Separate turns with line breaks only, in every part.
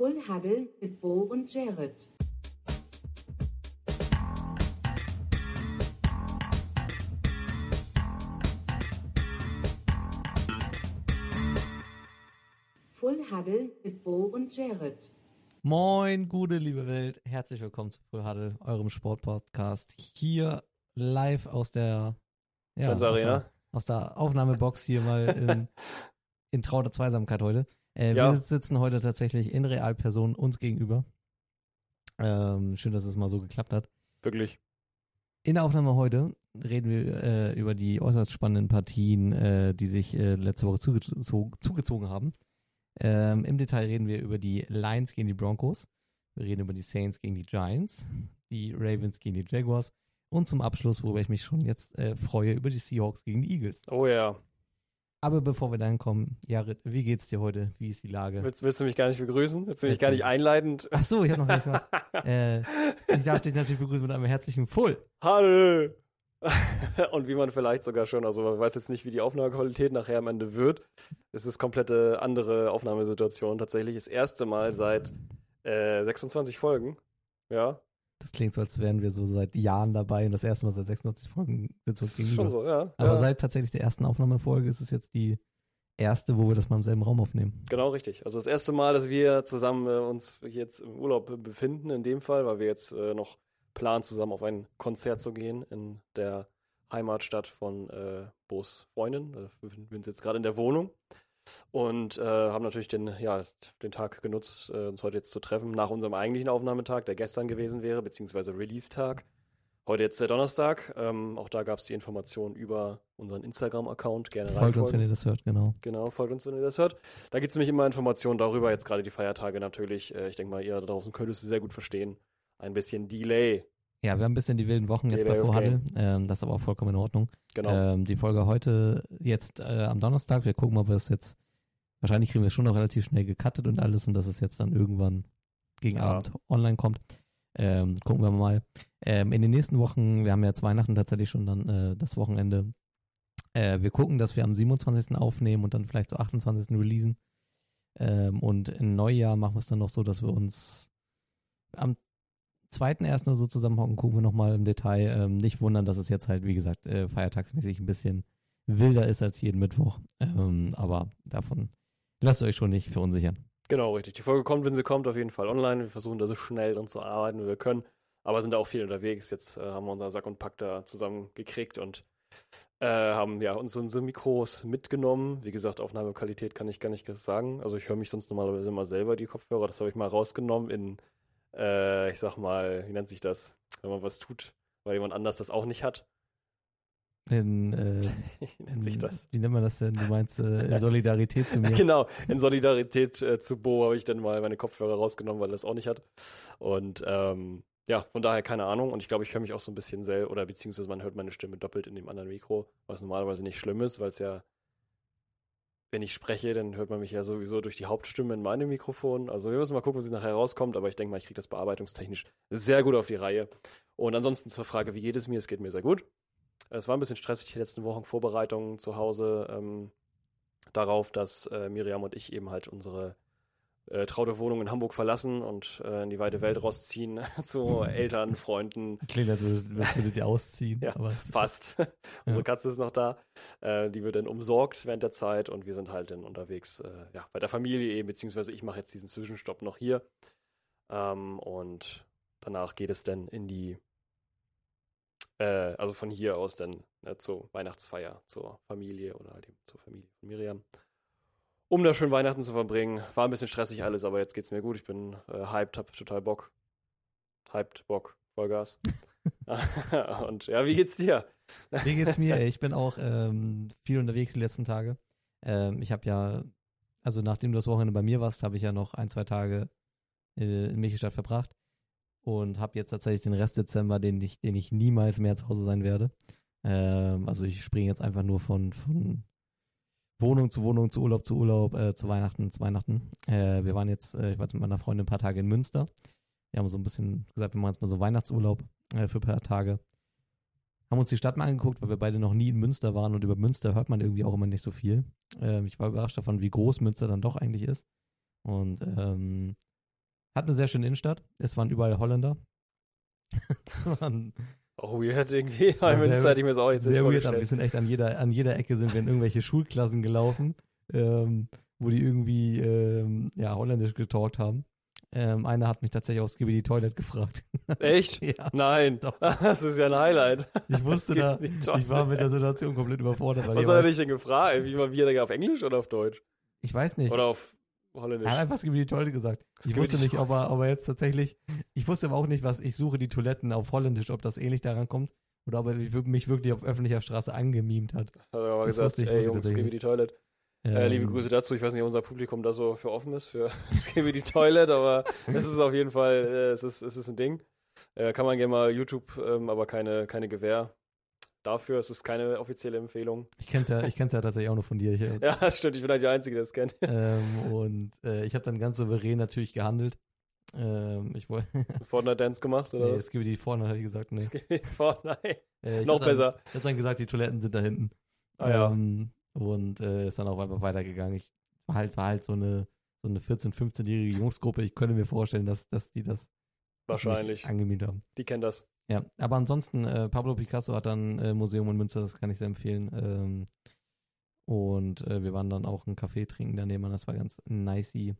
Full Huddle mit Bo und Jared. Full Huddle mit Bo und Jared.
Moin, gute liebe Welt. Herzlich willkommen zu Full Huddle, eurem Sportpodcast. Hier live aus der, ja, aus,
Arena.
der, aus der Aufnahmebox hier mal in, in trauter Zweisamkeit heute. Äh,
Ja.
Wir sitzen heute tatsächlich in Realperson uns gegenüber. Ähm, schön, dass es mal so geklappt hat.
Wirklich.
In der Aufnahme heute reden wir äh, über die äußerst spannenden Partien, äh, die sich äh, letzte Woche zugezo zugezogen haben. Ähm, Im Detail reden wir über die Lions gegen die Broncos. Wir reden über die Saints gegen die Giants, die Ravens gegen die Jaguars und zum Abschluss, worüber ich mich schon jetzt äh, freue, über die Seahawks gegen die Eagles.
Oh ja.
Aber bevor wir dahin kommen, Jared, wie geht's dir heute? Wie ist die Lage?
Willst, willst du mich gar nicht begrüßen? Willst du mich gar nicht einleitend?
Ach so, ich habe noch nichts gemacht. äh, ich darf dich natürlich begrüßen mit einem herzlichen Full.
Hallo! Und wie man vielleicht sogar schon, also man weiß jetzt nicht, wie die Aufnahmequalität nachher am Ende wird. Es ist komplette andere Aufnahmesituation. Tatsächlich das erste Mal seit äh, 26 Folgen. Ja,
Das klingt so, als wären wir so seit Jahren dabei und das erste Mal seit 96 Folgen sitzen uns gegenüber.
schon so, ja.
Aber
ja.
seit tatsächlich der ersten Aufnahmefolge ist es jetzt die erste, wo wir das mal im selben Raum aufnehmen.
Genau richtig. Also das erste Mal, dass wir zusammen äh, uns jetzt im Urlaub befinden, in dem Fall, weil wir jetzt äh, noch planen, zusammen auf ein Konzert zu gehen in der Heimatstadt von äh, Bo's Freundin. Äh, wir befinden uns jetzt gerade in der Wohnung und äh, haben natürlich den, ja, den Tag genutzt, äh, uns heute jetzt zu treffen, nach unserem eigentlichen Aufnahmetag, der gestern gewesen wäre, beziehungsweise Release-Tag. Heute jetzt der Donnerstag. Ähm, auch da gab es die Information über unseren Instagram-Account. Gerne
Folgt uns, wenn ihr das hört, genau.
Genau, folgt uns, wenn ihr das hört. Da gibt es nämlich immer Informationen darüber, jetzt gerade die Feiertage natürlich. Äh, ich denke mal, ihr da draußen könnt es sehr gut verstehen. Ein bisschen Delay.
Ja, wir haben ein bisschen die wilden Wochen jetzt bei Vorhandel. Ähm, das ist aber auch vollkommen in Ordnung.
Genau.
Ähm, die Folge heute jetzt äh, am Donnerstag. Wir gucken, ob wir es jetzt. Wahrscheinlich kriegen wir es schon noch relativ schnell gecuttet und alles und dass es jetzt dann irgendwann gegen
Ja.
Abend online kommt. Ähm, gucken wir mal. Ähm, in den nächsten Wochen, wir haben ja jetzt Weihnachten tatsächlich schon dann äh, das Wochenende. Äh, wir gucken, dass wir am 27. aufnehmen und dann vielleicht so 28. releasen. Ähm, und im Neujahr machen wir es dann noch so, dass wir uns am zweiten ersten oder so zusammenhocken, gucken wir nochmal im Detail. Ähm, nicht wundern, dass es jetzt halt, wie gesagt, äh, feiertagsmäßig ein bisschen wilder ist als jeden Mittwoch. Ähm, aber davon lasst euch schon nicht verunsichern.
Genau, richtig. Die Folge kommt, wenn sie kommt, auf jeden Fall online. Wir versuchen da so schnell dran zu arbeiten, wie wir können. Aber sind da auch viel unterwegs. Jetzt äh, haben wir unseren Sack und Pack da zusammengekriegt und äh, haben ja uns unsere Mikros mitgenommen. Wie gesagt, Aufnahmequalität kann ich gar nicht sagen. Also ich höre mich sonst normalerweise immer selber, die Kopfhörer. Das habe ich mal rausgenommen in, äh, ich sag mal, wie nennt sich das? Wenn man was tut, weil jemand anders das auch nicht hat.
In, äh,
Wie nennt sich das?
Wie nennt man das denn? Du meinst äh, in Solidarität zu mir.
Genau, in Solidarität äh, zu Bo habe ich dann mal meine Kopfhörer rausgenommen, weil er das auch nicht hat. Und ähm, ja, von daher keine Ahnung. Und ich glaube, ich höre mich auch so ein bisschen selber, oder beziehungsweise man hört meine Stimme doppelt in dem anderen Mikro, was normalerweise nicht schlimm ist, weil es ja, wenn ich spreche, dann hört man mich ja sowieso durch die Hauptstimme in meinem Mikrofon. Also wir müssen mal gucken, es nachher rauskommt, aber ich denke mal, ich kriege das bearbeitungstechnisch sehr gut auf die Reihe. Und ansonsten zur Frage, wie geht es mir? Es geht mir sehr gut. Es war ein bisschen stressig die letzten Wochen Vorbereitungen zu Hause ähm, darauf, dass äh, Miriam und ich eben halt unsere äh, traute Wohnung in Hamburg verlassen und äh, in die weite Welt rausziehen zu Eltern, Freunden.
Das klingt, als würdet würdet ihr ausziehen.
Ja,
aber
Fast. Unsere Katze ist noch da. Äh, die wird dann umsorgt während der Zeit und wir sind halt dann unterwegs äh, ja, bei der Familie eben, beziehungsweise ich mache jetzt diesen Zwischenstopp noch hier. Ähm, und danach geht es dann in die, äh, also von hier aus dann äh, zur Weihnachtsfeier, zur Familie oder halt eben zur Familie von Miriam. Um da schön Weihnachten zu verbringen. War ein bisschen stressig alles, aber jetzt geht's mir gut. Ich bin äh, hyped, hab total Bock. Hyped, Bock, Vollgas. und ja, wie geht's dir?
Wie geht's mir? Ey? Ich bin auch ähm, viel unterwegs die letzten Tage. Ähm, ich habe ja, also nachdem du das Wochenende bei mir warst, habe ich ja noch ein, zwei Tage äh, in Michelstadt verbracht und habe jetzt tatsächlich den Rest Dezember, den ich, den ich niemals mehr zu Hause sein werde. Ähm, also ich springe jetzt einfach nur von, von Wohnung zu Wohnung, zu Urlaub zu Urlaub, äh, zu Weihnachten zu Weihnachten. Äh, wir waren jetzt, äh, ich war jetzt mit meiner Freundin ein paar Tage in Münster. Wir haben so ein bisschen gesagt, wir machen jetzt mal so Weihnachtsurlaub äh, für ein paar Tage. Haben uns die Stadt mal angeguckt, weil wir beide noch nie in Münster waren und über Münster hört man irgendwie auch immer nicht so viel. Ähm, ich war überrascht davon, wie groß Münster dann doch eigentlich ist. Und ähm, Hat eine sehr schöne Innenstadt. Es waren überall Holländer. Waren
Auch weird irgendwie.
Das war sehr-
ich mir das auch jetzt
sehr weird, aber wir sind echt an jeder, an jeder Ecke sind wir in irgendwelche Schulklassen gelaufen, ähm, wo die irgendwie ähm, ja, holländisch getalkt haben. Ähm, einer hat mich tatsächlich aus die Toilet gefragt.
Echt?
ja,
Nein.
Doch.
Das ist ja ein Highlight.
ich wusste da, ich war mit der Situation komplett überfordert,
Was
ich,
hat er dich denn gefragt? Wie, wie hat er auf Englisch oder auf Deutsch?
ich weiß nicht.
Oder auf Holländisch?
Er hat einfach die Toilette gesagt. Ich wusste nicht, ob er, ob er jetzt tatsächlich, ich wusste aber auch nicht, was, ich suche die Toiletten auf Holländisch, ob das ähnlich daran kommt oder ob er mich wirklich auf öffentlicher Straße angemimt hat.
Hat er aber
Das
gesagt,
wusste ich,
ey Jungs,
tatsächlich
Skibidi Toilet. Äh, liebe
Ähm,
Grüße dazu. Ich weiß nicht, ob unser Publikum da so für offen ist, für Skibidi Toilet, aber es ist auf jeden Fall, äh, es, ist, es ist ein Ding. Äh, kann man gerne mal YouTube, ähm, aber keine, keine Gewähr dafür. Es ist keine offizielle Empfehlung.
Ich kenn's ja, ich kenn's ja tatsächlich auch nur von dir. Ich,
Ja, das stimmt. Ich bin halt der Einzige, der es kennt.
ähm, und äh, ich habe dann ganz souverän natürlich gehandelt. Ähm, ich wollte,
Fortnite Dance gemacht, oder?
nee, es gibt die vorne, hatte ich gesagt, nee.
Skibidi Fortnite.
Äh, ich
Noch
dann,
besser.
Ich habe dann gesagt, die Toiletten sind da hinten.
Ah, ja.
Ähm, und äh, ist dann auch einfach weitergegangen. Ich war halt, war halt so eine, so eine 14-, 15-jährige Jungsgruppe. Ich könnte mir vorstellen, dass, dass die das
Wahrscheinlich.
angemietet haben.
Die kennen das.
Ja, aber ansonsten, äh, Pablo Picasso hat dann äh, Museum in Münster, das kann ich sehr empfehlen. Ähm, und äh, wir waren dann auch einen Kaffee trinken daneben, das war ganz nicey.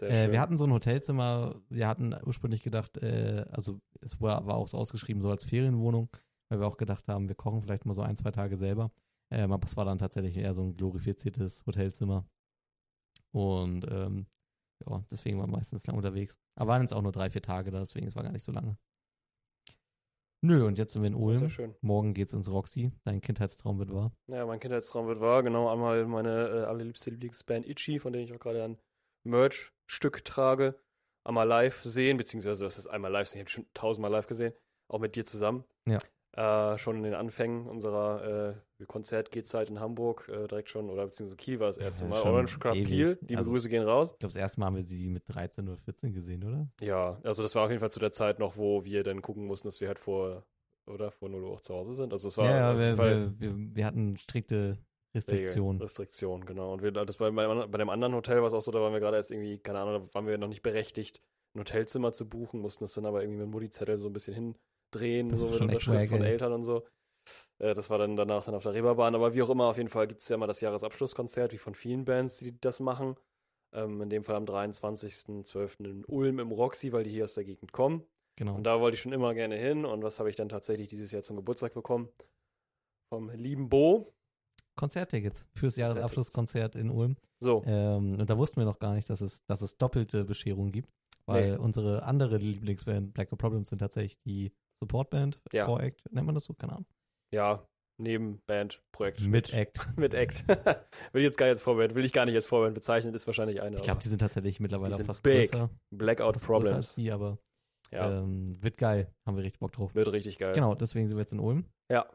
Äh, wir hatten so ein Hotelzimmer, wir hatten ursprünglich gedacht, äh, also es war, war auch so ausgeschrieben, so als Ferienwohnung, weil wir auch gedacht haben, wir kochen vielleicht mal so ein, zwei Tage selber. Ähm, aber es war dann tatsächlich eher so ein glorifiziertes Hotelzimmer. Und ähm, ja, deswegen waren wir meistens lang unterwegs. Aber waren jetzt auch nur drei, vier Tage da, deswegen es war gar nicht so lange. Nö, und jetzt sind wir in
Sehr
Ulm.
schön.
Morgen geht's ins Roxy. Dein Kindheitstraum wird wahr.
Ja, mein Kindheitstraum wird wahr. Genau, einmal meine äh, allerliebste Lieblingsband Itchy, von denen ich auch gerade ein Merch-Stück trage. Einmal live sehen, beziehungsweise das ist einmal live sehen. Ich habe schon tausendmal live gesehen. Auch mit dir zusammen.
Ja.
Äh, schon in den Anfängen unserer äh, Konzertgehzeit in Hamburg äh, direkt schon, oder beziehungsweise Kiel war das erste
Ja,
Mal. Orange Club
ewig.
Kiel, liebe
Also-
Grüße gehen raus.
Ich glaube, das erste Mal haben wir sie mit 13 oder 14 gesehen, oder?
Ja, also das war auf jeden Fall zu der Zeit noch, wo wir dann gucken mussten, dass wir halt vor, oder vor 0 Uhr auch zu Hause sind. Also es war
ja, wir, wir, wir, wir hatten strikte Restriktionen.
Restriktion, genau. Und wir, das bei, bei, dem anderen Hotel war es auch so, da waren wir gerade erst irgendwie, keine Ahnung, da waren wir noch nicht berechtigt, ein Hotelzimmer zu buchen, mussten das dann aber irgendwie mit dem Mutti-Zettel so ein bisschen hindrehen,
Das
so mit Unterschrift von. Eltern und so. Äh, das war dann danach dann auf der Reeperbahn, aber wie auch immer, auf jeden Fall gibt es ja mal das Jahresabschlusskonzert, wie von vielen Bands, die das machen. Ähm, in dem Fall am 23.12. in Ulm im Roxy, weil die hier aus der Gegend kommen.
Genau.
Und da wollte ich schon immer gerne hin. Und was habe ich dann tatsächlich dieses Jahr zum Geburtstag bekommen? Vom lieben Bo.
Konzerttickets fürs Jahresabschlusskonzert in Ulm.
So,
Ähm, und da wussten wir noch gar nicht, dass es, dass es doppelte Bescherungen gibt, weil
Nee.
unsere andere Lieblingsband, Black Problems, sind tatsächlich die Supportband,
Ja.
Core-Act, nennt man das so? Keine Ahnung.
ja, neben Band, Projekt.
Mit Act.
Mit Act. will ich jetzt gar nicht als Vorband, will ich gar nicht als Vorband bezeichnen, ist wahrscheinlich eine.
Ich glaube, die sind tatsächlich mittlerweile
sind
fast
big.
größer.
Blackout
fast größer als
Problems.
die, aber
Ja,
ähm, wird geil. Haben wir richtig Bock drauf.
wird richtig geil.
Genau, deswegen sind wir jetzt in Ulm.
Ja,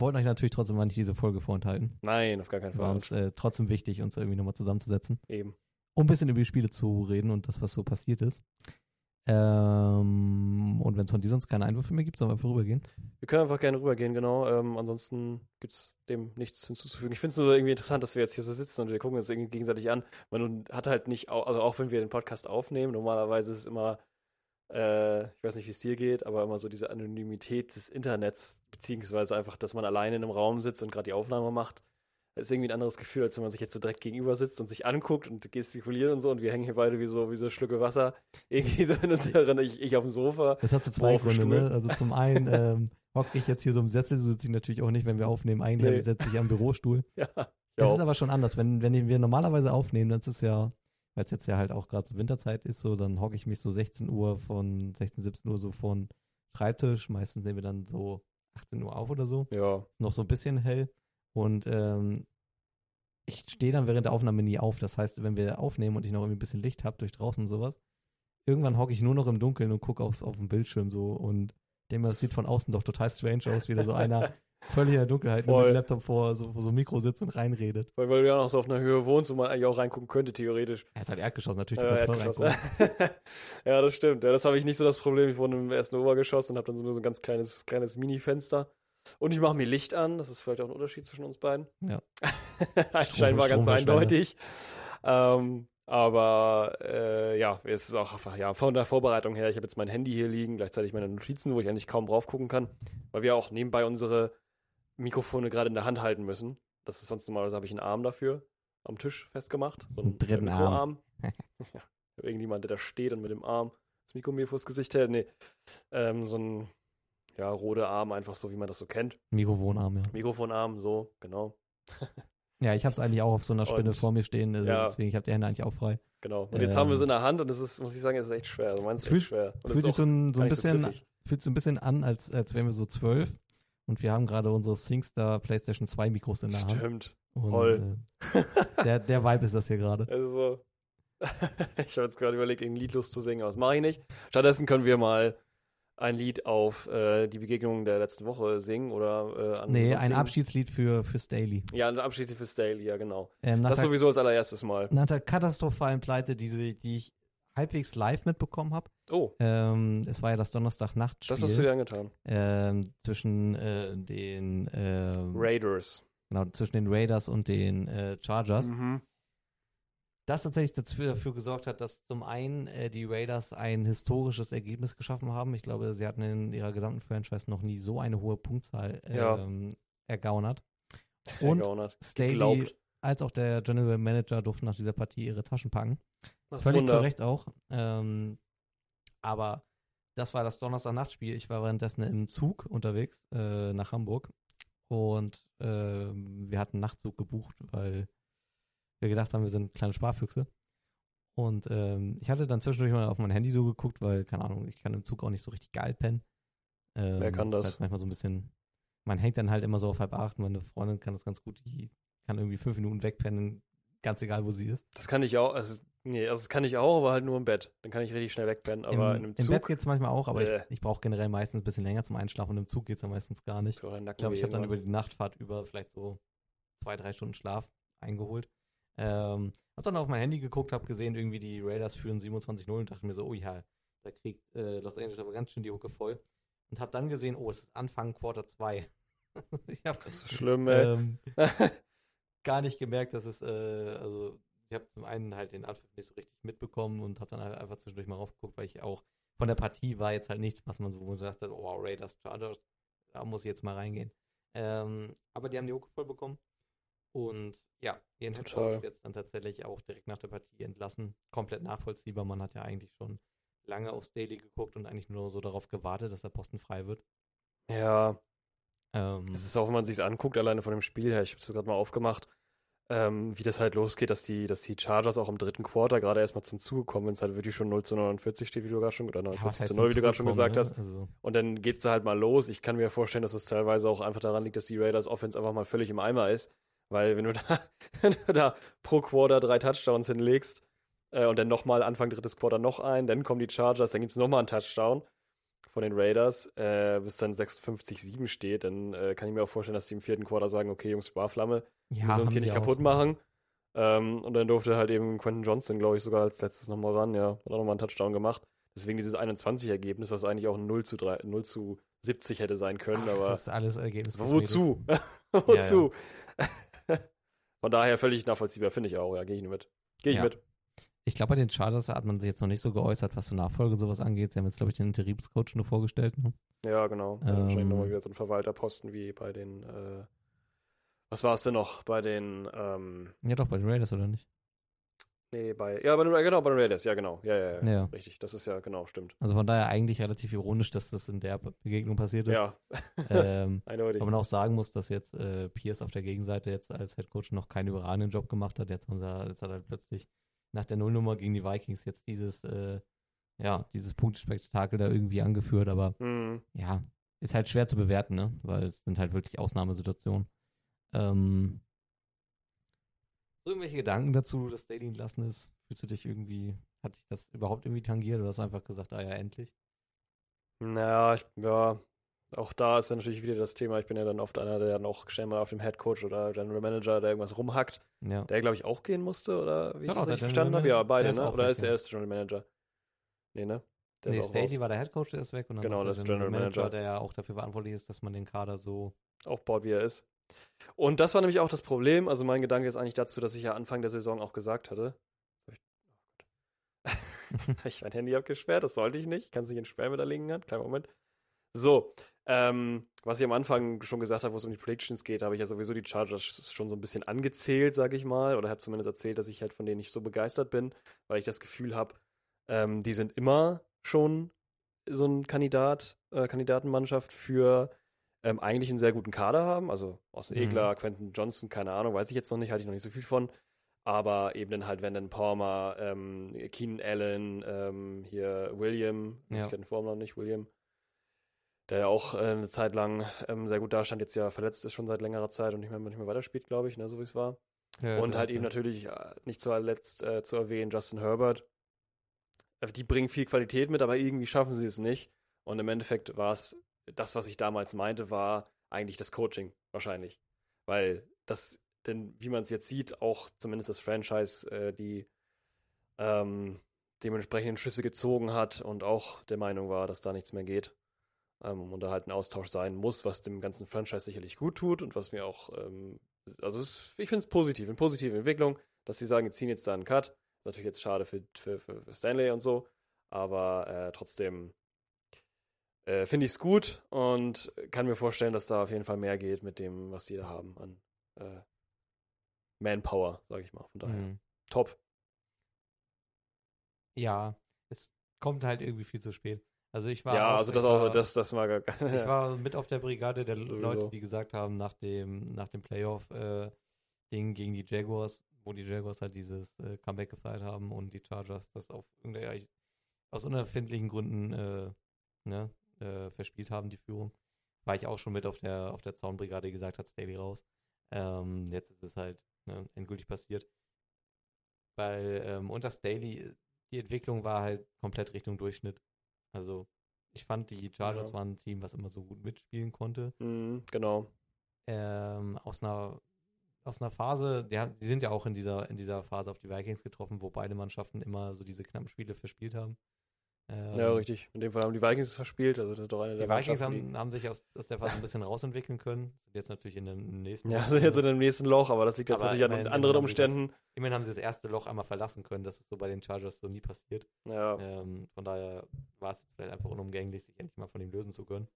Wollten euch natürlich trotzdem mal nicht diese Folge vorenthalten.
nein, auf gar keinen
War
Fall.
uns äh, trotzdem wichtig, uns irgendwie nochmal zusammenzusetzen.
Eben.
um ein bisschen über die Spiele zu reden und das, was so passiert ist. Ähm, und wenn es von dir sonst keine Einwürfe mehr gibt, sollen wir einfach rübergehen.
Wir können einfach gerne rübergehen, genau. Ähm, ansonsten gibt es dem nichts hinzuzufügen. Ich finde es nur irgendwie interessant, dass wir jetzt hier so sitzen und wir gucken uns irgendwie gegenseitig an. Man hat halt nicht, also auch wenn wir den Podcast aufnehmen, normalerweise ist es immer, äh, ich weiß nicht, wie es dir geht, aber immer so diese Anonymität des Internets, beziehungsweise einfach, dass man alleine in einem Raum sitzt und gerade die Aufnahme macht. Ist irgendwie ein anderes Gefühl, als wenn man sich jetzt so direkt gegenüber sitzt und sich anguckt und gestikuliert und so und wir hängen hier beide wie so, wie so Schlücke Wasser. Irgendwie so in unseren, ich, ich auf dem Sofa.
Das hat so zwei Gründe, ne? Also zum einen ähm, hocke ich jetzt hier so im Sessel, so sitze ich natürlich auch nicht, wenn wir aufnehmen. Eigentlich
Nee.
sitze ich am Bürostuhl.
Ja,
Das ist aber schon anders. Wenn, wenn wir normalerweise aufnehmen, dann ist es ja, weil es jetzt ja halt auch gerade so Winterzeit ist, so, dann hocke ich mich so 16 Uhr von 16, 17 Uhr so von Schreibtisch. Meistens nehmen wir dann so 18 Uhr auf oder so.
ja.
Ist noch so ein bisschen hell. Und ähm, ich stehe dann während der Aufnahme nie auf. Das heißt, wenn wir aufnehmen und ich noch irgendwie ein bisschen Licht habe durch draußen und sowas, irgendwann hocke ich nur noch im Dunkeln und gucke aufs, auf den Bildschirm so und denke mir, das sieht von außen doch total strange aus, wie da so einer völlig in der Dunkelheit mit dem Laptop vor so, vor so einem Mikro sitzt und reinredet.
Weil, weil du ja noch so auf einer Höhe wohnst, wo man eigentlich auch reingucken könnte, theoretisch.
Er ist halt Erdgeschoss, natürlich, du kannst voll
Erdgeschoss. ja, das stimmt. Ja, das habe ich nicht so das Problem. Ich wohne im ersten Obergeschoss und habe dann so nur so ein ganz kleines, kleines Mini-Fenster. Und ich mache mir Licht an. Das ist vielleicht auch ein Unterschied zwischen uns beiden.
Ja.
Scheinbar ganz
Stromverschwender.
eindeutig. Ähm, Aber äh, ja, es ist auch einfach, ja, von der Vorbereitung her, ich habe jetzt mein Handy hier liegen, gleichzeitig meine Notizen, wo ich eigentlich kaum drauf gucken kann, weil wir auch nebenbei unsere Mikrofone gerade in der Hand halten müssen. Das ist sonst normalerweise habe ich einen Arm dafür am Tisch festgemacht. So
Einen dritten Arm.
ja, irgendjemand, der da steht und mit dem Arm das Mikro mir vors Gesicht hält. Nee, ähm, so ein ja, roter Arm, einfach so, wie man das so kennt.
Mikrofonarm, ja.
Mikrofonarm, so, genau.
Ja, ich habe es eigentlich auch auf so einer Spinne
Und-
vor mir stehen, also
ja.
deswegen, ich habe die Hände eigentlich auch frei.
Genau. Und jetzt haben wir
Ähm,
es in der Hand und es ist, muss ich sagen, es ist echt schwer. Also meins ist
Fühlt-
schwer. Und es
Fühlt sich so ein, so ein
so
bisschen,
griffig.
fühlt so ein bisschen an, als, als wären wir so zwölf und wir haben gerade unsere SingStar PlayStation 2 Mikros in der Hand.
Stimmt.
Und,
Voll.
Äh, der, der Vibe ist das hier gerade.
Also so. ich habe jetzt gerade überlegt, ein Lied loszusingen, aber das mache ich nicht. Stattdessen können wir mal ein Lied auf äh, die Begegnung der letzten Woche singen oder äh, an
Nee, ein
singen.
Abschiedslied für, für Staley.
Ja, ein Abschied für Staley, ja, genau.
Ähm,
Das
der,
sowieso als allererstes Mal.
nach der katastrophalen Pleite, die, sie- die ich halbwegs live mitbekommen habe.
Oh,
Ähm, es war ja das Donnerstag-Nachtspiel
das hast du dir angetan.
ähm, zwischen äh, den ähm,
Raiders.
genau, zwischen den Raiders und den äh, Chargers.
Mhm.
Das tatsächlich dafür, dafür gesorgt hat, dass zum einen äh, die Raiders ein historisches Ergebnis geschaffen haben. Ich glaube, sie hatten in ihrer gesamten Franchise noch nie so eine hohe Punktzahl
Ja.
ähm, ergaunert. Und. Staley
Glaubt.
als auch der General Manager durften nach dieser Partie ihre Taschen packen.
Das
Völlig
Wunder.
zu Recht auch. Ähm, aber das war das Donnerstag-Nachtspiel. Ich war währenddessen im Zug unterwegs äh, nach Hamburg und ähm, wir hatten einen Nachtzug gebucht, weil wir gedacht haben, wir sind kleine Sparfüchse. Und ähm, ich hatte dann zwischendurch mal auf mein Handy so geguckt, weil, keine Ahnung, ich kann im Zug auch nicht so richtig geil pennen. Ähm,
Wer kann das?
Halt manchmal so ein bisschen, man hängt dann halt immer so auf halb acht. Meine Freundin kann das ganz gut, die kann irgendwie fünf Minuten wegpennen, ganz egal, wo sie ist.
Das kann ich auch. Also, nee, also das kann ich auch, aber halt nur im Bett. Dann kann ich richtig schnell wegpennen. Aber einem
Im
Zug.
Bett geht es manchmal auch, aber
Äh.
ich, ich brauche generell meistens ein bisschen länger zum Einschlafen und im Zug geht es ja meistens gar nicht. Ich glaube, ich habe dann über die Nachtfahrt über vielleicht so zwei, drei Stunden Schlaf eingeholt. Ähm, hab dann auf mein Handy geguckt, habe gesehen, irgendwie die Raiders führen 27-0 und dachte mir so, oh ja, da kriegt äh, Los Angeles aber ganz schön die Hucke voll. Und habe dann gesehen, oh, es ist Anfang Quarter 2. ich habe
Das ist schlimm, ey.
ähm, gar nicht gemerkt, dass es, äh, also ich habe zum einen halt den Anpfiff nicht so richtig mitbekommen und habe dann halt einfach zwischendurch mal raufgeguckt, weil ich auch von der Partie war jetzt halt nichts, was man so dachte, oh, Raiders, Chargers, da muss ich jetzt mal reingehen. Ähm, aber die haben die Hucke voll bekommen. Und ja, ihren Head
Total.
Coach jetzt dann tatsächlich auch direkt nach der Partie entlassen. Komplett nachvollziehbar. Man hat ja eigentlich schon lange auf Staley geguckt und eigentlich nur so darauf gewartet, dass der Posten frei wird.
Ja,
Ähm,
es ist auch, wenn man sich anguckt, alleine von dem Spiel her, ich habe es gerade mal aufgemacht, ähm, wie das halt losgeht, dass die, dass die Chargers auch im dritten Quarter gerade erstmal zum Zuge kommen, wenn es halt wirklich schon 0 zu 49 steht, wie du gerade schon, oder
ja, was
49
heißt
zu
denn
0, wie du gerade schon gesagt
ne?
hast.
Also,
Und dann geht's da halt mal los. Ich kann mir vorstellen, dass es teilweise auch einfach daran liegt, dass die Raiders Offense einfach mal völlig im Eimer ist. Weil wenn du da, wenn du da pro Quarter drei Touchdowns hinlegst äh, und dann nochmal Anfang drittes Quarter noch ein, dann kommen die Chargers, dann gibt's nochmal einen Touchdown von den Raiders, äh, bis dann 56-7 steht, dann äh, kann ich mir auch vorstellen, dass die im vierten Quarter sagen, okay, Jungs, Sparflamme, wir
ja,
müssen uns hier nicht
auch.
kaputt machen. Ähm, und dann durfte halt eben Quentin Johnson, glaube ich, sogar als letztes nochmal ran, ja, hat auch nochmal einen Touchdown gemacht. Deswegen dieses 21-Ergebnis, was eigentlich auch ein 0 zu, 3, 0 zu 70 hätte sein können,
Ach,
aber
Das ist alles Ergebnis.
wozu? wozu? Von daher völlig nachvollziehbar, finde ich auch, ja, gehe ich mit. Gehe ich
Ja.
mit.
Ich glaube, bei den Chargers hat man sich jetzt noch nicht so geäußert, was so Nachfolge sowas angeht. Sie haben jetzt, glaube ich, den Interimscoach nur vorgestellt. Ne?
Ja, genau.
Ähm.
wahrscheinlich nochmal wieder so ein Verwalterposten wie bei den, äh, was war es denn noch? Bei den, ähm,
Ja, doch, bei den Raiders, oder nicht?
Nee, bei, ja, bei genau, bei den Raiders, ja, genau. Ja, ja, ja,
Ja.
Richtig, das ist ja, genau, stimmt.
Also von daher eigentlich relativ ironisch, dass das in der Begegnung passiert ist.
Ja,
Ähm,
eindeutig.
aber man auch sagen muss, dass jetzt äh, Pierce auf der Gegenseite jetzt als Headcoach noch keinen überragenden Job gemacht hat. Jetzt, haben sie, jetzt hat er plötzlich nach der Nullnummer gegen die Vikings jetzt dieses, äh, ja, dieses Punktspektakel da irgendwie angeführt. Aber
Mhm.
ja, ist halt schwer zu bewerten, ne? Weil es sind halt wirklich Ausnahmesituationen. Ähm, so irgendwelche Gedanken dazu, dass Daily entlassen ist? Fühlst du dich irgendwie, hat dich das überhaupt irgendwie tangiert oder hast du einfach gesagt, ah ja, endlich?
Naja, ich, ja, auch da ist dann natürlich wieder das Thema, ich bin ja dann oft einer, der dann auch schnell mal auf dem Headcoach oder General Manager, der irgendwas rumhackt,
Ja.
der glaube ich auch gehen musste, oder wie ich
Ja,
das
doch, der
richtig verstanden habe? Ja,
Manager,
beide,
der
ne?
auch
Oder
weg,
ist der erste General Manager? Nee, ne? Der
nee, Staley war der Headcoach, der ist weg und dann
Genau, das
der
ist General Manager.
der ja auch dafür verantwortlich ist, dass man den Kader so.
aufbaut, wie er ist. Und das war nämlich auch das Problem. Also mein Gedanke ist eigentlich dazu, dass ich ja Anfang der Saison auch gesagt hatte. Habe ich, mein Handy abgesperrt, das sollte ich nicht. Ich kann es nicht in Sperrmüller legen, kleinen Moment. So, ähm, was ich am Anfang schon gesagt habe, wo es um die Predictions geht, habe ich ja sowieso die Chargers schon so ein bisschen angezählt, sage ich mal, oder habe zumindest erzählt, dass ich halt von denen nicht so begeistert bin, weil ich das Gefühl habe, ähm, die sind immer schon so ein Kandidat, äh, Kandidatenmannschaft für ähm, eigentlich einen sehr guten Kader haben. Also Austin mhm. Egler, Quentin Johnson, keine Ahnung, weiß ich jetzt noch nicht, hatte ich noch nicht so viel von. Aber eben dann halt Vanden Palmer, ähm, Keenan Allen, ähm, hier William, ja. ich kenne den Vornamen nicht, William, der ja auch äh, eine Zeit lang ähm, sehr gut dastand, jetzt ja verletzt ist schon seit längerer Zeit und nicht mehr, nicht mehr weiterspielt, glaube ich, ne, so wie es war. Ja, und klar, halt eben natürlich äh, nicht zuletzt äh, zu erwähnen Justin Herbert. Äh, die bringen viel Qualität mit, aber irgendwie schaffen sie es nicht. Und im Endeffekt war es das, was ich damals meinte, war eigentlich das Coaching wahrscheinlich. Weil das, denn wie man es jetzt sieht, auch zumindest das Franchise äh, die ähm, dementsprechenden Schlüsse gezogen hat und auch der Meinung war, dass da nichts mehr geht. Ähm, und da halt ein Austausch sein muss, was dem ganzen Franchise sicherlich gut tut und was mir auch, ähm, also es, ich finde es positiv, eine positive Entwicklung, dass sie sagen, wir ziehen jetzt da einen Cut. Ist natürlich jetzt schade für, für, für Stanley und so, aber äh, trotzdem äh, finde ich es gut und kann mir vorstellen, dass da auf jeden Fall mehr geht mit dem, was sie da haben an äh, Manpower, sage ich mal. Von daher mhm. top.
Ja, es kommt halt irgendwie viel zu spät. Also ich war.
Ja,
auch,
also das auch, das, das war gar
Ich war mit auf der Brigade der Leute, die gesagt haben, nach dem, nach dem Playoff-Ding äh, gegen die Jaguars, wo die Jaguars halt dieses äh, Comeback gefeiert haben und die Chargers das auf irgendeiner, aus unerfindlichen Gründen äh, ne, äh, verspielt haben, die Führung. War ich auch schon mit auf der, auf der Zaunbrigade, die gesagt hat, Staley raus. Ähm, jetzt ist es halt ne, endgültig passiert. Weil ähm, unter Staley, die Entwicklung war halt komplett Richtung Durchschnitt. Also ich fand, die Chargers ja. waren ein Team, was immer so gut mitspielen konnte.
Mhm, genau.
Ähm, aus einer aus einer Phase, die, die sind ja auch in dieser, in dieser Phase auf die Vikings getroffen, wo beide Mannschaften immer so diese knappen Spiele verspielt haben.
Ähm, ja, richtig. In dem Fall haben die Vikings es verspielt. Also das ist doch eine
die Vikings haben, haben, sich aus, aus der Phase ein bisschen rausentwickeln können. Sind jetzt natürlich in dem nächsten
Ja, sind jetzt in dem nächsten Loch, aber das liegt jetzt natürlich immerhin, an anderen Umständen.
Das, immerhin haben sie das erste Loch einmal verlassen können. Das ist so bei den Chargers so nie passiert.
Ja.
Ähm, von daher war es jetzt vielleicht einfach unumgänglich, sich endlich mal von ihm lösen zu können.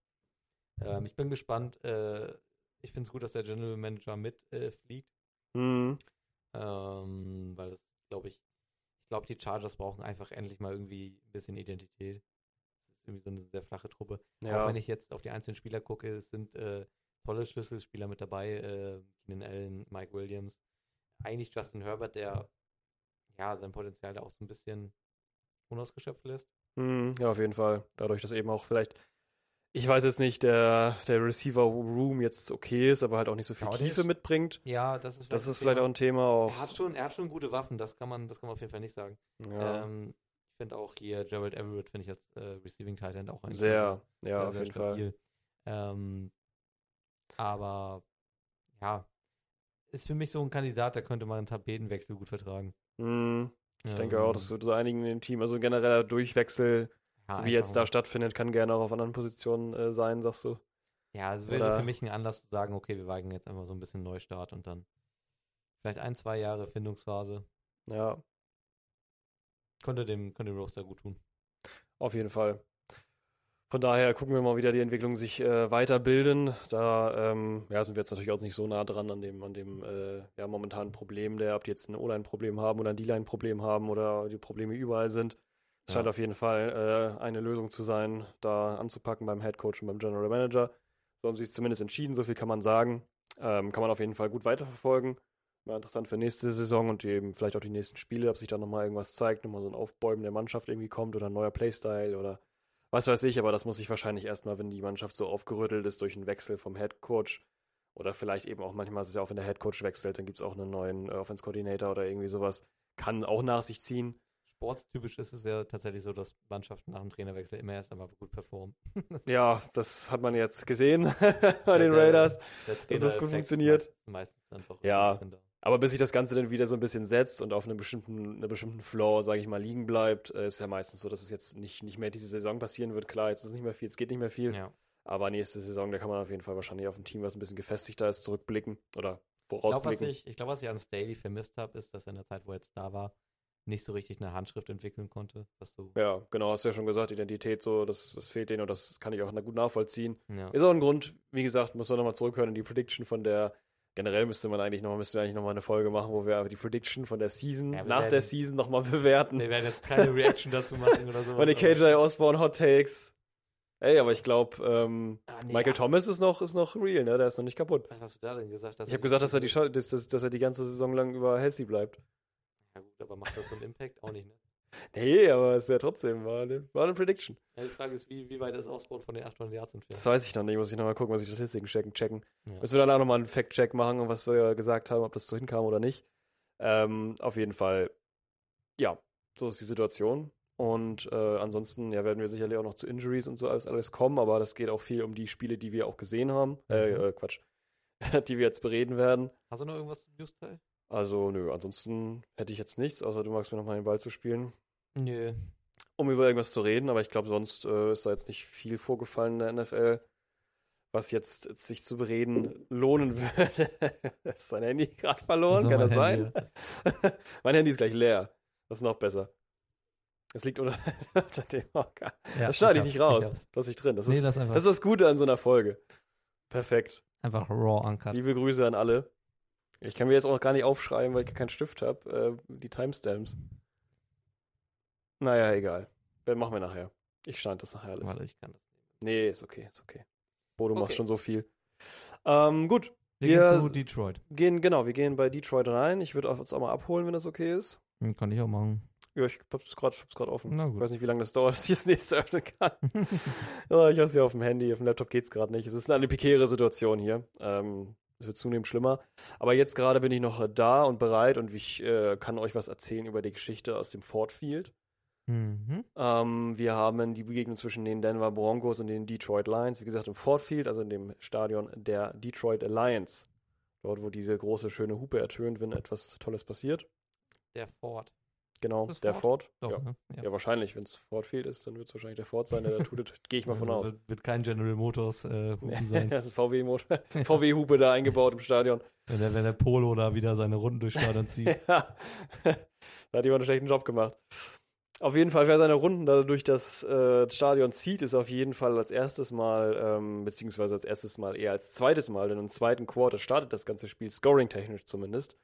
Ähm, ich bin gespannt. Äh, ich finde es gut, dass der General Manager mitfliegt.
Äh, mhm.
weil das, glaube ich, ich glaube, die Chargers brauchen einfach endlich mal irgendwie ein bisschen Identität. Das ist irgendwie so eine sehr flache Truppe. Ja. Auch wenn ich jetzt auf die einzelnen Spieler gucke, es sind äh, tolle Schlüsselspieler mit dabei. Äh, Keenan Allen, Mike Williams. Eigentlich Justin Herbert, der ja sein Potenzial da auch so ein bisschen unausgeschöpft lässt.
Mm, ja, auf jeden Fall. Dadurch, dass eben auch vielleicht ich weiß jetzt nicht, der, der Receiver-Room jetzt okay ist, aber halt auch nicht so viel ja, Tiefe ist, mitbringt.
Ja, das ist,
das ist vielleicht auch ein Thema. Auch.
Er, hat schon, er hat schon gute Waffen, das kann man, das kann man auf jeden Fall nicht sagen.
Ja.
Ähm, ich finde auch hier Gerald Everett, finde ich als äh, Receiving Tight auch ein
sehr, sehr, ja, sehr, auf jeden stabil.
Fall. Ähm, aber ja, ist für mich so ein Kandidat, der könnte mal einen Tapetenwechsel gut vertragen.
Mm, ich ähm, denke auch, dass so einigen im Team, also genereller Durchwechsel ja, so wie jetzt da stattfindet, kann gerne auch auf anderen Positionen äh, sein, sagst du.
Ja, es wäre Oder... für mich ein Anlass zu sagen, okay, wir wagen jetzt einfach so ein bisschen Neustart und dann vielleicht ein, zwei Jahre Findungsphase.
Ja.
Könnte dem, könnte dem Roster gut tun.
Auf jeden Fall. Von daher gucken wir mal, wie da die Entwicklung sich äh, weiterbilden. Da ähm, ja, sind wir jetzt natürlich auch nicht so nah dran an dem, an dem äh, ja, momentanen Problem, der, ob die jetzt ein O-Line-Problem haben oder ein D-Line-Problem haben oder die Probleme überall sind. Es scheint auf jeden Fall äh, eine Lösung zu sein, da anzupacken beim Head Coach und beim General Manager. So haben sie es zumindest entschieden, so viel kann man sagen. Ähm, kann man auf jeden Fall gut weiterverfolgen. War interessant für nächste Saison und eben vielleicht auch die nächsten Spiele, ob sich da nochmal irgendwas zeigt, nochmal so ein Aufbäumen der Mannschaft irgendwie kommt oder ein neuer Playstyle oder was weiß ich, aber das muss sich wahrscheinlich erstmal, wenn die Mannschaft so aufgerüttelt ist durch einen Wechsel vom Head Coach oder vielleicht eben auch manchmal ist es ja auch, wenn der Head Coach wechselt, dann gibt es auch einen neuen äh, Offense Coordinator oder irgendwie sowas, kann auch nach sich ziehen
sportstypisch ist es ja tatsächlich so, dass Mannschaften nach dem Trainerwechsel immer erst einmal gut performen.
ja, das hat man jetzt gesehen bei den Raiders, dass das gut funktioniert.
Meistens doch
ja, aber bis sich das Ganze dann wieder so ein bisschen setzt und auf einem bestimmten, einer bestimmten Floor, sage ich mal, liegen bleibt, äh, ist ja meistens so, dass es jetzt nicht, nicht mehr diese Saison passieren wird. Klar, jetzt ist nicht mehr viel, es geht nicht mehr viel.
Ja.
Aber nächste Saison, da kann man auf jeden Fall wahrscheinlich auf ein Team, was ein bisschen gefestigter ist, zurückblicken oder vorausblicken.
Ich glaube, was, ich, ich glaub, was ich an Staley vermisst habe, ist, dass er in der Zeit, wo er jetzt da war, nicht so richtig eine Handschrift entwickeln konnte. Was so,
Ja, genau, hast du ja schon gesagt, Identität so, das, das fehlt denen und das kann ich auch gut nachvollziehen.
ja.
Ist auch ein Grund, wie gesagt, muss man nochmal zurückhören in die Prediction von der, generell müsste man eigentlich nochmal, müssten wir eigentlich nochmal eine Folge machen, wo wir die Prediction von der Season,
Ja,
nach der
werden-
Season nochmal bewerten.
Wir werden jetzt keine Reaction dazu machen oder sowas.
Meine
aber-
KJ Osborne Hot Takes. Ey, aber ich glaube, ähm,
Ah, nee,
Michael
ach,
Thomas ist noch, ist noch real, ne? Der ist noch nicht kaputt.
Was hast du da denn gesagt?
Ich habe gesagt, dass er, die, dass, dass er die ganze Saison lang über healthy bleibt.
Ja gut, aber macht das so einen Impact? Auch nicht, ne?
Nee, aber es ist ja trotzdem, war eine, war eine Prediction.
Ja, die Frage ist, wie, wie weit ist Ausbau von den 800 Yards entfernt?
Das weiß ich noch nicht, muss ich nochmal gucken, was die Statistiken checken. checken.
Ja.
Müssen wir danach nochmal einen Fact-Check machen, und was wir gesagt haben, ob das so hinkam oder nicht. Ähm, auf jeden Fall, ja, so ist die Situation. Und äh, ansonsten ja, werden wir sicherlich auch noch zu Injuries und so alles, alles kommen, aber das geht auch viel um die Spiele, die wir auch gesehen haben. Äh,
Mhm.
äh, Quatsch. die wir jetzt bereden werden.
Hast du noch irgendwas zum News-Teil?
Also, nö, ansonsten hätte ich jetzt nichts, außer du magst mir nochmal den Ball zu spielen,
Nö.
um über irgendwas zu reden, aber ich glaube, sonst äh, ist da jetzt nicht viel vorgefallen in der NFL, was jetzt sich zu bereden lohnen würde. ist sein Handy gerade verloren?
So,
Kann das sein?
Handy,
mein Handy ist gleich leer. Das ist noch besser. Es liegt unter, unter dem Hocker.
Ja,
das schneide ich nicht raus.
hab's.
Das ist drin. Das
nee,
ist,
das ist
das ist das Gute an so einer Folge. Perfekt.
einfach raw uncut.
Liebe Grüße an alle. Ich kann mir jetzt auch gar nicht aufschreiben, weil ich keinen Stift habe. Äh, die Timestamps. Naja, egal. Das machen wir nachher. Ich schneide das nachher alles.
Warte, ich kann das.
Nee, ist okay, ist okay. Bo, du
Okay.
machst schon so viel. Ähm, gut,
Wir
Wir
gehen zu Detroit.
gehen, genau, wir gehen bei Detroit rein. Ich würde uns auch mal abholen, wenn das okay ist.
Hm, Kann ich auch machen.
Ja, ich hab's gerade grad offen.
Na
Ich
gut.
weiß nicht, wie lange das dauert, dass ich das nächste öffnen kann. ja, ich hab's ja auf dem Handy, auf dem Laptop geht's gerade nicht. Es ist eine prekäre Situation hier. Ähm, es wird zunehmend schlimmer. Aber jetzt gerade bin ich noch äh, da und bereit und ich äh, kann euch was erzählen über die Geschichte aus dem Ford Field.
mhm.
Ähm, wir haben die Begegnung zwischen den Denver Broncos und den Detroit Lions, wie gesagt, im Ford Field, also in dem Stadion der Detroit Lions. Dort, wo diese große, schöne Hupe ertönt, wenn etwas Tolles passiert.
Der Ford.
Genau, der Ford.
Doch,
ja.
ne?
ja, wahrscheinlich. Wenn es Ford Field ist, dann wird es wahrscheinlich der Ford sein, der da tut. Gehe ich mal von
Ja,
aus.
Wird, wird kein General Motors äh, Hupen sein.
das ist ein VW-Motor. VW-Hupe da eingebaut im Stadion.
wenn, der, wenn der Polo da wieder seine Runden durchs Stadion zieht.
ja. da hat jemand einen schlechten Job gemacht. Auf jeden Fall, wer seine Runden da durch das äh, Stadion zieht, ist auf jeden Fall als erstes Mal, ähm, beziehungsweise als erstes Mal eher als zweites Mal, denn im zweiten Quarter startet das ganze Spiel, scoring-technisch zumindest.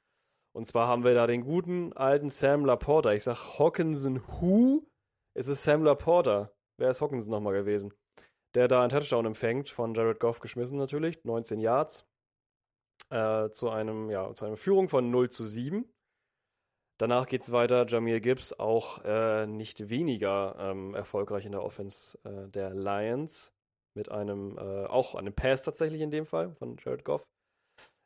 Und zwar haben wir da den guten alten Sam Laporta. Ich sag Hawkinson Who? Es ist Sam Laporta. Wer ist Hawkinson nochmal gewesen? Der da einen Touchdown empfängt, von Jared Goff geschmissen natürlich, 19 Yards. Äh, zu einem, ja, zu einer Führung von 0 zu 7. Danach geht es weiter. Jamir Gibbs auch äh, nicht weniger ähm, erfolgreich in der Offense äh, der Lions. Mit einem, äh, auch einem Pass tatsächlich in dem Fall von Jared Goff.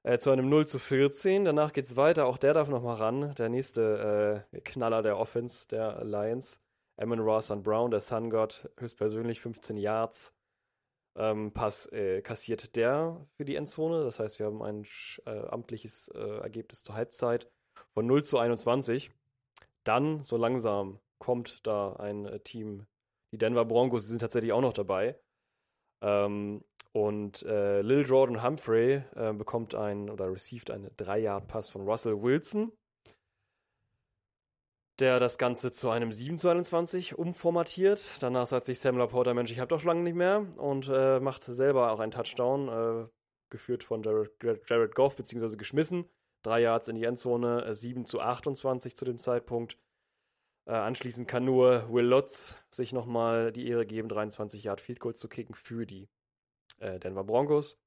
Äh, zu einem 0 zu 14. Danach geht es weiter. Auch der darf nochmal ran. Der nächste äh, Knaller der Offense der Lions. Amon Ross und Brown, der Sun God, höchstpersönlich 15 Yards. Ähm, Pass äh, kassiert der für die Endzone. Das heißt, wir haben ein äh, amtliches äh, Ergebnis zur Halbzeit von 0 zu 21. Dann, so langsam, kommt da ein äh, Team. Die Denver Broncos sind tatsächlich auch noch dabei. Ähm, und äh, Lil Jordan Humphrey äh, bekommt einen oder received einen 3-Yard-Pass von Russell Wilson, der das Ganze zu einem 7 zu 21 umformatiert. Danach sagt sich Sam Laporta, Mensch, ich habe doch schon lange nicht mehr und äh, macht selber auch einen Touchdown, äh, geführt von Jared, Jared Goff, beziehungsweise geschmissen. Drei Yards in die Endzone, äh, 7 zu 28 zu dem Zeitpunkt. Äh, anschließend kann nur Will Lutz sich nochmal die Ehre geben, 23 Yard Field Goal zu kicken für die äh, Denver Broncos.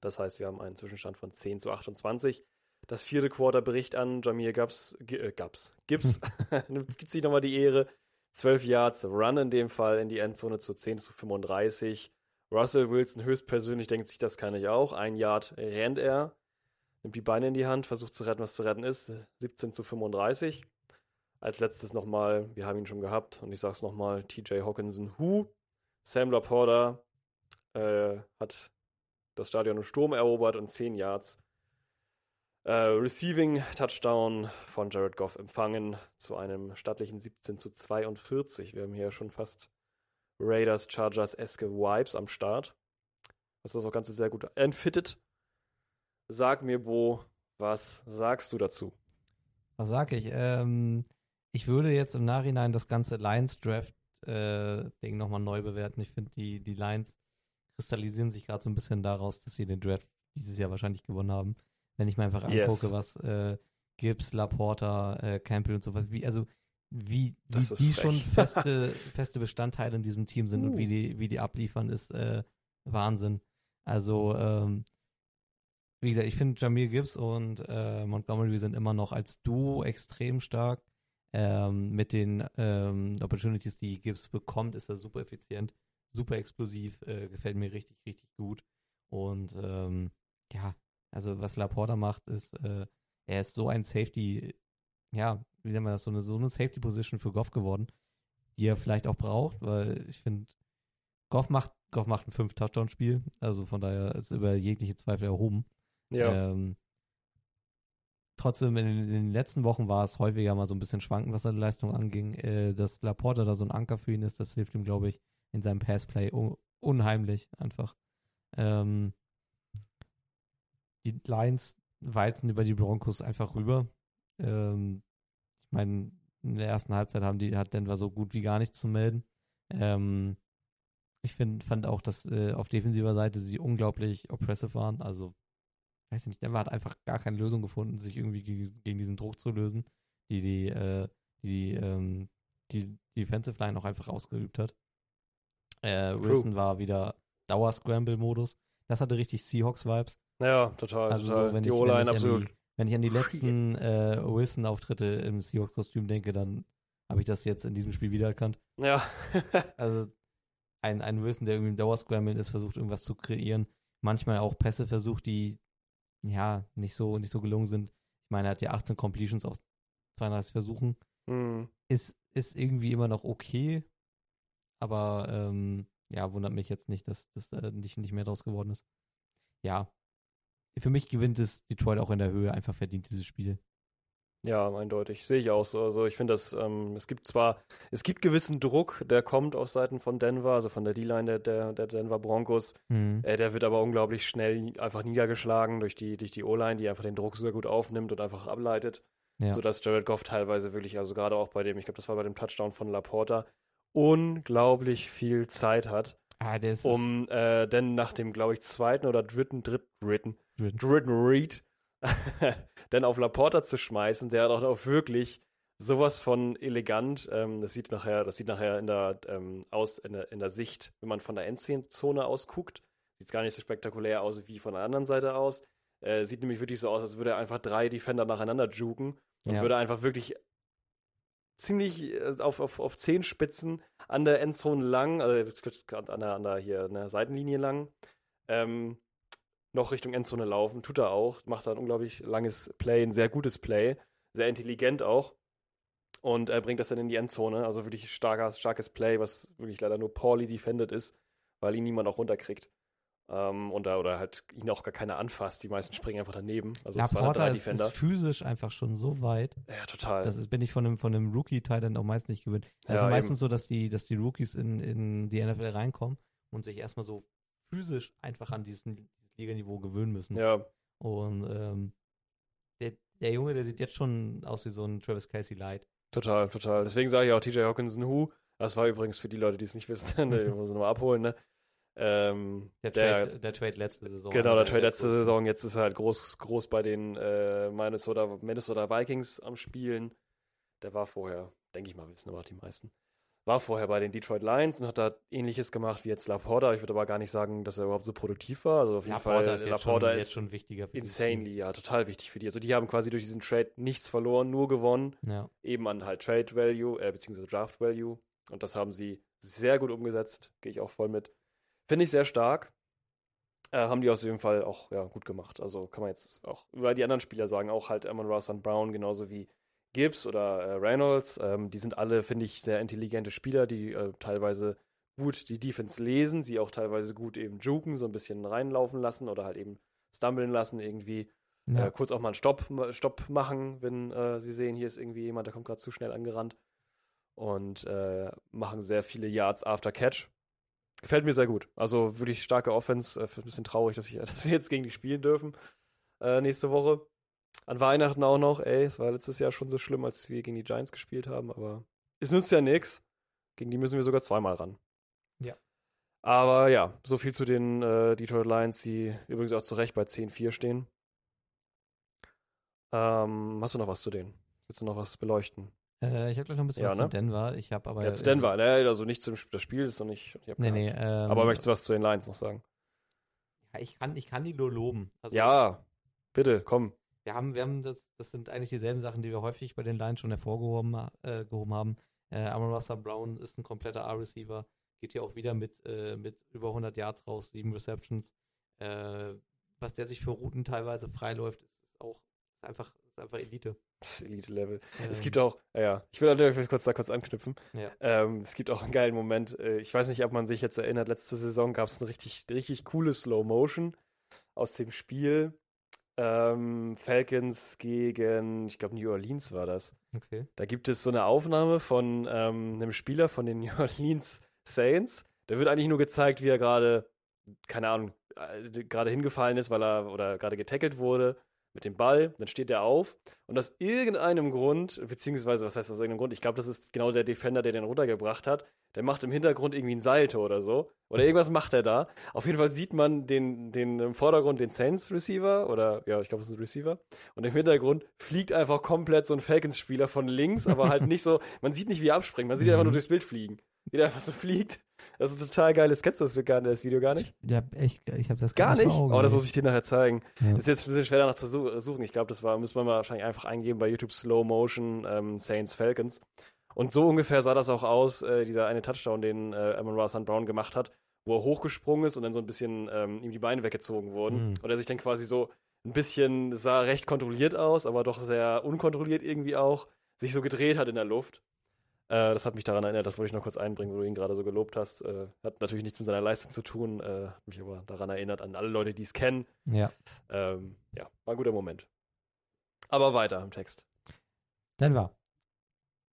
Das heißt, wir haben einen Zwischenstand von 10 zu 28. Das vierte Quarter bricht an. Jamir Gibbs, G äh, Gibbs, Gibbs gibt sich nochmal die Ehre. 12 Yards Run in dem Fall in die Endzone zu 10 zu 35. Russell Wilson höchstpersönlich denkt sich, das kann ich auch. Ein Yard rennt er, nimmt die Beine in die Hand, versucht zu retten, was zu retten ist. 17 zu 35. Als letztes nochmal, wir haben ihn schon gehabt und ich sag's nochmal, TJ Hawkinson, Who? Sam Laporta äh, hat das Stadion im Sturm erobert und 10 Yards. Äh, Receiving Touchdown von Jared Goff empfangen zu einem stattlichen 17 zu 42. Wir haben hier schon fast Raiders, Chargers, eske Vibes am Start. Das auch Ganze sehr gut entfittet. Sag mir, Bo, was sagst du dazu?
Was sag ich? Ähm, ich würde jetzt im Nachhinein das ganze Lions-Draft-Ding nochmal neu bewerten. Ich finde, die, die Lions kristallisieren sich gerade so ein bisschen daraus, dass sie den Draft dieses Jahr wahrscheinlich gewonnen haben. Wenn ich mir einfach
Yes.
angucke, was äh, Gibbs, Laporta, äh, Campbell und so was, wie, also wie, wie die
frech.
schon feste, feste Bestandteile in diesem Team sind und
Uh.
wie die, wie die abliefern, ist äh, Wahnsinn. Also, ähm, wie gesagt, ich finde Jamil Gibbs und äh, Montgomery sind immer noch als Duo extrem stark. Ähm, mit den ähm, Opportunities, die Gibbs bekommt, ist er super effizient, super explosiv, äh, gefällt mir richtig, richtig gut. Und ähm, ja, also was Laporta macht, ist, äh, er ist so ein Safety, ja, wie nennen wir das, so eine, so eine Safety-Position für Goff geworden, die er vielleicht auch braucht, weil ich finde, Goff macht, Goff macht ein 5-Touchdown-Spiel, also von daher ist über jegliche Zweifel erhoben.
Ja.
Ähm, trotzdem, in, den- in den letzten Wochen war es häufiger mal so ein bisschen schwanken, was seine Leistung anging. Äh, dass Laporta da so ein Anker für ihn ist, das hilft ihm, glaube ich, in seinem Passplay un unheimlich einfach. Ähm, die Lions walzen über die Broncos einfach rüber. Ähm, ich meine, in der ersten Halbzeit haben die, hat Denver so gut wie gar nichts zu melden. Ähm, ich find, fand auch, dass äh, auf defensiver Seite sie unglaublich oppressive waren. Also, weiß ich nicht, Denver hat einfach gar keine Lösung gefunden, sich irgendwie gegen, diesen Druck zu lösen, die die, äh, die, ähm, die Defensive Line auch einfach ausgeübt hat. Äh, Wilson war wieder Dauer-Scramble-Modus. Das hatte richtig Seahawks-Vibes.
Ja, total.
Also
total.
so, wenn
die O-Line absolut.
die, wenn ich an die letzten äh, Wilson-Auftritte im Seahawks-Kostüm denke, dann habe ich das jetzt in diesem Spiel wiedererkannt.
Ja.
Also ein, ein Wilson, der irgendwie im Dauerscramble ist, versucht irgendwas zu kreieren. Manchmal auch Pässe versucht, die ja nicht so, nicht so gelungen sind. Ich meine, er hat ja 18 Completions aus 32 Versuchen.
hm.
Ist, ist irgendwie immer noch okay. Aber ähm, ja, wundert mich jetzt nicht, dass das äh, nicht, nicht mehr draus geworden ist. Ja. Für mich gewinnt es Detroit auch in der Höhe einfach verdient, dieses Spiel.
Ja, eindeutig. Sehe ich auch so. Also ich finde, dass ähm, es gibt zwar, es gibt gewissen Druck, der kommt aus Seiten von Denver, also von der D-Line der, der, der Denver Broncos.
Hm.
Äh, der wird aber unglaublich schnell einfach niedergeschlagen durch die, durch die O-Line, die einfach den Druck sehr gut aufnimmt und einfach ableitet.
Ja.
Sodass Jared Goff teilweise wirklich, also gerade auch bei dem, ich glaube, das war bei dem Touchdown von Laporta, unglaublich viel Zeit hat,
Ah, ist
um äh, dann nach dem, glaube ich, zweiten oder dritten, dritten, dritten,
dritten.
Read dann auf Laporta zu schmeißen, der hat auch wirklich sowas von elegant. Ähm, das sieht nachher, das sieht nachher in der, ähm, aus, in der, in der Sicht, wenn man von der Endzone aus guckt, sieht es gar nicht so spektakulär aus wie von der anderen Seite aus. Äh, sieht nämlich wirklich so aus, als würde er einfach drei Defender nacheinander juken und
Ja.
würde einfach wirklich ziemlich äh, auf, auf, auf Zehenspitzen an der Endzone lang, also an der, an der hier an der Seitenlinie lang, ähm, noch Richtung Endzone laufen. Tut er auch. Macht da ein unglaublich langes Play, ein sehr gutes Play. Sehr intelligent auch. Und er bringt das dann in die Endzone. Also wirklich starker, starkes Play, was wirklich leider nur poorly defended ist, weil ihn niemand auch runterkriegt. Ähm, und da, oder halt ihn auch gar keiner anfasst. Die meisten springen einfach daneben. Also es waren halt drei
ist,
Defender.
ist physisch einfach schon so weit.
ja, total.
Das ist, bin ich von einem, von einem Rookie-Titan auch meist nicht gewöhnt. Es
Ja,
ist ja
eben.
meistens so, dass die, dass die Rookies in, in die NFL reinkommen und sich erstmal so physisch einfach an diesen, Liganiveau gewöhnen müssen.
ja,
Und ähm, der, der Junge, der sieht jetzt schon aus wie so ein Travis Casey Light.
Total, total. Deswegen sage ich auch TJ Hawkinson Who. Das war übrigens für die Leute, die es nicht wissen, die muss ich nochmal abholen, ne? Ähm,
Der
der,
Trade, der Trade letzte Saison.
genau,
einer
der Trade letzte
größten.
Saison. Jetzt ist er halt groß, groß bei den äh, Minnesota, Minnesota Vikings am Spielen. Der war vorher, denke ich mal, wissen aber auch die meisten. War vorher bei den Detroit Lions und hat da ähnliches gemacht wie jetzt Laporta. Ich würde aber gar nicht sagen, dass er überhaupt so produktiv war. Also auf jeden
Laporta
Fall,
ist jetzt
Laporta
schon,
ist
jetzt schon wichtiger für
insanely, ja, total wichtig für die. Also die haben quasi durch diesen Trade nichts verloren, nur gewonnen.
Ja.
eben an halt Trade Value, äh, beziehungsweise Draft Value. Und das haben sie sehr gut umgesetzt. Gehe ich auch voll mit. Finde ich sehr stark. Äh, haben die aus jedem Fall auch ja, gut gemacht. Also kann man jetzt auch über die anderen Spieler sagen, auch halt Amon Ross und Brown, genauso wie Gibbs oder äh, Reynolds. Ähm, die sind alle, finde ich, sehr intelligente Spieler, die äh, teilweise gut die Defense lesen, sie auch teilweise gut eben juken, so ein bisschen reinlaufen lassen oder halt eben stumblen lassen irgendwie.
Ja.
Äh, kurz auch mal einen Stopp, Stopp machen, wenn äh, sie sehen, hier ist irgendwie jemand, der kommt gerade zu schnell angerannt. Und äh, machen sehr viele Yards after Catch. Gefällt mir sehr gut. Also wirklich starke Offense. Äh, ein bisschen traurig, dass, ich, dass wir jetzt gegen die spielen dürfen äh, nächste Woche. An Weihnachten auch noch, ey, es war letztes Jahr schon so schlimm, als wir gegen die Giants gespielt haben, aber es nützt ja nichts. Gegen die müssen wir sogar zweimal ran.
Ja.
Aber ja, so viel zu den äh, Detroit Lions, die übrigens auch zu Recht bei 10-4 stehen. Ähm, hast du noch was zu denen? Willst du noch was beleuchten?
Äh, ich habe gleich noch ein bisschen
Ja,
was
ne?
zu Denver. Ich habe aber.
ja, zu Denver, ne? Also nicht zum das Spiel, ist noch nicht.
Nee, nee. Ähm,
Aber möchtest du was zu den Lions noch sagen?
ja, ich, kann, ich kann die nur loben. Also,
ja, bitte, komm.
Wir haben, wir haben das, das sind eigentlich dieselben Sachen, die wir häufig bei den Lions schon hervorgehoben äh, gehoben haben. Äh, Amon Russell Brown ist ein kompletter R-Receiver, geht hier auch wieder mit, äh, mit über 100 Yards raus, sieben Receptions. Äh, was der sich für Routen teilweise freiläuft, ist, ist auch ist einfach, ist einfach Elite.
Das Elite-Level. Es
Ähm,
gibt auch, ja, ja, ich will natürlich kurz da kurz anknüpfen.
Ja.
Ähm, es gibt auch einen geilen Moment. äh, Ich weiß nicht, ob man sich jetzt erinnert, letzte Saison gab es eine richtig, richtig coole Slow Motion aus dem Spiel. Ähm, Falcons gegen, ich glaube, New Orleans war das.
Okay.
Da gibt es so eine Aufnahme von ähm, einem Spieler von den New Orleans Saints. Da wird eigentlich nur gezeigt, wie er gerade, keine Ahnung, äh, gerade hingefallen ist, weil er oder gerade getackelt wurde mit dem Ball. Dann steht er auf und aus irgendeinem Grund, beziehungsweise was heißt aus irgendeinem Grund? Ich glaube, das ist genau der Defender, der den runtergebracht hat. Der macht im Hintergrund irgendwie ein Salto oder so. Oder irgendwas macht er da. Auf jeden Fall sieht man den, den im Vordergrund den Saints Receiver oder ja, ich glaube, es ist ein Receiver. Und im Hintergrund fliegt einfach komplett so ein Falcons-Spieler von links, aber halt nicht so, man sieht nicht, wie er abspringt. Man sieht einfach nur
Mhm.
durchs Bild fliegen. Wie der einfach so fliegt. Das ist total geil. Das kennst du das, gar- das Video gar nicht?
Ja, echt, ich habe das
Gar
vor
nicht?
Augen,
Oh, das muss ich dir nachher zeigen.
Ja.
Ist jetzt ein bisschen schwer danach zu su- suchen. Ich glaube, das war, müssen wir mal wahrscheinlich einfach eingeben bei YouTube Slow Motion ähm, Saints Falcons. Und so ungefähr sah das auch aus, äh, dieser eine Touchdown, den äh, Amon Ra St. Brown gemacht hat, wo er hochgesprungen ist und dann so ein bisschen ähm, ihm die Beine weggezogen wurden.
Mhm.
Und er sich dann quasi so ein bisschen, sah recht kontrolliert aus, aber doch sehr unkontrolliert irgendwie auch, sich so gedreht hat in der Luft. Äh, das hat mich daran erinnert, das wollte ich noch kurz einbringen, wo du ihn gerade so gelobt hast. Äh, hat natürlich nichts mit seiner Leistung zu tun, äh, hat mich aber daran erinnert, an alle Leute, die es kennen.
Ja.
Ähm, ja, war ein guter Moment. Aber weiter im Text.
Denver.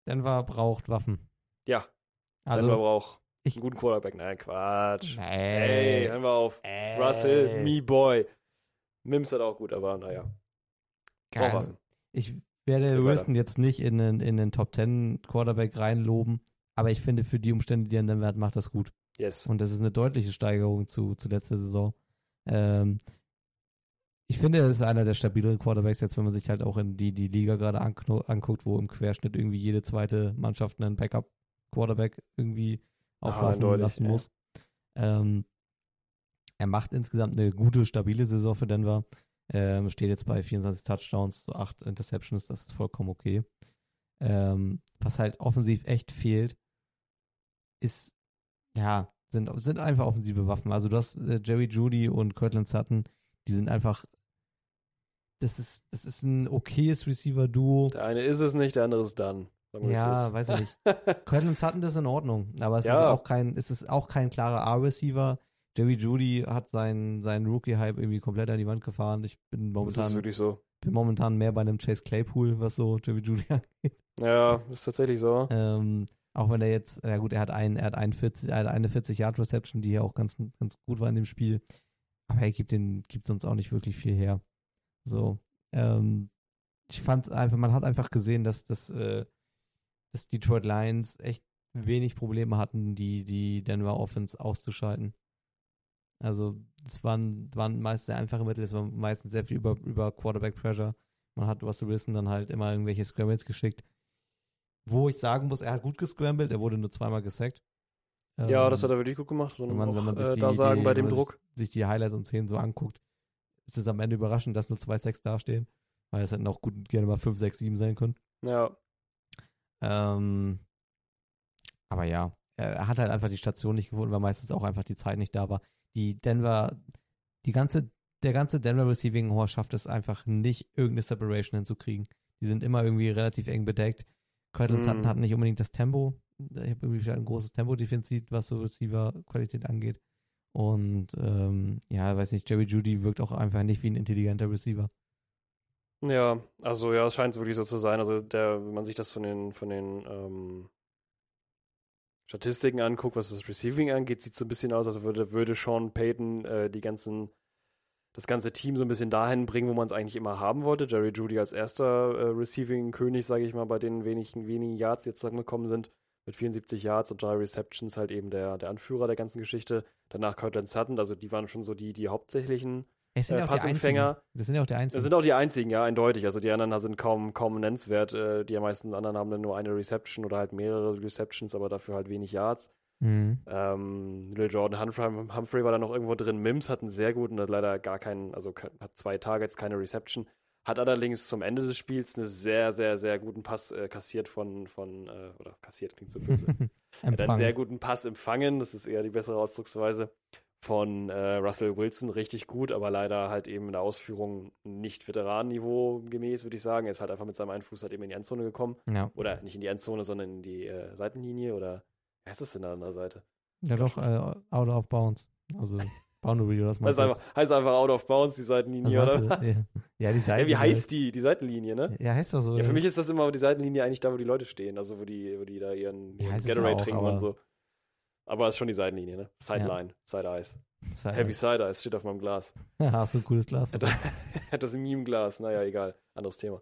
Denver braucht Waffen.
Ja,
Also,
Denver braucht
ich-
einen guten Quarterback. Nein, Quatsch.
nee.
Hey, hören wir auf.
Ey.
Russell, me boy. Mims hat auch gut, aber naja.
Geil. Ich werde Wilson jetzt nicht in den, in den Top 10 Quarterback reinloben, aber ich finde, für die Umstände, die er in Denver hat, macht das gut.
Yes.
Und das ist eine deutliche Steigerung zu, zu letzter Saison. Ähm, ich finde, er ist einer der stabileren Quarterbacks, jetzt wenn man sich halt auch in die, die Liga gerade anguckt, wo im Querschnitt irgendwie jede zweite Mannschaft einen Backup-Quarterback irgendwie auflaufen
eindeutig,
lassen
ja.
muss. Ähm, er macht insgesamt eine gute, stabile Saison für Denver. Ähm, steht jetzt bei 24 Touchdowns, so 8 Interceptions, das ist vollkommen okay. Ähm, was halt offensiv echt fehlt, ist, ja, sind, sind einfach offensive Waffen. Also du hast äh, Jerry Judy und Cortland Sutton, die sind einfach, das ist, das ist ein okayes Receiver-Duo.
Der eine ist es nicht, der andere ist dann.
Ja,
ist.
weiß ich nicht. Cortland Sutton ist in Ordnung, aber es ist
Ja.
auch kein, es ist auch kein klarer A-Receiver. Jerry Judy hat seinen, seinen Rookie-Hype irgendwie komplett an die Wand gefahren. Ich bin
Das ist
momentan,
wirklich so.
bin momentan mehr bei einem Chase Claypool, was so Jerry Judy angeht.
Ja, ist tatsächlich so.
Ähm, auch wenn er jetzt, ja gut, er hat, ein, er hat 41, er hat eine 40-Yard-Reception, die ja auch ganz, ganz gut war in dem Spiel. Aber er gibt, den, gibt uns auch nicht wirklich viel her. So. Ähm, ich fand einfach, man hat einfach gesehen, dass, dass, äh, dass Detroit Lions echt wenig Probleme hatten, die, die Denver Offense auszuschalten. Also, es waren, waren meist sehr einfache Mittel, es war meistens sehr viel über, über Quarterback Pressure. Man hat Russell Wilson dann halt immer irgendwelche Scrambles geschickt. Wo ich sagen muss, er hat gut gescrambled, er wurde nur zweimal gesackt.
Ja,
Ähm,
das hat er wirklich gut gemacht.
wenn man, wenn man sich
äh,
die,
da sagen
die,
bei dem Druck.
Sich, sich die Highlights und Szenen so anguckt, ist es am Ende überraschend, dass nur zwei Sacks dastehen. Weil es hätten auch gut gerne mal 5, 6, 7 sein können.
Ja,
Ähm, aber ja, er hat halt einfach die Station nicht gefunden, weil meistens auch einfach die Zeit nicht da war. Die Denver, die ganze, der ganze Denver Receiving Horse schafft es einfach nicht, irgendeine Separation hinzukriegen. Die sind immer irgendwie relativ eng bedeckt. Cortland
Mhm.
Sutton hat nicht unbedingt das Tempo. Ich habe irgendwie ein großes Tempo-Defizit, was so Receiver-Qualität angeht. Und ähm, ja, weiß nicht, Jerry Judy wirkt auch einfach nicht wie ein intelligenter Receiver.
Ja, also ja, es scheint wirklich so zu sein. Also der, wenn man sich das von den, von den ähm, Statistiken anguckt, was das Receiving angeht, sieht so ein bisschen aus, als würde, würde Sean Payton äh, die ganzen das ganze Team so ein bisschen dahin bringen, wo man es eigentlich immer haben wollte. Jerry Judy als erster äh, Receiving-König, sage ich mal, bei den wenigen, wenigen Yards, die jetzt gekommen sind, mit 74 Yards und drei Receptions halt eben der, der Anführer der ganzen Geschichte. Danach Cortland Sutton, also die waren schon so die, die hauptsächlichen
Es sind
äh,
ja auch die einzigen. Das sind ja auch die
Das
einzigen.
sind auch die einzigen, ja, eindeutig. Also die anderen sind kaum, kaum nennenswert. Äh, die meisten anderen haben dann nur eine Reception oder halt mehrere Receptions, aber dafür halt wenig Yards.
Mhm.
Ähm, Lil Jordan Humphrey, Humphrey war da noch irgendwo drin. Mims hat einen sehr guten, hat leider gar keinen, also hat zwei Targets, keine Reception. Hat allerdings zum Ende des Spiels einen sehr, sehr, sehr guten Pass äh, kassiert von, von äh, oder kassiert klingt so böse. hat einen sehr guten Pass empfangen, das ist eher die bessere Ausdrucksweise, von äh, Russell Wilson, richtig gut, aber leider halt eben in der Ausführung nicht Veteranenniveau gemäß, würde ich sagen. Er ist halt einfach mit seinem einen Fuß halt eben in die Endzone gekommen.
Ja,
Oder nicht in die Endzone, sondern in die äh, Seitenlinie oder heißt das denn da an der Seite?
ja doch, äh, out of bounds. Also Boundary oder was
Heißt
meinst du?
einfach, heißt einfach out of bounds, die
Was
Seitenlinie,
meinst
oder was?
Ja, ja, die
Ja,
Seite.
wie heißt die? Die Seitenlinie, ne?
Ja, heißt doch so.
Ja, für mich ist das immer die Seitenlinie eigentlich da, wo die Leute stehen, also wo die, wo die da ihren,
Ja,
ihren
ist
Gatorade trinken und so. Aber es ist schon die Seitenlinie, ne? Sideline, Side Eyes.
Seite.
Heavy Side Eyes steht auf meinem Glas.
Ja, hast du ein cooles Glas.
Hat hat das Meme-Glas, naja, egal. Anderes Thema.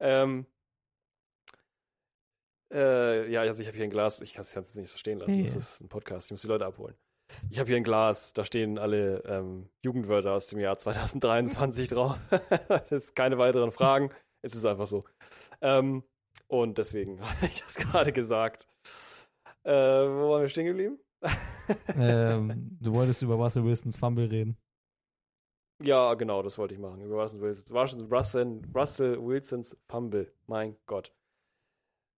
Ähm, äh, ja, also ich habe hier ein Glas, ich kann es jetzt nicht so stehen lassen,
Ja,
das
ja.
ist ein Podcast, ich muss die Leute abholen. Ich habe hier ein Glas, da stehen alle ähm, Jugendwörter aus dem Jahr 2023 drauf. das ist keine weiteren Fragen, es ist einfach so. Ähm, und deswegen habe ich das gerade gesagt. Äh, wo waren wir stehen geblieben?
ähm, du wolltest über Russell Wilsons Fumble reden.
Ja, genau, das wollte ich machen. Über Russell Wilsons, Russell, Russell, Wilsons Fumble. Mein Gott.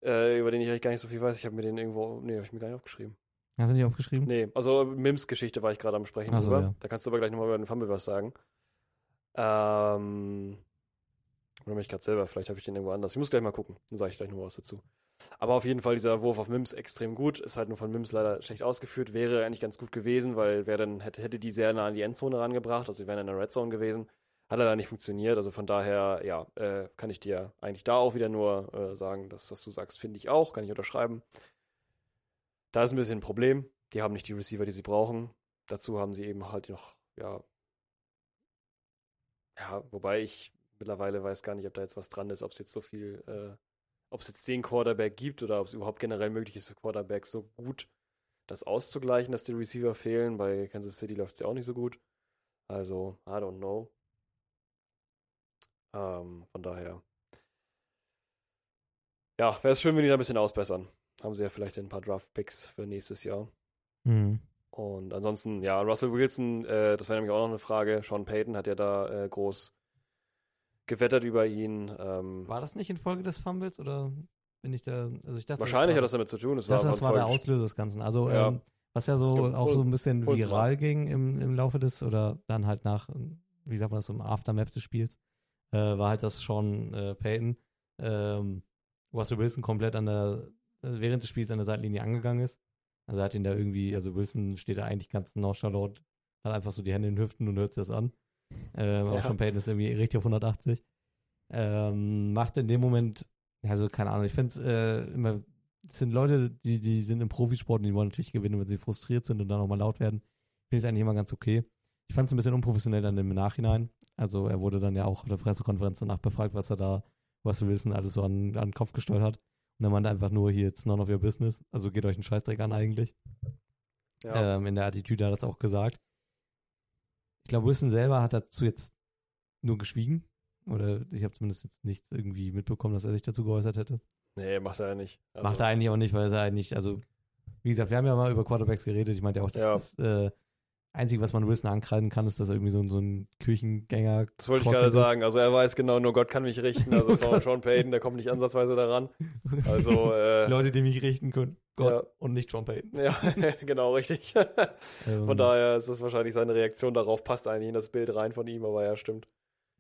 Äh, über den ich eigentlich gar nicht so viel weiß. Ich habe mir den irgendwo. Nee, habe ich mir gar nicht aufgeschrieben.
Hast du nicht aufgeschrieben?
Nee, also Mims Geschichte war ich gerade am Sprechen
so,
drüber.
ja.
Da kannst du aber gleich nochmal über den Fumble was sagen. Ähm. Oder mich gerade selber. Vielleicht habe ich den irgendwo anders. Ich muss gleich mal gucken. Dann sage ich gleich nochmal was dazu. Aber auf jeden Fall dieser Wurf auf Mims extrem gut. Ist halt nur von Mims leider schlecht ausgeführt. Wäre eigentlich ganz gut gewesen, weil wer dann hätte, hätte die sehr nah an die Endzone rangebracht. Also sie wären in der Red Zone gewesen. Hat leider nicht funktioniert. Also von daher, ja, äh, kann ich dir eigentlich da auch wieder nur äh, sagen, dass was du sagst, finde ich auch. Kann ich unterschreiben. Da ist ein bisschen ein Problem. Die haben nicht die Receiver, die sie brauchen. Dazu haben sie eben halt noch, ja, ja, wobei ich mittlerweile weiß gar nicht, ob da jetzt was dran ist, ob es jetzt so viel, äh, ob es jetzt den Quarterback gibt oder ob es überhaupt generell möglich ist für Quarterbacks so gut das auszugleichen, dass die Receiver fehlen. Bei Kansas City läuft es ja auch nicht so gut. Also, I don't know. Ähm, von daher. Ja, wäre es schön, wenn die da ein bisschen ausbessern. Haben sie ja vielleicht ein paar Draft-Picks für nächstes Jahr.
Mhm.
Und ansonsten, ja, Russell Wilson, äh, das wäre nämlich auch noch eine Frage. Sean Payton hat ja da äh, groß gewettert über ihn. Ähm,
War das nicht in Folge des Fumbles oder bin ich da? Also ich dachte,
wahrscheinlich hat
das
das damit zu tun.
Ich dachte,
war
das war der Auslöser des Ganzen. Also,
Ja.
ähm, was ja so
Ja,
auch so ein bisschen viral ging im, im Laufe des, oder dann halt nach, wie sagt man das, so im Aftermath des Spiels, äh, war halt, dass Sean äh, Payton ähm, Russell Wilson komplett an der, äh, während des Spiels an der Seitenlinie angegangen ist. Also er hat ihn da irgendwie, also Wilson steht da eigentlich ganz nonchalant, hat einfach so die Hände in den Hüften und hört sich das an. Ähm, Aber
Ja.
Sean Payton ist irgendwie richtig auf 180. Ähm, macht in dem Moment, also keine Ahnung, ich finde es äh, immer es sind Leute, die, die sind im Profisport und die wollen natürlich gewinnen, wenn sie frustriert sind und dann auch mal laut werden. Finde ich eigentlich immer ganz okay. Ich fand es ein bisschen unprofessionell dann im Nachhinein. Also er wurde dann ja auch auf der Pressekonferenz danach befragt, was er da, was wir wissen, alles so an, an den Kopf gesteuert hat. Und er meinte einfach nur, hier, it's none of your business. Also geht euch einen Scheißdreck an eigentlich.
Ja.
Ähm, in der Attitüde hat er das auch gesagt. Ich glaube, Wilson selber hat dazu jetzt nur geschwiegen. Oder ich habe zumindest jetzt nichts irgendwie mitbekommen, dass er sich dazu geäußert hätte.
nee, macht er ja nicht. Also,
Macht er eigentlich auch nicht, weil er eigentlich, also, wie gesagt, wir haben ja mal über Quarterbacks geredet. Ich meinte ja auch, das,
Ja.
das äh, Einzige, was man Wilson ankreiden kann, ist, dass er irgendwie so, ein- so ein Kirchengänger.
Das wollte ich gerade
ist.
sagen. Also er weiß genau, nur Gott kann mich richten. Also Sean, Sean Payton, der kommt nicht ansatzweise daran. Also, äh,
Leute, die mich richten können. Gott
Ja.
und nicht John Payton.
ja, genau, richtig.
Ähm,
Von daher ist das wahrscheinlich seine Reaktion darauf, passt eigentlich in das Bild rein von ihm, aber ja, stimmt.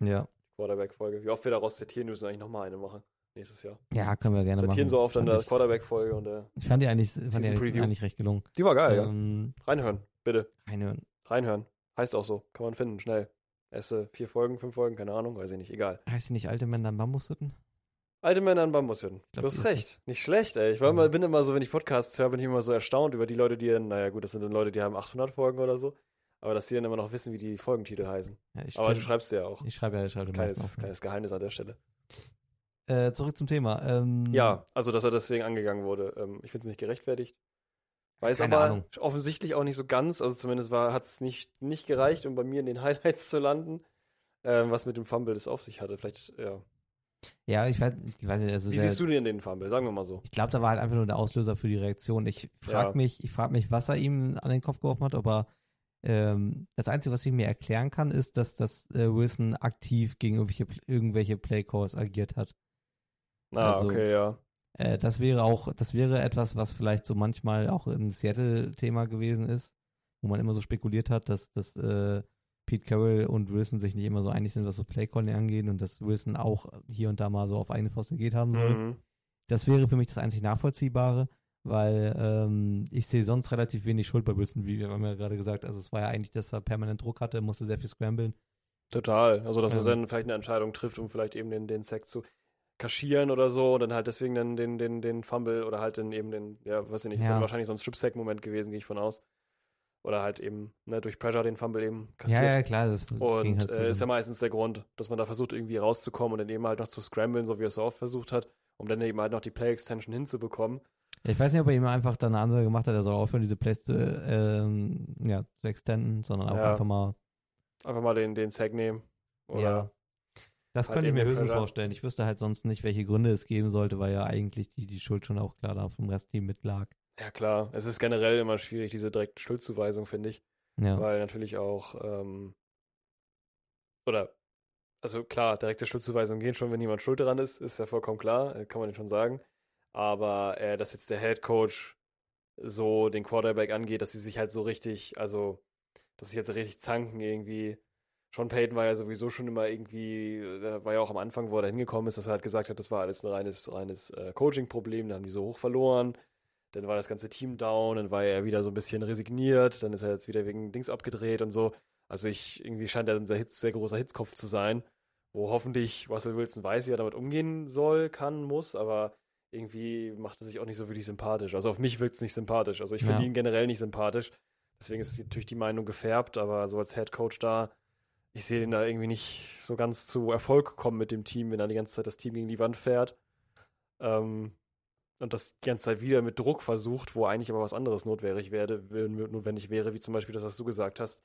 Ja.
Quarterback-Folge. Wie oft wir daraus zitieren, müssen wir eigentlich nochmal eine machen. Nächstes Jahr.
ja, können wir gerne
Zitieren
machen.
so oft an der Quarterback-Folge und äh,
Ich fand die eigentlich, fand die eigentlich, recht gelungen.
die war geil, ja.
ähm,
Reinhören, bitte.
Reinhören.
Reinhören. Heißt auch so. Kann man finden, schnell. Erste vier Folgen, fünf Folgen, keine Ahnung, weiß ich nicht, egal.
Heißt die nicht alte Männer an Bambushütten?
Alte Männer an Bambushütten.
glaub,
Du hast recht. Nicht schlecht, ey. Ich war immer, bin immer so, wenn ich Podcasts höre, bin ich immer so erstaunt über die Leute, die, naja gut, das sind dann Leute, die haben 800 Folgen oder so. Aber dass sie dann immer noch wissen, wie die Folgentitel heißen.
Ja,
Aber du
bin-
schreibst ja auch.
Ich schreibe ja, ich schreibe
Kleines,
meistens auch.
kleines Geheimnis an der Stelle.
Äh, zurück zum Thema. Ähm,
Ja, also dass er deswegen angegangen wurde. Ähm, ich finde es nicht gerechtfertigt. Weiß
Keine
aber
Ahnung.
offensichtlich auch nicht so ganz. Also zumindest hat es nicht, nicht gereicht, um bei mir in den Highlights zu landen. Ähm, was mit dem Fumble das auf sich hatte. Vielleicht, ja.
Ja, ich weiß, ich weiß nicht. Also
Wie
der,
siehst du denn den Fumble? Sagen wir mal so.
Ich glaube, da war halt einfach nur der Auslöser für die Reaktion. Ich frage
Ja.
mich, ich frage mich, was er ihm an den Kopf geworfen hat, aber ähm, das Einzige, was ich mir erklären kann, ist, dass das äh, Wilson aktiv gegen irgendwelche, irgendwelche Playcalls agiert hat.
Ah,
Also-
okay, ja.
Äh, das wäre auch, das wäre etwas, was vielleicht so manchmal auch ein Seattle-Thema gewesen ist, wo man immer so spekuliert hat, dass, dass äh, Pete Carroll und Wilson sich nicht immer so einig sind, was so Playcalling angeht und dass Wilson auch hier und da mal so auf eigene Faust geht haben soll.
Mhm.
Das wäre für mich das einzig Nachvollziehbare, weil ähm, ich sehe sonst relativ wenig Schuld bei Wilson, wie wir haben ja gerade gesagt. Also es war ja eigentlich, dass er permanent Druck hatte, musste sehr viel scramblen.
Total. Also, dass er dann vielleicht eine Entscheidung trifft, um vielleicht eben den, den Sack zu kaschieren oder so und dann halt deswegen dann den, den, den Fumble oder halt dann eben den, ja, weiß ich nicht, ist
Ja.
dann wahrscheinlich so ein Strip-Sack-Moment gewesen, gehe ich von aus. Oder halt eben, ne, durch Pressure den Fumble eben
Ja,
kassiert.
ja, klar. Das
Und
halt so
äh, ist ja meistens der Grund, dass man da versucht, irgendwie rauszukommen und dann eben halt noch zu scramblen, so wie er es so oft versucht hat, um dann eben halt noch die Play-Extension hinzubekommen.
ich weiß nicht, ob er ihm einfach dann eine Ansage gemacht hat, er soll aufhören, diese Plays zu, ähm, ja, zu extenden, sondern auch
Ja.
einfach mal.
Einfach mal den, den Sack nehmen. Oder
Ja. Das könnte ich mir höchstens
Pressure.
vorstellen. Ich wüsste halt sonst nicht, welche Gründe es geben sollte, weil ja eigentlich die, die Schuld schon auch klar da vom Restteam mitlag.
Ja, klar. Es ist generell immer schwierig, diese direkte Schuldzuweisung, finde ich.
Ja.
Weil natürlich auch, ähm, oder, also klar, direkte Schuldzuweisungen gehen schon, wenn jemand schuld daran ist, ist ja vollkommen klar, äh, kann man den schon sagen. Aber äh, dass jetzt der Head Coach so den Quarterback angeht, dass sie sich halt so richtig, also, dass sie jetzt so richtig zanken irgendwie. Sean Payton war ja sowieso schon immer irgendwie, äh, war ja auch am Anfang, wo er da hingekommen ist, dass er halt gesagt hat, das war alles ein reines, reines äh, Coaching-Problem, da haben die so hoch verloren. Dann war das ganze Team down, dann war er wieder so ein bisschen resigniert, dann ist er jetzt wieder wegen Dings abgedreht und so. Also ich, irgendwie scheint er ein sehr, sehr großer Hitzkopf zu sein, wo hoffentlich Russell Wilson weiß, wie er damit umgehen soll, kann, muss, aber irgendwie macht er sich auch nicht so wirklich sympathisch. Also auf mich wirkt es nicht sympathisch. Also ich finde
Ja.
ihn generell nicht sympathisch. Deswegen ist natürlich die Meinung gefärbt, aber so als Head Coach da, ich sehe den da irgendwie nicht so ganz zu Erfolg kommen mit dem Team, wenn er die ganze Zeit das Team gegen die Wand fährt. Ähm, und das die ganze Zeit wieder mit Druck versucht, wo eigentlich aber was anderes notwendig wäre, notwendig wäre, wie zum Beispiel das, was du gesagt hast,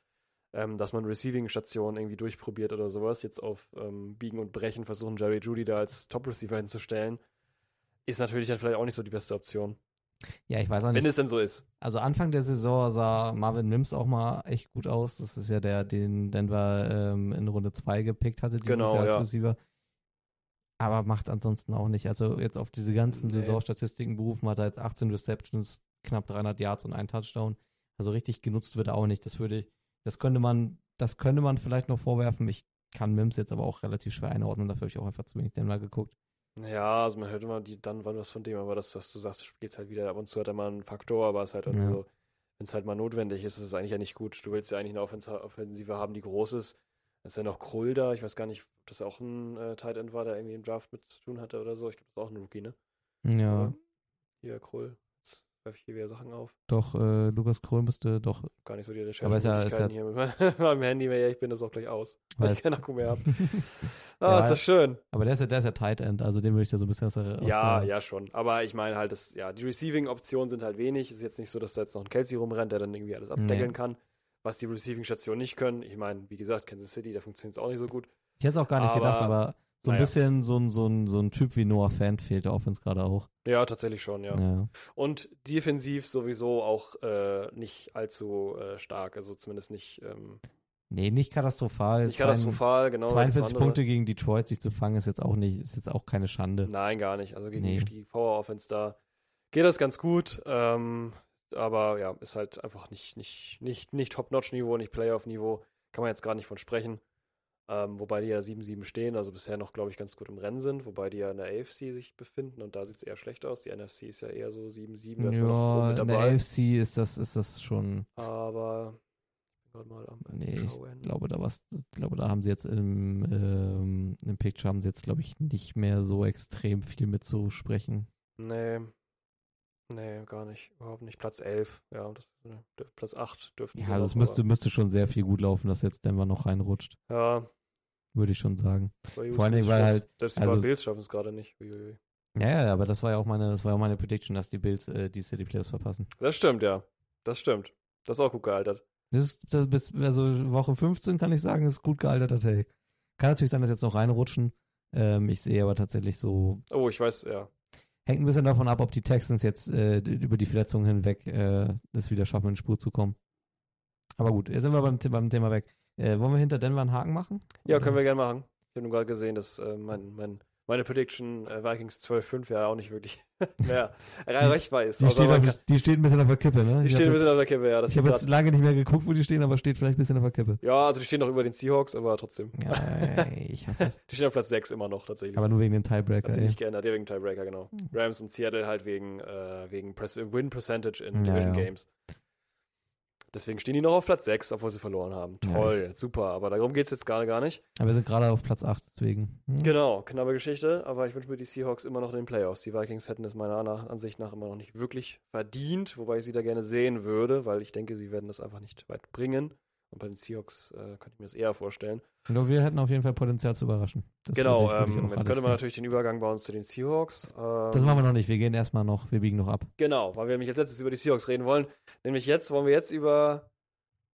ähm, dass man Receiving-Stationen irgendwie durchprobiert oder sowas, jetzt auf ähm, Biegen und Brechen versuchen, Jerry Judy da als Top-Receiver hinzustellen, ist natürlich dann vielleicht auch nicht so die beste Option.
Ja, ich weiß auch
Wenn
nicht.
es denn so ist.
Also Anfang der Saison sah Marvin Mims auch mal echt gut aus. Das ist ja der, den Denver ähm, in Runde 2 gepickt hatte dieses
Genau,
Jahr als
ja.
Receiver. Aber macht ansonsten auch nicht. Also jetzt auf diese ganzen
Nee.
Saisonstatistiken berufen hat er jetzt 18 Receptions, knapp 300 Yards und ein Touchdown. Also richtig genutzt wird er auch nicht. Das würde ich, das könnte man, das könnte man vielleicht noch vorwerfen. Ich kann Mims jetzt aber auch relativ schwer einordnen. Dafür habe ich auch einfach zu wenig Denver geguckt.
Ja, also man hört immer die, dann wann was von dem, aber das, was du sagst, spielt halt wieder ab und zu hat er mal einen Faktor, aber es ist halt auch
Ja.
nur so, wenn es halt mal notwendig ist, ist es eigentlich ja nicht gut. Du willst ja eigentlich eine Offens Offensive haben, die groß ist. Es ist ja noch Krull da, ich weiß gar nicht, ob das auch ein äh, Tight End war, der irgendwie im Draft mit zu tun hatte oder so. Ich glaube, das ist auch ein Rookie, ne?
Ja,
Oder? Hier, Krull. Werfe ich hier wieder Sachen auf.
doch, äh, Lukas Kroll müsste doch.
Gar nicht so die
Aber ist ja- ist ja-
Recherche hier mit meinem, Handy, weil ja, ich bin das auch gleich aus, weil ich keinen Akku mehr habe.
Ja,
Ah, ist das schön.
aber der ist ja, der ist ja Tight End, also den würde ich da so ein bisschen aus der. Aus
Ja,
der,
ja, schon. Aber ich meine halt, das, ja, die Receiving-Optionen sind halt wenig. Ist jetzt nicht so, dass da jetzt noch ein Kelsey rumrennt, der dann irgendwie alles abdeckeln
Nee.
kann. Was die Receiving-Stationen nicht können. Ich meine, wie gesagt, Kansas City, da funktioniert es auch nicht so gut.
Ich hätte es auch gar nicht
Aber,
gedacht, aber so ein
naja.
bisschen so ein, so, ein, so ein Typ wie Noah Fant fehlt der Offense gerade auch.
Ja, tatsächlich schon, ja.
Ja.
Und defensiv sowieso auch äh, nicht allzu äh, stark. Also zumindest nicht, ähm,
Nee, nicht katastrophal.
nicht katastrophal, genau. da gibt's
42
andere.
Punkte gegen Detroit sich zu fangen, ist jetzt auch nicht, ist jetzt auch keine Schande.
Nein, gar nicht. Also gegen
Nee.
die, die Power-Offense da geht das ganz gut. Ähm, aber ja, ist halt einfach nicht, nicht, nicht, nicht Top-Notch-Niveau, nicht Playoff-Niveau. Kann man jetzt gar nicht von sprechen. Ähm, wobei die ja 7-7 stehen, also bisher noch, glaube ich, ganz gut im Rennen sind. Wobei die ja in der AFC sich befinden und da sieht es eher schlecht aus. Die NFC ist ja eher so 7-7, da ist man noch oben
Ja, in der. AFC ist das, ist das schon.
Aber mal am
Nee, ich glaube, da was, glaube, da haben sie jetzt im, ähm, im Picture haben sie jetzt, glaube ich, nicht mehr so extrem viel mitzusprechen.
Nee. Nee, gar nicht. Überhaupt nicht. Platz 11. Ja, das, ne, Platz 8 dürften
Ja, also es müsste, müsste schon sehr viel gut laufen, dass jetzt Denver noch reinrutscht,
Ja,
würde ich schon sagen. Vor allen Dingen, weil halt.
Selbst die
also-
Bills schaffen es gerade nicht. Uiuiui.
Ja, ja, aber das war ja auch meine, das war ja auch meine Prediction, dass die Bills äh, die City Playoffs verpassen.
Das stimmt, ja. Das stimmt. Das ist auch gut gealtert.
Das ist, das bis, also Woche 15 kann ich sagen, ist gut gealterter Take. Kann natürlich sein, dass jetzt noch reinrutschen. Ähm, ich sehe aber tatsächlich so,
Oh, ich weiß, ja.
hängt ein bisschen davon ab, ob die Texans jetzt äh, über die Verletzungen hinweg äh, es wieder schaffen, in Spur zu kommen. Aber gut, jetzt sind wir beim, beim Thema weg. Äh, wollen wir hinter Denver einen Haken machen?
Ja, können wir gerne machen. Ich habe nur gerade gesehen, dass äh, mein, mein, meine Prediction äh, Vikings 12-5 ja auch nicht wirklich mehr erreichbar ist.
Die
Also
steht, auf, die steht ein bisschen auf der Kippe, ne?
die
Ich
stehen ein bisschen auf der Kippe, ja. Das
ich habe jetzt lange nicht mehr geguckt, wo die stehen, aber steht vielleicht ein bisschen auf der Kippe.
ja, also die stehen noch über den Seahawks, aber trotzdem.
Ja, ich hasse es.
Die stehen auf Platz 6 immer noch tatsächlich.
Aber nur wegen dem Tiebreaker,
Hat sich nicht geändert, ja, wegen Tiebreaker, genau. Rams und Seattle halt wegen, äh, wegen Win Percentage in
Ja,
Division
ja.
Games. Deswegen stehen die noch auf Platz 6, obwohl sie verloren haben. Toll,
ist-
super, aber darum geht es jetzt gerade gar nicht.
Aber wir sind gerade auf Platz 8, deswegen. Hm.
Genau, knappe Geschichte, aber ich wünsche mir die Seahawks immer noch in den Playoffs. Die Vikings hätten es meiner Ansicht nach immer noch nicht wirklich verdient, wobei ich sie da gerne sehen würde, weil ich denke, sie werden das einfach nicht weit bringen. Und bei den Seahawks äh, könnte ich mir das eher vorstellen.
Nur wir hätten auf jeden Fall Potenzial zu überraschen. Das
genau,
würde ich- würde ich
ähm, jetzt könnte man natürlich den Übergang bei uns zu den Seahawks. Ähm,
Das machen wir noch nicht. Wir gehen erstmal noch, wir biegen noch ab.
Genau, weil wir nämlich jetzt letztes über die Seahawks reden wollen. Nämlich jetzt wollen wir jetzt über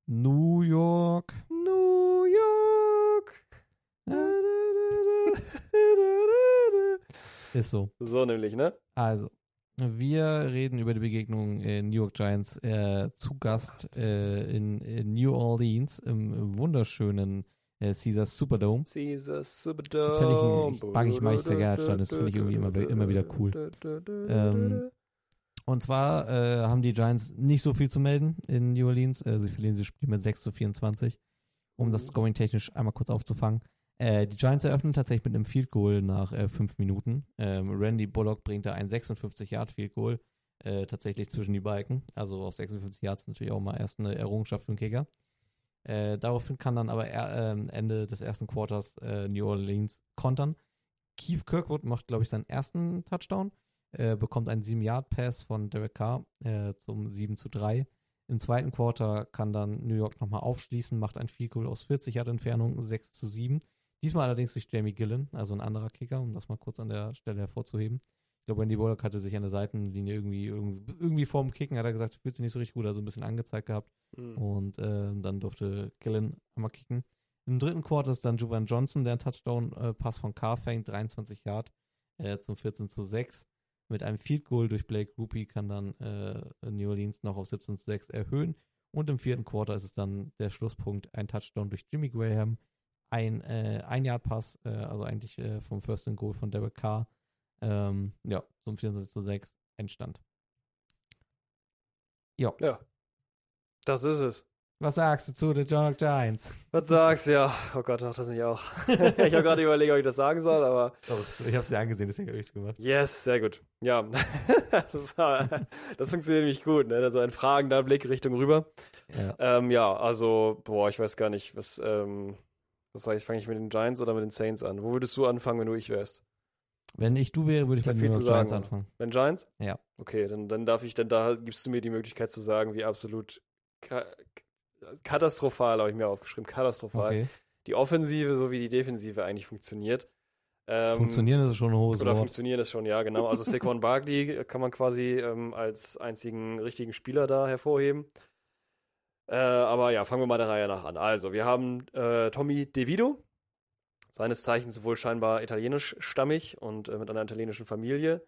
New York.
New York.
Ist so.
So nämlich, ne?
Also, wir reden über die Begegnung äh, New York Giants äh, zu Gast äh, in, in New Orleans im wunderschönen äh, Caesars Superdome.
Caesar Superdome.
Mag ich- mag ich sehr gerne. Das finde ich irgendwie immer- immer wieder cool. Ähm, Und zwar äh, haben die Giants nicht so viel zu melden in New Orleans. Äh, sie verlieren das Spiel mit 6 zu 24, um das
Mhm.
scoring-technisch einmal kurz aufzufangen. Äh, die Giants eröffnen tatsächlich mit einem Field Goal nach äh, fünf Minuten. Ähm, Randy Bullock bringt da ein 56-Yard-Field Goal äh, tatsächlich zwischen die Balken. Also aus 56 Yards natürlich auch mal erst eine Errungenschaft für den Kicker. Äh, daraufhin kann dann aber er, ähm, Ende des ersten Quarters äh, New Orleans kontern. Keith Kirkwood macht, glaube ich, seinen ersten Touchdown äh, bekommt einen 7-Yard-Pass von Derek Carr zum 7 zu 3. Im zweiten Quarter kann dann New York nochmal aufschließen, macht ein Field Goal aus 40 Yard Entfernung, 6 zu 7. Diesmal allerdings durch Jamie Gillen, also ein anderer Kicker, um das mal kurz an der Stelle hervorzuheben. Ich glaube, Wendy Bullock hatte sich an der Seitenlinie irgendwie, irgendwie, irgendwie vorm Kicken, hat er gesagt, fühlt sich nicht so richtig gut, also ein bisschen angezeigt gehabt.
Mhm.
Und ähm, dann durfte Gillen einmal kicken. Im dritten Quarter ist dann Juvan Johnson, der einen Touchdown-Pass von Carr fängt, 23 Yard äh, zum 14 zu 6. Mit einem Field Goal durch Blake Rupi kann dann äh, New Orleans noch auf 17 zu 6 erhöhen. Und im vierten Quarter ist es dann der Schlusspunkt, ein Touchdown durch Jimmy Graham, ein äh, Ein-Yard-Pass, äh, also eigentlich äh, vom First and Goal von Derek Carr. Ähm, ja, zum 24 zu 6 Endstand.
Ja. Das ist es.
Was sagst du zu den York Giants?
Was sagst du? Ja. Oh Gott, mach das nicht auch. ich habe gerade überlegt, ob ich das sagen soll, aber
Oh, ich habe es dir angesehen, deswegen habe ich es gemacht.
yes, sehr gut. Ja, das, war, das funktioniert nämlich gut, ne? So ein fragender Blick Richtung rüber.
Ja.
Ähm, ja, also, boah, ich weiß gar nicht, was, ähm, was sag ich, fange ich mit den Giants oder mit den Saints an? Wo würdest du anfangen, wenn du ich wärst?
Wenn ich du wäre, würde ich
Ich
mit den Giants
sagen.
anfangen.
Den Giants?
Ja.
Okay, dann, dann darf ich, dann da gibst du mir die Möglichkeit zu sagen, wie absolut ka katastrophal, habe ich mir aufgeschrieben, katastrophal.
Okay.
Die Offensive sowie die Defensive eigentlich funktioniert. Ähm,
Funktionieren ist schon ein hohes
Oder
Wort.
funktionieren ist schon, ja, genau. Also Saquon Barkley kann man quasi ähm, als einzigen richtigen Spieler da hervorheben. Äh, aber ja, fangen wir mal der Reihe nach an. Also, wir haben äh, Tommy DeVito, seines Zeichens wohl scheinbar italienisch-stammig und äh, mit einer italienischen Familie,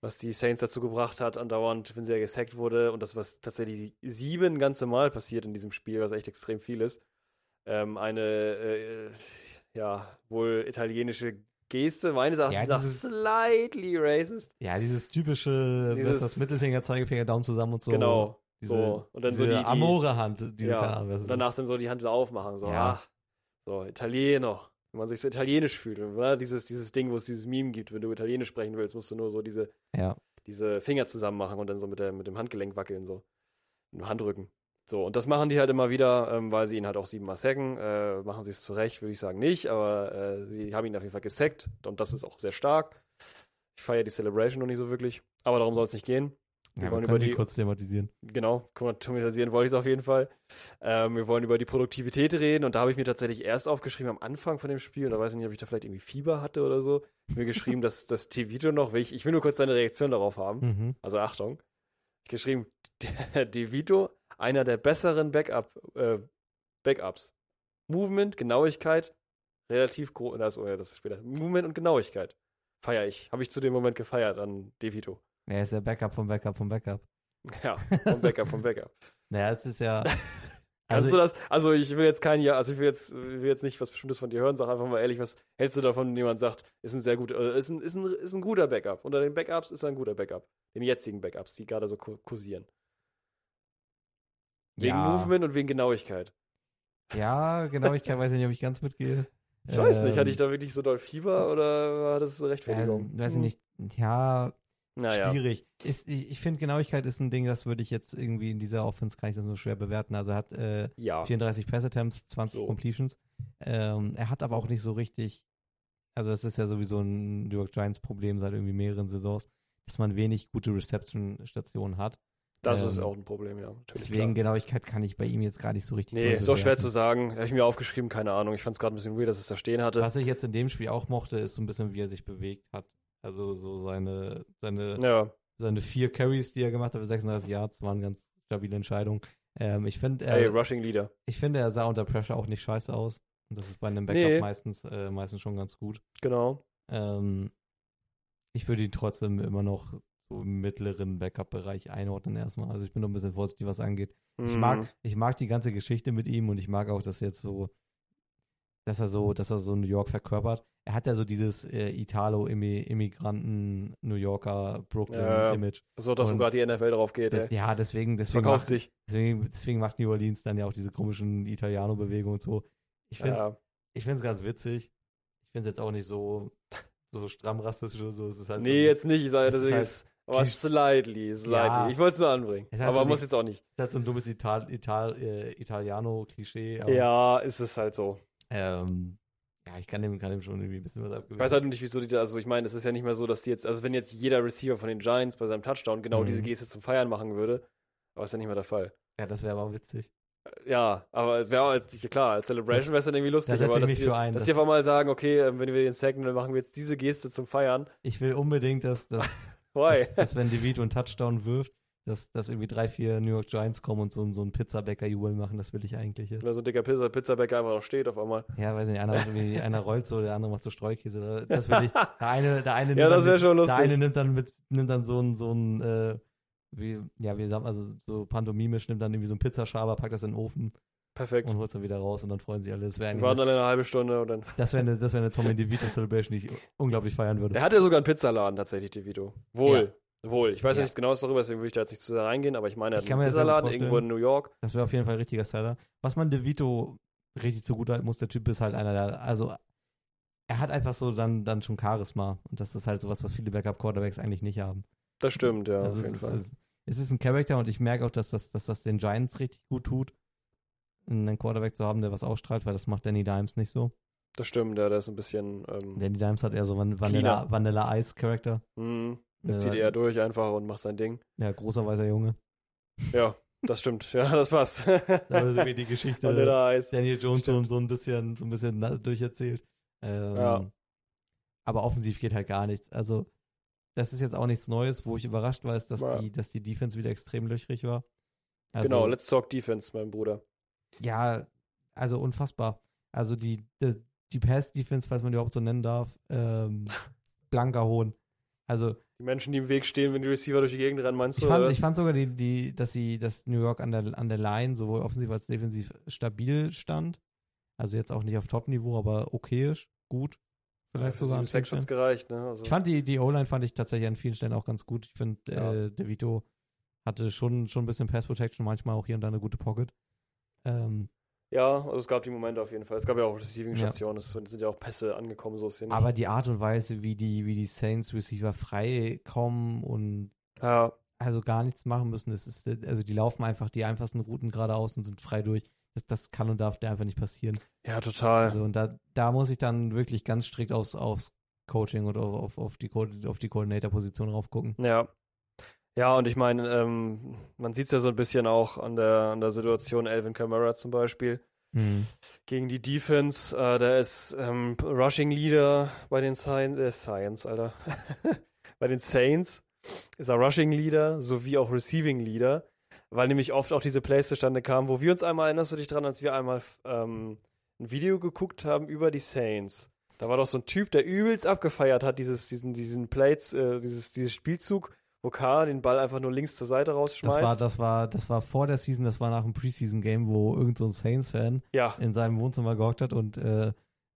was die Saints dazu gebracht hat, andauernd, wenn sie ja gesackt wurde und das, was tatsächlich sieben ganze Mal passiert in diesem Spiel, was echt extrem viel ist, ähm, eine, äh, ja, wohl italienische Geste, meines Erachtens
Ja, dieses-
slightly racist.
Ja, dieses typische,
Dieses-
das Mittelfinger, Zeigefinger, Daumen zusammen und so.
Genau.
Diese,
so. Und dann so
diese
die, die
Amore-Hand, diese
ja,
Ahnung,
und danach dann so die Hand wieder aufmachen, so,
Ja.
ach, so, Italiener. Wenn man sich so italienisch fühlt, oder? Dieses, dieses Ding, wo es dieses Meme gibt, wenn du Italienisch sprechen willst, musst du nur so diese.
Ja.
diese Finger zusammen machen und dann so mit, der, mit dem Handgelenk wackeln, so. Mit dem Handrücken. So, und das machen die halt immer wieder, ähm, weil sie ihn halt auch siebenmal sacken. Äh, machen sie es zurecht, würde ich sagen nicht, aber äh, sie haben ihn auf jeden Fall gesackt und das ist auch sehr stark. Ich feiere die Celebration noch nicht so wirklich, aber darum soll es nicht gehen. Wir
Ja,
wollen
wir
über
die
die,
kurz thematisieren.
genau, thematisieren wollte ich es auf jeden Fall. Ähm, wir wollen über die Produktivität reden und da habe ich mir tatsächlich erst aufgeschrieben am Anfang von dem Spiel, da weiß ich nicht, ob ich da vielleicht irgendwie Fieber hatte oder so, mir geschrieben, dass das T-Vito noch, ich, ich will nur kurz deine Reaktion darauf haben.
Mhm.
Also Achtung. Ich geschrieben, DeVito, einer der besseren Backup, äh, Backups. Movement, Genauigkeit, relativ groß, das, oh ja, das ist später. Movement und Genauigkeit. Feier ich. Habe ich zu dem Moment gefeiert an DeVito.
Er ist der Backup vom Backup vom Backup.
Ja, vom Backup, vom Backup.
Naja, es ist ja.
Kannst
Also,
du das? Also ich will jetzt kein Ja, also ich will jetzt, will jetzt nicht was Bestimmtes von dir hören, sag einfach mal ehrlich, was hältst du davon, wenn jemand sagt, ist ein sehr gut, äh, ist ein, ist ein, ist ein guter Backup. Unter den Backups ist er ein guter Backup. Den jetzigen Backups, die gerade so ku- kursieren. Wegen
ja,
Movement und wegen Genauigkeit.
Ja, genau, ich kann, weiß nicht, ob ich ganz mitgehe.
Ich weiß nicht, hatte
Ähm,
ich da wirklich so doll Fieber oder war das
Ja,
Rechtfertigung?
weiß ich nicht. Ja,
Naja.
schwierig. Ist, ich ich finde, Genauigkeit ist ein Ding, das würde ich jetzt irgendwie in dieser Offense, kann ich das nur schwer bewerten. Also er hat äh,
Ja.
34 Pass-Attempts, 20
So.
Completions. Ähm, er hat aber auch nicht so richtig, also das ist ja sowieso ein New York Giants-Problem seit irgendwie mehreren Saisons, dass man wenig gute Reception-Stationen hat.
Das
ähm,
ist auch ein Problem, ja.
Deswegen
klar.
Genauigkeit kann ich bei ihm jetzt gar nicht so richtig
Nee, ist auch schwer zu sagen. Habe ich mir aufgeschrieben, keine Ahnung. Ich fand es gerade ein bisschen weird, dass es da stehen hatte.
Was ich jetzt in dem Spiel auch mochte, ist so ein bisschen, wie er sich bewegt hat. Also so seine, seine,
Ja,
seine vier Carries, die er gemacht hat, für 36 Yards, waren ganz stabile Entscheidungen. Ähm, ich finde,
ey,
er,
Rushing Leader.
ich finde, er sah unter Pressure auch nicht scheiße aus. Und das ist bei einem Backup
Nee.
meistens, äh, meistens schon ganz gut.
Genau.
Ähm, ich würde ihn trotzdem immer noch so im mittleren Backup-Bereich einordnen erstmal. Also ich bin noch ein bisschen vorsichtig, was angeht. Ich
Mhm.
mag, ich mag die ganze Geschichte mit ihm und ich mag auch, dass jetzt so, dass er so, dass er so New York verkörpert. Er hat ja so dieses äh, Italo-Immigranten-New Yorker
Ja,
Brooklyn-Image.
Das wird, dass
Und
sogar die NFL drauf geht,
Das, ja, deswegen, deswegen macht,
sich.
deswegen, deswegen macht New Orleans dann ja auch diese komischen Italiano-Bewegungen und so. Ich finde es
Ja.
ich find's ganz witzig. Ich finde es jetzt auch nicht so, so stramm rassistisch oder so. Es ist halt so,
Nee, jetzt nicht. Ich sage,
es
das
ist halt.
Aber slightly, slightly.
Ja.
Ich wollte es nur anbringen.
Es
aber
so
muss
nicht-
jetzt auch nicht.
ist halt so ein dummes Ital, Ital, äh, Italiano-Klischee.
Ja, ist es halt so.
Ähm, ja, ich kann dem, kann dem schon irgendwie ein bisschen was abgewinnen.
Ich weiß halt nicht, wieso die da, also ich meine, es ist ja nicht mehr so, dass die jetzt, also wenn jetzt jeder Receiver von den Giants bei seinem Touchdown genau
Mhm.
diese Geste zum Feiern machen würde, aber ist ja nicht mehr der Fall.
ja, das wäre aber auch witzig.
Ja, aber es wäre auch, als, klar, als Celebration wäre es dann irgendwie lustig,
setze
aber
ich
dass die,
für ein,
dass
das-
die einfach mal sagen, okay, ähm, wenn wir den sacken, dann machen wir jetzt diese Geste zum Feiern.
Ich will unbedingt, dass, dass,
Why?
dass, dass wenn DeVito einen Touchdown wirft, dass, dass irgendwie drei, vier New York Giants kommen und so, so einen Pizzabäcker-Jubel machen. Das will ich eigentlich jetzt.
Wenn da so ein dicker Pizza, Pizzabäcker einfach noch steht auf einmal.
Ja, weiß nicht, einer, einer rollt so, der andere macht so Streukäse. Das will ich. Der eine, der eine
Ja,
nimmt
das
dann
schon
Der
lustig.
eine nimmt dann mit, nimmt dann so ein, so ein, äh, wie, ja, wie sagt man, also so pantomimisch, nimmt dann irgendwie so einen Pizzaschaber, packt das in den Ofen
Perfekt.
und holt es dann wieder raus und dann freuen sich alle. Das
warten dann eine halbe Stunde und dann.
das wäre eine, das wäre eine Tommy DeVito Celebration, die ich unglaublich feiern würde.
Der hat ja sogar einen Pizzaladen tatsächlich, die Vito. Wohl. Wohl. Ich weiß ja nichts Genaues darüber, deswegen will ich da jetzt nicht zu sehr reingehen, aber ich meine, er hat
kann
einen Pizzaladen irgendwo in New York.
Das wäre auf jeden Fall ein richtiger Seller. Was man DeVito richtig zugute halten muss, der Typ ist halt einer der, also er hat einfach so dann, dann schon Charisma und das ist halt sowas, was viele Backup-Quarterbacks eigentlich nicht haben.
Das stimmt, ja,
also es,
jeden
ist,
Fall.
es, ist ein Charakter und ich merke auch, dass das, dass das den Giants richtig gut tut, einen Quarterback zu haben, der was ausstrahlt, weil das macht Danny Dimes nicht so.
Das stimmt, ja, der ist ein bisschen. Ähm,
Danny Dimes hat eher so Van Vanilla,
Cleaner.
Vanilla Ice Charakter.
hm, der
Ja,
zieht eher durch einfach und macht sein Ding.
Ja, großer weißer Junge.
Ja, das stimmt. Ja, das passt.
Da ist irgendwie die Geschichte. Daniel Jones so,
Stimmt.
so ein bisschen, so ein bisschen durcherzählt. Ähm,
Ja.
Aber offensiv geht halt gar nichts. Also, das ist jetzt auch nichts Neues, wo ich überrascht war, ist, dass,
Ja.
die, dass die Defense wieder extrem löchrig war. Also,
genau, let's talk Defense, mein Bruder.
Ja, also unfassbar. Also die, die, die Pass-Defense, falls man die überhaupt so nennen darf, ähm, blanker Hohn. Also
Die Menschen, die im Weg stehen, wenn die Receiver durch die Gegend rennen, meinst
ich
du?
fand,
oder?
ich fand sogar, die, die, dass sie, dass New York an der, an der Line sowohl offensiv als defensiv stabil stand. Also jetzt auch nicht auf Top-Niveau, aber okayisch, gut. Vielleicht
Für
sogar
Sacks hat's gereicht, ne? Also,
Ich fand die, die O-Line fand ich tatsächlich an vielen Stellen auch ganz gut. Ich finde,
Ja.
äh, DeVito hatte schon, schon ein bisschen Pass-Protection, manchmal auch hier und da eine gute Pocket. Ähm,
ja, also es gab die Momente auf jeden Fall. Es gab ja auch
Ja.
Receiving-Stationen, es sind ja auch Pässe angekommen, so ist ja nicht.
Aber die Art und Weise, wie die, wie die Saints Receiver frei kommen und
ja,
also gar nichts machen müssen, das ist, also die laufen einfach die einfachsten Routen geradeaus und sind frei durch. Das, das kann und darf dir einfach nicht passieren.
ja, total.
Also und da, da muss ich dann wirklich ganz strikt aufs, aufs Coaching und auf, auf, auf die, auf die Coordinator-Position raufgucken.
Ja. Ja, und ich meine, ähm, man sieht es ja so ein bisschen auch an der, an der Situation Alvin Kamara zum Beispiel
Hm.
gegen die Defense. Äh, der ist ähm, Rushing Leader bei den Science, äh, Science, Alter. bei den Saints ist er Rushing Leader sowie auch Receiving Leader, weil nämlich oft auch diese Plays zustande kamen, wo wir uns einmal, erinnerst du dich dran, als wir einmal ähm, ein Video geguckt haben über die Saints. Da war doch so ein Typ, der übelst abgefeiert hat, dieses, diesen, diesen Plays, äh, dieses, dieses Spielzug, wo K den Ball einfach nur links zur Seite rausschmeißt.
Das war, das war, das war vor der Season, das war nach einem Preseason-Game, wo irgend so ein Saints-Fan
ja,
in seinem Wohnzimmer gehockt hat und äh,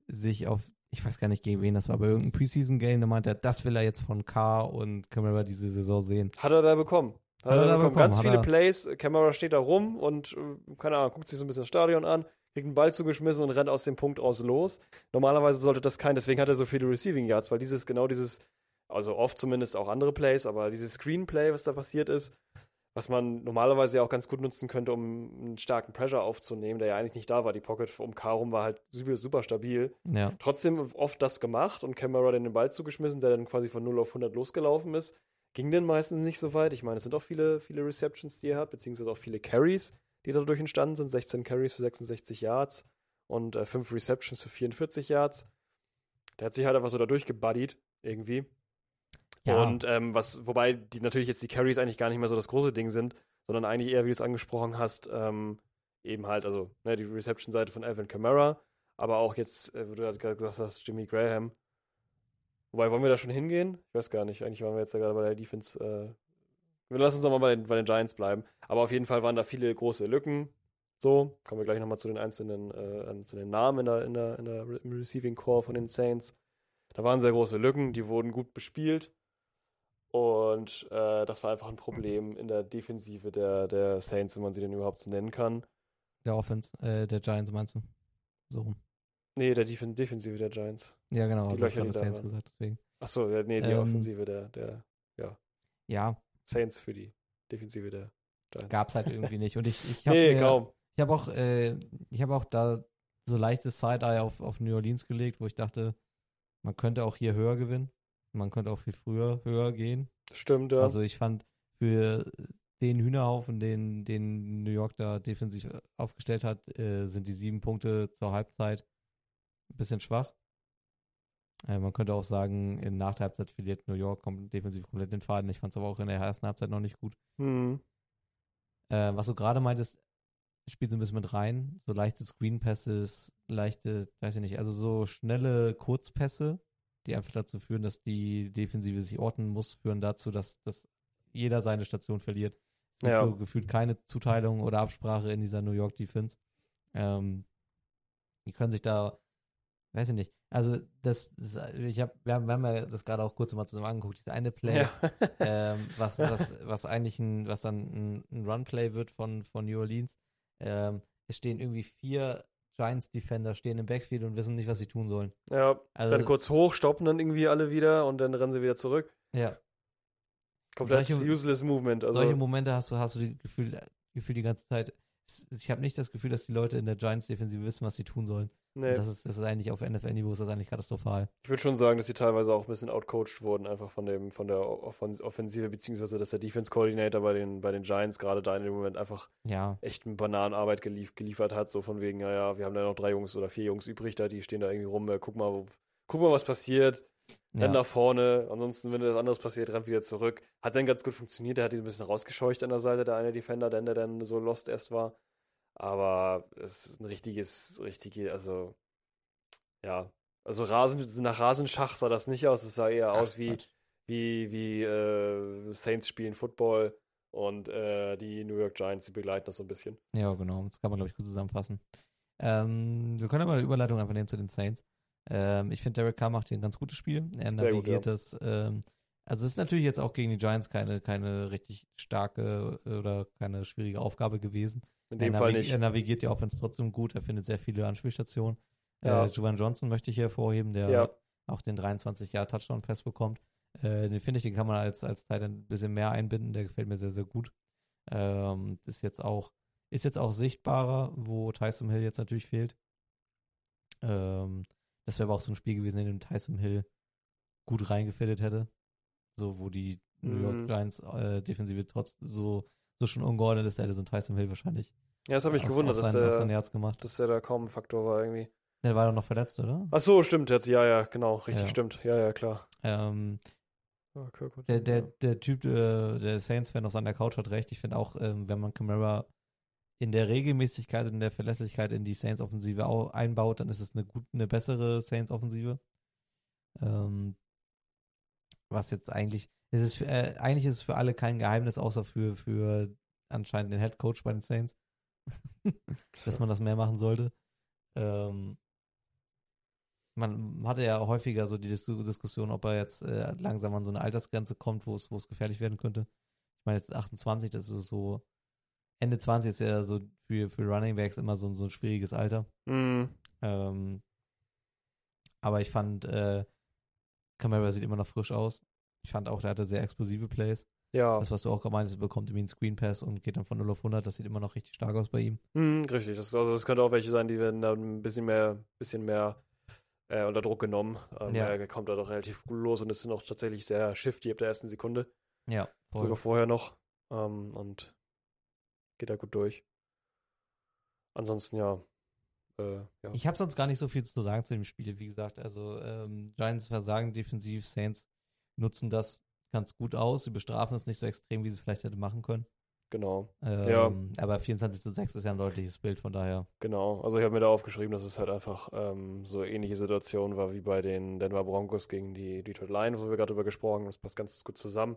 sich auf, ich weiß gar nicht gegen wen das war, aber irgendein Preseason-Game, da meinte er, das will er jetzt von K und Camara diese Saison sehen.
hat er da bekommen. Hat,
Hat
er da bekommen.
bekommen,
Ganz
hat
viele
er.
Plays. Kamera steht da rum und, äh, keine Ahnung, guckt sich so ein bisschen das Stadion an, kriegt einen Ball zugeschmissen und rennt aus dem Punkt aus los. Normalerweise sollte das kein, deswegen hat er so viele Receiving Yards, weil dieses, genau dieses, also oft zumindest auch andere Plays, aber dieses Screenplay, was da passiert ist, was man normalerweise ja auch ganz gut nutzen könnte, um einen starken Pressure aufzunehmen, der ja eigentlich nicht da war. Die Pocket um K rum war halt super, super stabil.
Ja.
Trotzdem oft das gemacht und Camera dann den Ball zugeschmissen, der dann quasi von 0 auf 100 losgelaufen ist. Ging dann meistens nicht so weit. Ich meine, es sind auch viele, viele Receptions, die er hat, beziehungsweise auch viele Carries, die dadurch entstanden sind. 16 Carries für 66 Yards und äh, 5 Receptions für 44 Yards. Der hat sich halt einfach so da durchgebuddied, irgendwie.
Ja.
Und ähm, was, wobei die natürlich jetzt die Carries eigentlich gar nicht mehr so das große Ding sind, sondern eigentlich eher, wie du es angesprochen hast, ähm, eben halt, also ne, die Reception-Seite von Alvin Kamara, aber auch jetzt, äh, wo du gerade gesagt hast, Jimmy Graham. Wobei, wollen wir da schon hingehen? Ich weiß gar nicht. Eigentlich waren wir jetzt ja gerade bei der Defense. Äh, wir lassen uns doch mal bei den, bei den Giants bleiben. Aber auf jeden Fall waren da viele große Lücken. So, kommen wir gleich nochmal zu den einzelnen äh, zu den Namen in der, in der, in der, Receiving Core von den Saints. Da waren sehr große Lücken, die wurden gut bespielt. Und äh, das war einfach ein Problem in der Defensive der, der Saints, wenn man sie denn überhaupt so nennen kann.
Der Offense, äh, der Giants meinst du? So rum.
Nee, der Defen Defensive der Giants.
Ja, genau,
Die
du hast
Löcher, die
Saints gesagt, deswegen.
Achso, ja, nee, die
Ähm,
Offensive der, der
Ja,
Saints für die Defensive der Giants.
gab's halt irgendwie nicht. Und ich, ich habe
Nee,
mir, ich habe auch, äh, ich habe auch da so leichtes Side-Eye auf, auf New Orleans gelegt, wo ich dachte, man könnte auch hier höher gewinnen. Man könnte auch viel früher höher gehen.
Stimmt, ja.
Also ich fand für den Hühnerhaufen, den, den New York da defensiv aufgestellt hat, äh, sind die sieben Punkte zur Halbzeit ein bisschen schwach. Äh, man könnte auch sagen, in nach der Halbzeit verliert New York kom defensiv komplett den Faden. Ich fand es aber auch in der ersten Halbzeit noch nicht gut.
hm.
Äh, was du gerade meintest, spielt so ein bisschen mit rein. So leichte Screen Passes, leichte, weiß ich nicht, also so schnelle Kurzpässe, die einfach dazu führen, dass die Defensive sich orten muss, führen dazu, dass, dass jeder seine Station verliert. Es gibt
Ja.
so gefühlt keine Zuteilung oder Absprache in dieser New York Defense. Ähm, die können sich da, weiß ich nicht. Also das, das ich hab, wir, haben, wir haben ja das gerade auch kurz mal zusammen angeguckt, diese eine Play,
ja.
ähm, was, was, was eigentlich ein, was dann ein, ein Runplay wird von, von New Orleans. Ähm, es stehen irgendwie vier Giants-Defender stehen im Backfield und wissen nicht, was sie tun sollen.
ja.
Also-
rennen kurz hoch, stoppen dann irgendwie alle wieder und dann rennen sie wieder zurück.
Ja.
Komplett
Solche-
useless Movement. Also,
Solche Momente hast du, hast du die Gefühl, Gefühl die ganze Zeit. Ich habe nicht das Gefühl, dass die Leute in der Giants-Defensive wissen, was sie tun sollen.
nee.
Das ist, das ist eigentlich auf NFL-Niveau ist das eigentlich katastrophal.
Ich würde schon sagen, dass sie teilweise auch ein bisschen outcoached wurden, einfach von dem, von der Offens Offensive, beziehungsweise dass der Defense Coordinator bei den, bei den Giants gerade da in dem Moment einfach
Ja,
echt eine Bananenarbeit gelief geliefert hat, so von wegen, naja, wir haben da noch drei Jungs oder vier Jungs übrig da, die stehen da irgendwie rum, äh, guck mal, wo, guck mal, was passiert, renn
ja.
nach vorne, ansonsten, wenn etwas anderes passiert, rennt wieder zurück. Hat dann ganz gut funktioniert, der hat die ein bisschen rausgescheucht an der Seite, der eine Defender, der, der dann so lost erst war. Aber es ist ein richtiges, richtige, also, ja, also Rasen, nach Rasenschach sah das nicht aus, es sah eher aus
Ach,
wie,
Quatsch.
wie, wie äh, Saints spielen Football und äh, die New York Giants, die begleiten das so ein bisschen.
Ja, genau. Das kann man, glaube ich, gut zusammenfassen. Ähm, wir können aber eine Überleitung einfach nehmen zu den Saints. Ähm, ich finde, Derek Carr macht hier ein ganz gutes Spiel. Er navigiert das. Ähm, also es ist natürlich jetzt auch gegen die Giants keine, keine richtig starke oder keine schwierige Aufgabe gewesen.
In
Er,
dem Fall
navig-
nicht.
er navigiert die Offense trotzdem gut. Er findet sehr viele Anspielstationen.
Ja.
Äh, Juwan Johnson möchte ich hier hervorheben, der
Ja.
auch den 23-Jahr-Touchdown-Pass bekommt. Äh, den finde ich, den kann man als, als End ein bisschen mehr einbinden. Der gefällt mir sehr, sehr gut. Ähm, ist jetzt auch, ist jetzt auch sichtbarer, wo Tyson Hill jetzt natürlich fehlt. Ähm, das wäre aber auch so ein Spiel gewesen, in dem Tyson Hill gut reingefittet hätte. so wo die New York
Mhm.
Giants äh, Defensive trotz so, so schon ungeordnet ist, da hätte so ein Tyson Hill wahrscheinlich
Ja, das hat mich
auf,
gewundert,
auf,
dass
sein, sein
der,
Herz gemacht.
dass der da kaum ein Faktor war irgendwie.
Der war doch noch verletzt, oder?
Ach so, stimmt jetzt. Ja, ja, genau. Richtig,
Ja.
stimmt. Ja, ja, klar.
Ähm, der, der, der Typ, äh, der Saints-Fan auf seiner Couch hat recht. Ich finde auch, ähm, wenn man Camara in der Regelmäßigkeit und in der Verlässlichkeit in die Saints-Offensive au- einbaut, dann ist es eine gut, eine bessere Saints-Offensive. Ähm, was jetzt eigentlich, es ist für, äh, eigentlich ist es für alle kein Geheimnis, außer für, für anscheinend den Head Coach bei den Saints, dass man das mehr machen sollte. Ähm, man hatte ja häufiger so die Dis Diskussion, ob er jetzt äh, langsam an so eine Altersgrenze kommt, wo es, wo es gefährlich werden könnte. Ich meine, jetzt ist 28, das ist so, Ende 20 ist ja so für, für Running Backs immer so, so ein schwieriges Alter.
Mhm.
Ähm, aber ich fand, äh, Camara sieht immer noch frisch aus. Ich fand auch, der hatte sehr explosive Plays.
Ja,
Das, was du auch gemeint hast, er bekommt irgendwie einen Screen Pass und geht dann von 0 auf 100. Das sieht immer noch richtig stark aus bei ihm.
mhm, richtig. Das, also das könnte auch welche sein, die werden dann ein bisschen mehr, bisschen mehr äh, unter Druck genommen. Ähm,
Ja.
Er kommt da doch relativ gut los und ist noch tatsächlich sehr shifty ab der ersten Sekunde.
Ja,
Sogar vorher noch. Ähm, und geht da gut durch. Ansonsten ja. Äh, ja.
Ich habe sonst gar nicht so viel zu sagen zu dem Spiel, wie gesagt. Also ähm, Giants versagen defensiv, Saints nutzen das ganz gut aus. Sie bestrafen es nicht so extrem, wie sie vielleicht hätte machen können.
Genau,
Ähm,
Ja.
Aber 24 zu 6 ist ja ein deutliches Bild, von daher.
genau. Also ich habe mir da aufgeschrieben, dass es halt einfach ähm, so ähnliche Situation war wie bei den Denver Broncos gegen die Detroit Lions, wo wir gerade drüber gesprochen haben. Das passt ganz gut zusammen,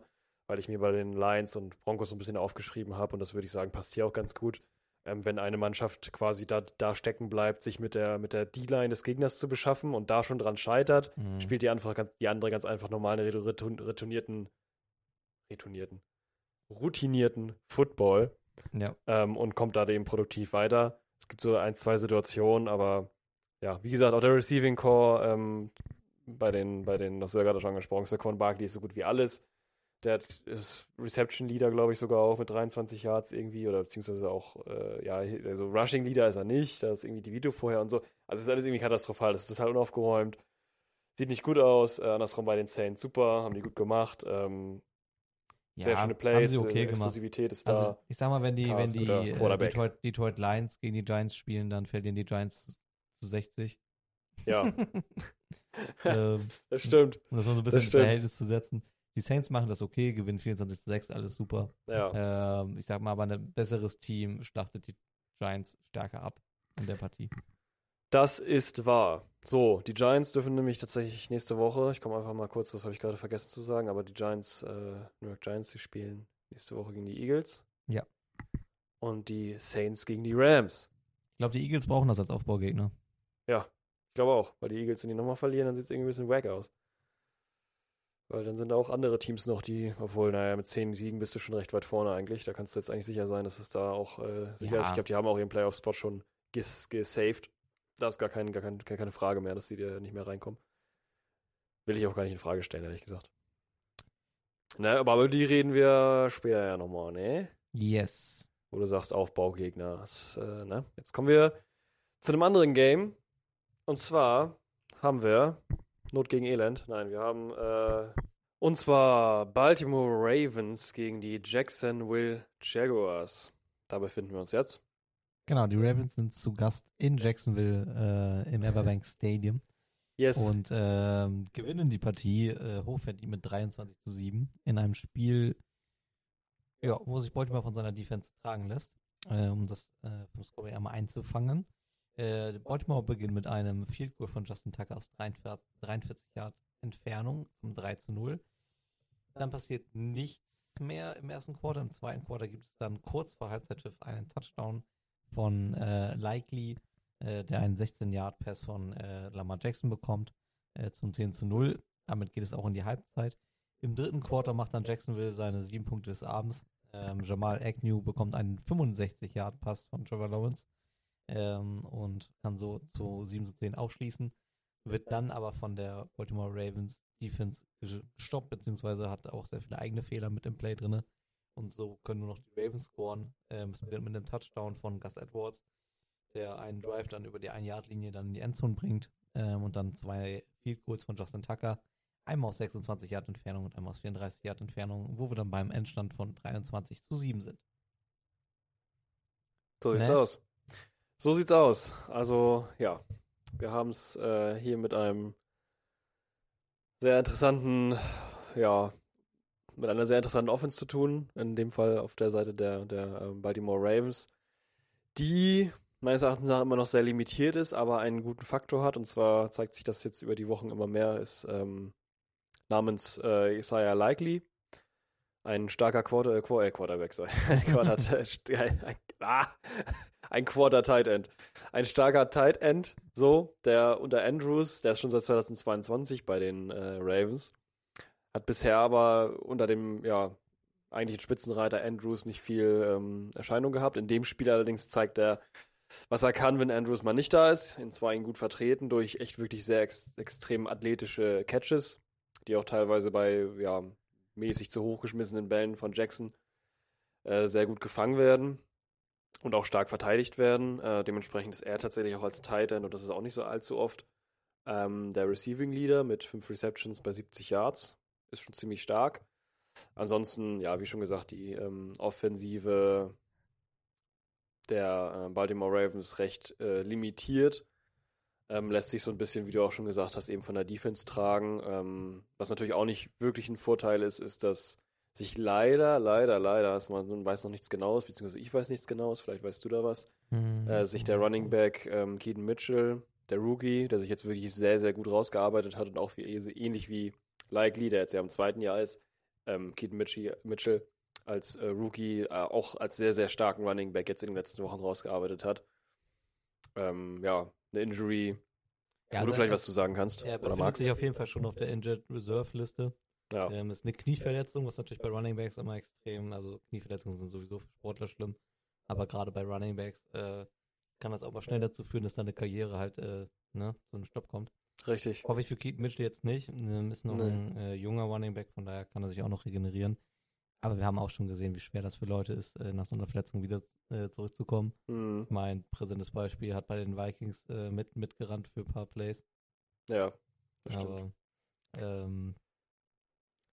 weil ich mir bei den Lions und Broncos so ein bisschen aufgeschrieben habe und das würde ich sagen, passt hier auch ganz gut. Ähm, wenn eine Mannschaft quasi da, da stecken bleibt, sich mit der, mit der D-Line des Gegners zu beschaffen und da schon dran scheitert,
Mhm.
spielt die, einfach, die andere ganz einfach normal einen retu- retu- retournierten, retournierten, routinierten Football
Ja.
ähm, und kommt da eben produktiv weiter. Es gibt so ein, zwei Situationen, aber ja, wie gesagt, auch der Receiving Core ähm, bei den, bei den, das ist ja gerade schon angesprochen, Saquon Barkley ist so gut wie alles. Der ist Reception Leader, glaube ich, sogar auch mit 23 Yards irgendwie oder beziehungsweise auch, äh, ja, also Rushing Leader ist er nicht, da ist irgendwie die Video vorher und so. Also es ist alles irgendwie katastrophal, das ist total unaufgeräumt. Sieht nicht gut aus, äh, andersrum bei den Saints super, haben die gut gemacht. Ähm, sehr schöne
haben
Plays,
sie okay
äh,
gemacht.
Explosivität ist
Also
da.
ich sag mal, wenn die, wenn
Chaos
die
mit der
äh. Detroit, Detroit Lions gegen die Giants spielen, dann verlieren die Giants zu 60.
Ja,
ähm,
das stimmt.
um das mal so ein bisschen ins. Verhältnis zu setzen. Die Saints machen das okay, gewinnen 24 zu 6, alles super.
Ja.
Ähm, ich sag mal, aber ein besseres Team schlachtet die Giants stärker ab in der Partie.
Das ist wahr. So, die Giants dürfen nämlich tatsächlich nächste Woche, ich komme einfach mal kurz, das habe ich gerade vergessen zu sagen, aber die Giants, äh, New York Giants, die spielen nächste Woche gegen die Eagles.
Ja.
Und die Saints gegen die Rams.
Ich glaube, die Eagles brauchen das als Aufbaugegner.
Ja, ich glaube auch, weil die Eagles, wenn die nochmal verlieren, dann sieht es irgendwie ein bisschen wack aus. Weil dann sind da auch andere Teams noch, die, obwohl, naja, mit zehn Siegen bist du schon recht weit vorne eigentlich. Da kannst du jetzt eigentlich sicher sein, dass es da auch äh, sicher
Ja.
ist. Ich glaube, die haben auch ihren Playoff-Spot schon ges gesaved. Da ist gar, kein, gar, kein, keine Frage mehr, dass die da nicht mehr reinkommen. Will ich auch gar nicht in Frage stellen, ehrlich gesagt. Na, aber über die reden wir später ja nochmal, ne?
Yes.
Wo du sagst Aufbaugegner. Das, äh, ne? Jetzt kommen wir zu einem anderen Game. Und zwar haben wir Not gegen Elend. Nein, wir haben äh, und zwar Baltimore Ravens gegen die Jacksonville Jaguars. Da befinden wir uns jetzt.
Genau, die Ravens sind zu Gast in Jacksonville äh, im Everbank Stadium
Yes.
und ähm, gewinnen die Partie äh, hochverdient mit 23 zu 7 in einem Spiel, ja, wo sich Baltimore von seiner Defense tragen lässt, äh, um das äh, vom Scoring einmal einzufangen. Äh, Baltimore beginnt mit einem Field Goal von Justin Tucker aus 43, 43 Yard Entfernung zum 3 zu 0. Dann passiert nichts mehr im ersten Quarter. Im zweiten Quarter gibt es dann kurz vor Halbzeitpfiff einen Touchdown von äh, Likely, äh, der einen 16-Yard-Pass von äh, Lamar Jackson bekommt äh, zum 10 zu 0. Damit geht es auch in die Halbzeit. Im dritten Quarter macht dann Jacksonville seine sieben Punkte des Abends. Ähm, Jamal Agnew bekommt einen 65-Yard-Pass von Trevor Lawrence ähm, und kann so zu 7 zu 10 aufschließen. Wird dann aber von der Baltimore Ravens Defense gestoppt, beziehungsweise hat auch sehr viele eigene Fehler mit im Play drin. Und so können nur noch die Ravens scoren. Ähm, es beginnt mit einem Touchdown von Gus Edwards, der einen Drive dann über die 1-Yard-Linie dann in die Endzone bringt. Ähm, und dann zwei Field Goals von Justin Tucker. einmal aus 26 Yard Entfernung und einmal aus 34 Yard Entfernung, wo wir dann beim Endstand von 23 zu 7 sind.
So sieht's
Ne?
aus. So sieht's aus. Also, ja, wir haben es äh, hier mit einem sehr interessanten, ja, mit einer sehr interessanten Offense zu tun. In dem Fall auf der Seite der, der ähm, Baltimore Ravens, die meines Erachtens nach immer noch sehr limitiert ist, aber einen guten Faktor hat. Und zwar zeigt sich das jetzt über die Wochen immer mehr, ist ähm, namens äh, Isaiah Likely. Ein starker Quarter, äh, Quar- äh, Quarterback, sorry. Quarter, ein, ah, ein Quarter Tight End. Ein starker Tight End, so, der unter Andrews, der ist schon seit 2022 bei den äh, Ravens, hat bisher aber unter dem, ja, eigentlichen Spitzenreiter Andrews nicht viel ähm, Erscheinung gehabt. In dem Spiel allerdings zeigt er, was er kann, wenn Andrews mal nicht da ist. Zwar ihn gut vertreten durch echt wirklich sehr ex extrem athletische Catches, die auch teilweise bei, ja, mäßig zu hochgeschmissenen Bällen von Jackson äh, sehr gut gefangen werden und auch stark verteidigt werden. Äh, dementsprechend ist er tatsächlich auch als Tight End, und das ist auch nicht so allzu oft, ähm, der Receiving Leader mit fünf Receptions bei 70 Yards. Ist schon ziemlich stark. Ansonsten, ja, wie schon gesagt, die ähm, Offensive der äh, Baltimore Ravens recht äh, limitiert. Ähm, lässt sich so ein bisschen, wie du auch schon gesagt hast, eben von der Defense tragen. Ähm, was natürlich auch nicht wirklich ein Vorteil ist, ist, dass sich leider, leider, leider, also man weiß noch nichts Genaues, beziehungsweise ich weiß nichts Genaues, vielleicht weißt du da was,
Mhm.
äh, sich der Running Back ähm, Keaton Mitchell, der Rookie, der sich jetzt wirklich sehr, sehr gut rausgearbeitet hat und auch wie, ähnlich wie Likely, der jetzt ja im zweiten Jahr ist, ähm, Keaton Mitchell, Mitchell als äh, Rookie äh, auch als sehr, sehr starken Running Back jetzt in den letzten Wochen rausgearbeitet hat. Ähm, ja, eine Injury,
Ja,
wo
also
du vielleicht was zu sagen kannst
Er
oder
befindet sich auf jeden Fall schon auf der Injured Reserve Liste.
Ja,
Ähm, ist eine Knieverletzung, was natürlich bei Running Backs immer extrem, also Knieverletzungen sind sowieso für Sportler schlimm, aber gerade bei Running Backs äh, kann das auch mal schnell dazu führen, dass deine Karriere halt äh, ne, zu einem Stopp kommt.
richtig.
Hoffe ich für Keaton Mitchell jetzt nicht. Ähm, ist noch
Nee.
ein äh, junger Running Back, von daher kann er sich auch noch regenerieren. Aber wir haben auch schon gesehen, wie schwer das für Leute ist, äh, nach so einer Verletzung wieder äh, zurückzukommen.
Hm,
Mein präsentes Beispiel hat bei den Vikings äh, mit, mitgerannt für ein paar Plays.
ja, das stimmt.
Aber ähm,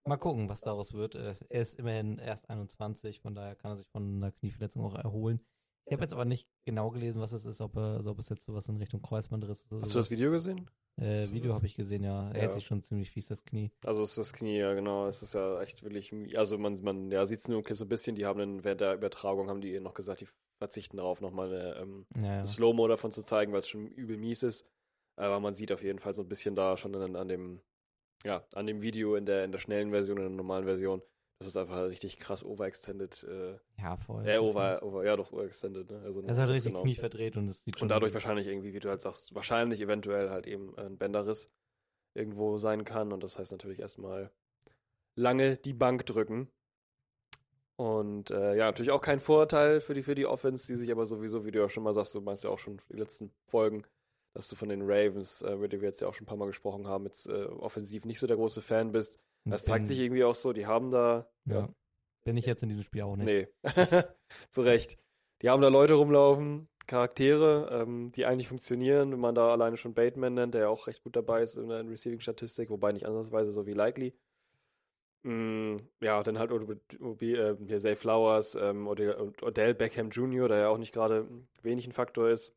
mal gucken, was daraus wird. Er ist- er ist immerhin erst 21, von daher kann er sich von einer Knieverletzung auch erholen. Ich habe jetzt aber nicht genau gelesen, was es ist, ob, er, also ob es jetzt sowas in Richtung Kreuzbandriss oder
Hast du das Video gesehen?
Äh, Video
ist-
habe ich gesehen, ja. Er
Ja.
hält sich schon ziemlich fies das Knie.
Also es ist das Knie, ja genau. Es ist ja echt wirklich, also man, man ja, sieht es nur im Clip so ein bisschen, die haben dann während der Übertragung, haben die noch gesagt, die verzichten darauf, nochmal eine ähm,
Ja, ja.
Slow-Mo davon zu zeigen, weil es schon übel mies ist. Aber man sieht auf jeden Fall so ein bisschen da schon an, an dem, ja, an dem Video in der, in der schnellen Version, in der normalen Version. Das ist einfach richtig krass overextended, äh,
ja, voll.
äh over, over, ja doch, overextended, ne? Also
Er ist halt
das
richtig
genau.
Knie verdreht und es sieht schon.
Und dadurch wahrscheinlich irgendwie, wie du halt sagst, wahrscheinlich eventuell halt eben ein Bänderriss irgendwo sein kann. Und das heißt natürlich erstmal lange die Bank drücken. Und äh, ja, natürlich auch kein Vorteil für die, für die Offense, die sich aber sowieso, wie du ja schon mal sagst, du meinst ja auch schon die letzten Folgen, dass du von den Ravens, äh, über die wir jetzt ja auch schon ein paar Mal gesprochen haben, jetzt äh, offensiv nicht so der große Fan bist. Das zeigt sich irgendwie auch so, die haben da,
Ja.
ja,
Bin ich jetzt in diesem Spiel auch nicht.
Nee, zu Recht. Die haben da Leute rumlaufen, Charaktere, ähm, die eigentlich funktionieren, wenn man da alleine schon Bateman nennt, der ja auch recht gut dabei ist in der Receiving-Statistik, wobei nicht ansatzweise so wie Likely. Mm, ja, dann halt äh, hier Zay Flowers, ähm, Odell Beckham Jr., der ja auch nicht gerade wenig ein Faktor ist,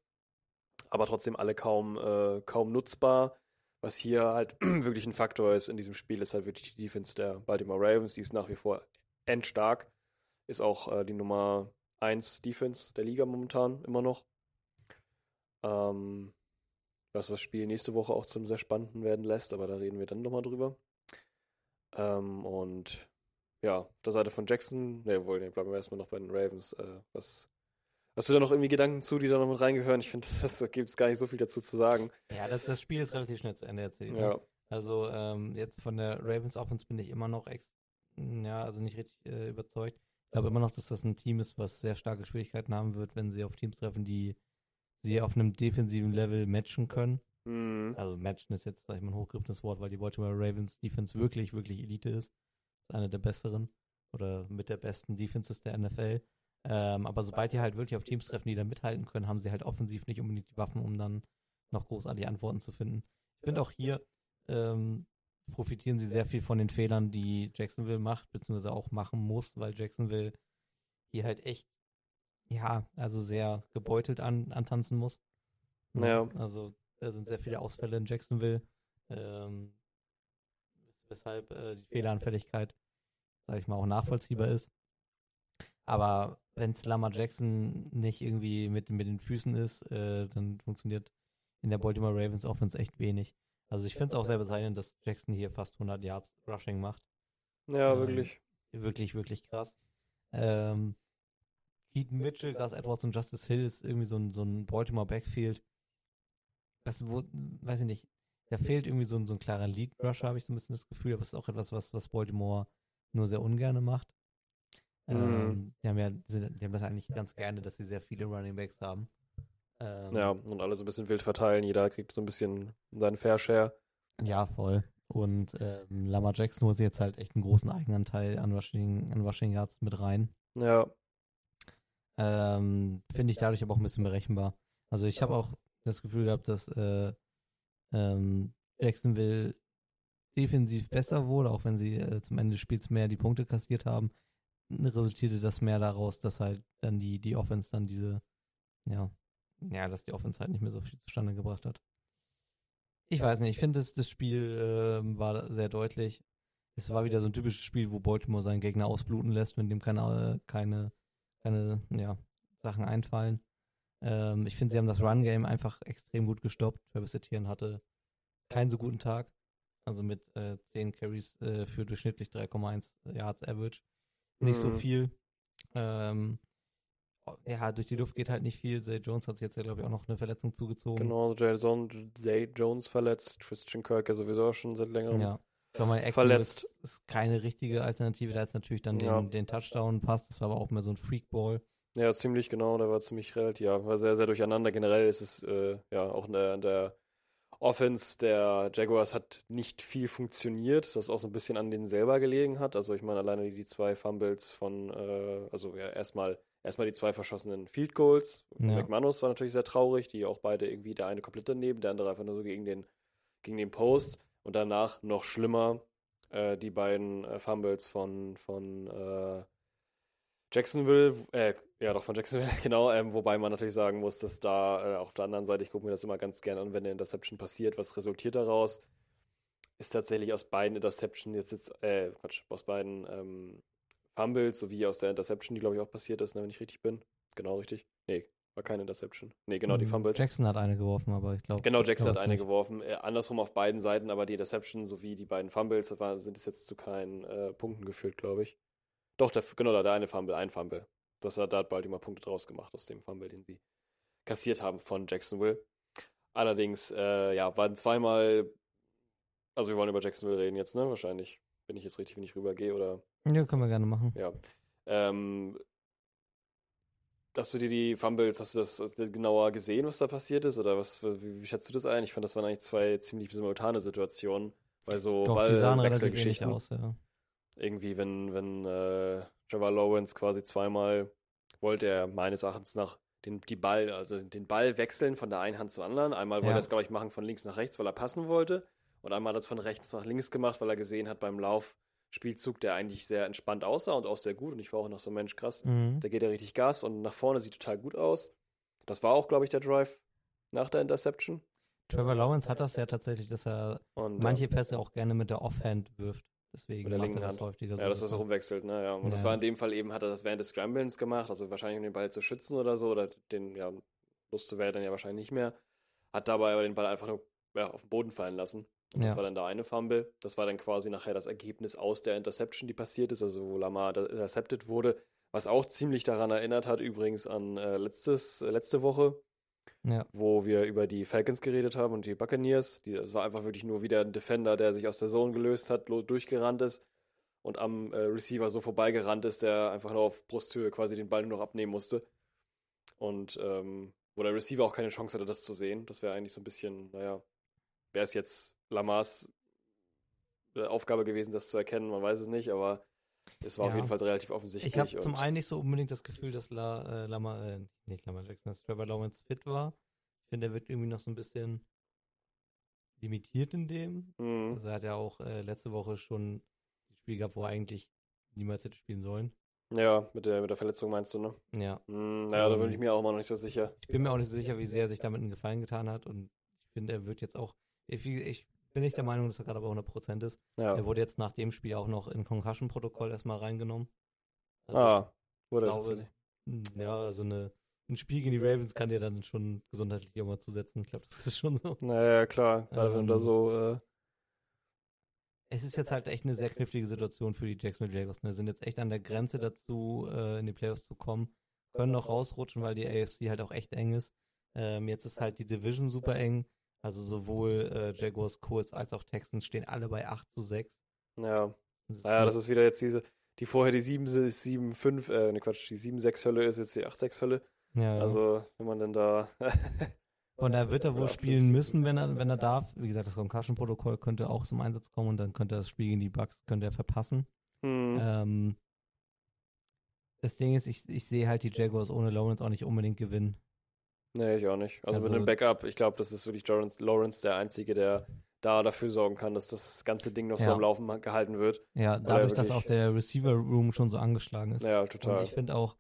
aber trotzdem alle kaum, äh, kaum nutzbar. Was hier halt wirklich ein Faktor ist in diesem Spiel, ist halt wirklich die Defense der Baltimore Ravens, die ist nach wie vor endstark. Ist auch äh, die Nummer 1 Defense der Liga momentan immer noch. Ähm, was das Spiel nächste Woche auch zum sehr spannenden werden lässt, aber da reden wir dann nochmal drüber. Ähm, und ja, auf der Seite von Jackson, ne, wohl, ne, bleiben wir erstmal noch bei den Ravens. Äh, was, hast du da noch irgendwie Gedanken zu, die da noch mit reingehören? Ich finde, das, da gibt es gar nicht so viel dazu zu sagen.
Ja, das, das Spiel ist relativ schnell zu Ende erzählt. ne?
Ja,
Also ähm, jetzt von der Ravens Offense bin ich immer noch ex ja, also nicht richtig äh, überzeugt. Ich glaube immer noch, dass das ein Team ist, was sehr starke Schwierigkeiten haben wird, wenn sie auf Teams treffen, die sie auf einem defensiven Level matchen können.
Mhm.
Also matchen ist jetzt, sag ich mal, ein hochgriffenes Wort, weil die Baltimore Ravens Defense wirklich, wirklich Elite ist. Ist eine der besseren oder mit der besten Defenses der NFL. Ähm, aber sobald die halt wirklich auf Teams treffen, die da mithalten können, haben sie halt offensiv nicht unbedingt die Waffen, um dann noch großartige Antworten zu finden. Ich finde auch hier, ähm, profitieren sie sehr viel von den Fehlern, die Jacksonville macht, beziehungsweise auch machen muss, weil Jacksonville hier halt echt, ja, also sehr gebeutelt an, antanzen muss.
Ja.
Also da sind sehr viele Ausfälle in Jacksonville, ähm, weshalb äh, die Fehleranfälligkeit, sage ich mal, auch nachvollziehbar ist. Aber wenn Lamar Jackson nicht irgendwie mit, mit den Füßen ist, äh, dann funktioniert in der Baltimore Ravens Offense echt wenig. Also ich finde es auch sehr bezeichnend, dass Jackson hier fast 100 Yards Rushing macht.
Ja,
Ähm,
wirklich.
Wirklich, wirklich krass. Ähm, Keaton Mitchell, Gus Edwards und Justice Hill ist irgendwie so ein, so ein Baltimore Backfield. Das, wo, weiß ich nicht. Da fehlt irgendwie so ein, so ein klarer Lead-Rusher, habe ich so ein bisschen das Gefühl, aber es ist auch etwas, was, was Baltimore nur sehr ungern macht.
Mhm.
Ähm, die haben ja, sind- die haben das eigentlich ganz gerne, dass sie sehr viele Running Backs haben. Ähm,
Ja, und alle so ein bisschen wild verteilen. Jeder kriegt so ein bisschen seinen Fair Share.
Ja, voll. Und ähm, Lamar Jackson holt sich jetzt halt echt einen großen Eigenanteil an Rushing, an Rushing Yards mit rein.
Ja,
Ähm, Finde ich dadurch aber auch ein bisschen berechenbar. Also ich habe auch das Gefühl gehabt, dass äh, ähm, Jacksonville defensiv besser wurde, auch wenn sie äh, zum Ende des Spiels mehr die Punkte kassiert haben, resultierte das mehr daraus, dass halt dann die, die Offense dann diese, ja, ja, dass die Offense halt nicht mehr so viel zustande gebracht hat. Ich weiß nicht, ich finde, das, das Spiel ähm, war sehr deutlich. Es war wieder so ein typisches Spiel, wo Baltimore seinen Gegner ausbluten lässt, wenn dem keine, keine, keine ja, Sachen einfallen. Ähm, ich finde, sie haben das Run-Game einfach extrem gut gestoppt. Travis Etienne hatte keinen so guten Tag. Also mit äh, 10 Carries äh, für durchschnittlich 3,1 Yards Average. Nicht so
Mhm.
viel. Ähm, ja, durch die Luft geht halt nicht viel. Zay Jones hat sich jetzt ja, glaube ich, auch noch eine Verletzung zugezogen.
genau. Jay Jones, Zay Jones verletzt. Christian Kirk ja sowieso schon seit längerem.
Ja. Agnew
Verletzt.
Ist, ist keine richtige Alternative. Da hat natürlich dann
Ja.
den, den Touchdown passt. Das war aber auch mehr so ein Freakball.
Ja, ziemlich genau. Der war ziemlich relativ, ja, war sehr, sehr durcheinander. Generell ist es, äh, ja, auch in der, in der Offense der Jaguars hat nicht viel funktioniert, was auch so ein bisschen an denen selber gelegen hat. Also ich meine, alleine die, zwei Fumbles von, äh, also ja, erstmal, erstmal die zwei verschossenen Field Goals.
Ja.
McManus war natürlich sehr traurig, die auch beide irgendwie, der eine komplett daneben, der andere einfach nur so gegen den, gegen den Post. Und danach noch schlimmer, äh, die beiden äh, Fumbles von, von äh, Jacksonville, äh, ja doch von Jacksonville, genau, ähm, wobei man natürlich sagen muss, dass da äh, auf der anderen Seite, ich gucke mir das immer ganz gerne an, wenn eine Interception passiert, was resultiert daraus, ist tatsächlich aus beiden Interception jetzt, jetzt äh, Quatsch, aus beiden ähm, Fumbles, sowie aus der Interception, die glaube ich auch passiert ist, ne, wenn ich richtig bin. Genau richtig. Nee, war keine Interception. Nee, genau, die
Hm,
Fumbles.
Jackson hat eine geworfen, aber ich glaube.
Genau, Jackson hat eine geworfen. Äh, andersrum auf beiden Seiten, aber die Interception sowie die beiden Fumbles war, sind es jetzt zu keinen äh, Punkten geführt, glaube ich. Doch, der, genau, da der eine Fumble, ein Fumble. Das hat, da hat Baltimore Punkte draus gemacht aus dem Fumble, den sie kassiert haben von Jacksonville. Allerdings, äh, ja, waren zweimal, also wir wollen über Jacksonville reden jetzt, ne? Wahrscheinlich. Bin ich jetzt richtig, wenn ich rübergehe oder
Ja, können wir gerne machen.
ja. Ähm, hast du dir die Fumbles, hast du das hast du genauer gesehen, was da passiert ist? Oder was, wie, wie schätzt du das ein? Ich fand, das waren eigentlich zwei ziemlich simultane Situationen. Bei so
Doch, die sahen relativ aus, ja.
Irgendwie, wenn, wenn äh, Trevor Lawrence quasi zweimal wollte er meines Erachtens nach den, die Ball, also den Ball wechseln von der einen Hand zur anderen. Einmal wollte
Ja.
er es, glaube ich, machen von links nach rechts, weil er passen wollte. Und einmal hat er es von rechts nach links gemacht, weil er gesehen hat beim Laufspielzug, der eigentlich sehr entspannt aussah und auch sehr gut. Und ich war auch noch so, Mensch, krass,
Mhm.
da geht er richtig Gas und nach vorne sieht total gut aus. Das war auch, glaube ich, der Drive nach der Interception.
Trevor Lawrence hat das ja tatsächlich, dass er
Und,
manche
ja,
Pässe auch gerne mit der Offhand wirft. Deswegen
Mit der
er
linken
das
Hand.
häufiger so.
ja, dass er- rumwechselt, ne? Ja. Und das
Ja.
war in dem Fall eben, hat er das während des Scramblens gemacht, also wahrscheinlich um den Ball zu schützen oder so, oder den, ja, wäre dann ja wahrscheinlich nicht mehr. Hat dabei aber den Ball einfach nur ja, auf den Boden fallen lassen. Und das
Ja.
war dann der eine Fumble. Das war dann quasi nachher das Ergebnis aus der Interception, die passiert ist, also wo Lamar intercepted wurde. Was auch ziemlich daran erinnert hat, übrigens an äh, letztes, äh, letzte Woche,
Ja.
wo wir über die Falcons geredet haben und die Buccaneers. Die, das war einfach wirklich nur wieder ein Defender, der sich aus der Zone gelöst hat, durchgerannt ist und am äh, Receiver so vorbeigerannt ist, der einfach nur auf Brusthöhe quasi den Ball nur noch abnehmen musste. Und ähm, wo der Receiver auch keine Chance hatte, das zu sehen. Das wäre eigentlich so ein bisschen, naja, wäre es jetzt Lamars äh, Aufgabe gewesen, das zu erkennen, man weiß es nicht, aber es war auf
Ja.
jeden Fall relativ offensichtlich.
Ich habe zum einen nicht so unbedingt das Gefühl, dass La, äh, Lama, äh, nicht Lama Jackson, dass Trevor Lawrence fit war. Ich finde, er wirkt irgendwie noch so ein bisschen limitiert in dem.
Mhm.
Also er hat ja auch äh, letzte Woche schon ein Spiel gehabt, wo er eigentlich niemals hätte spielen sollen.
Ja, mit der, mit der Verletzung meinst du, ne?
Ja.
Hm, naja, da bin
Ähm,
ich mir auch immer noch nicht so sicher.
Ich bin mir auch nicht so sicher, wie sehr er sich damit einen Gefallen getan hat und ich finde, er wird jetzt auch, ich, ich bin nicht der Meinung, dass er gerade bei 100% ist.
Ja.
Er wurde jetzt nach dem Spiel auch noch in Concussion-Protokoll erstmal reingenommen. Also,
ah, wurde
glaube,
tatsächlich.
Ja, also eine, ein Spiel gegen die Ravens kann dir dann schon gesundheitlich mal zusetzen. Ich glaube, das ist schon so.
Naja, klar. Gerade wenn du da
Ähm,
so, äh,
Es ist jetzt halt echt eine sehr knifflige Situation für die Jacksonville Jaguars. Ne? Sind jetzt echt an der Grenze dazu, äh, in die Playoffs zu kommen. Können noch rausrutschen, weil die AFC halt auch echt eng ist. Ähm, jetzt ist halt die Division super eng. Also sowohl äh, Jaguars, Colts als auch Texans stehen alle bei 8 zu 6.
ja.
Das ist
Naja, das ist wieder jetzt diese, die vorher die 7-5, äh, ne Quatsch, die 7-6-Hölle ist jetzt die 8-6-Hölle.
ja, ja.
Also, wenn man denn da.
Von daher wird er wohl
Ja,
spielen müssen, wenn er, wenn er darf. Wie gesagt, das Concussion-Protokoll könnte auch zum Einsatz kommen und dann könnte er das Spiel gegen die Bucks könnte er verpassen.
hm,
Ähm, das Ding ist, ich, ich sehe halt die Jaguars ohne Lawrence auch nicht unbedingt gewinnen.
Nee, ich auch nicht. Also, mit
Also-
einem Backup, ich glaube, das ist wirklich Lawrence, Lawrence der Einzige, der da dafür sorgen kann, dass das ganze Ding noch so
Ja.
am Laufen gehalten wird.
Ja, dadurch, dass auch der Receiver-Room schon so angeschlagen ist.
Ja,
Und
total.
ich finde auch,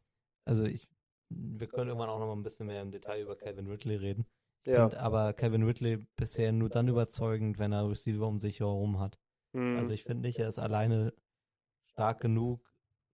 also ich, wir können irgendwann auch noch mal ein bisschen mehr im Detail über Calvin Ridley reden.
Ja.
finde aber Calvin Ridley bisher nur dann überzeugend, wenn er Receiver um sich herum hat.
Hm,
Also ich finde nicht, er ist alleine stark genug,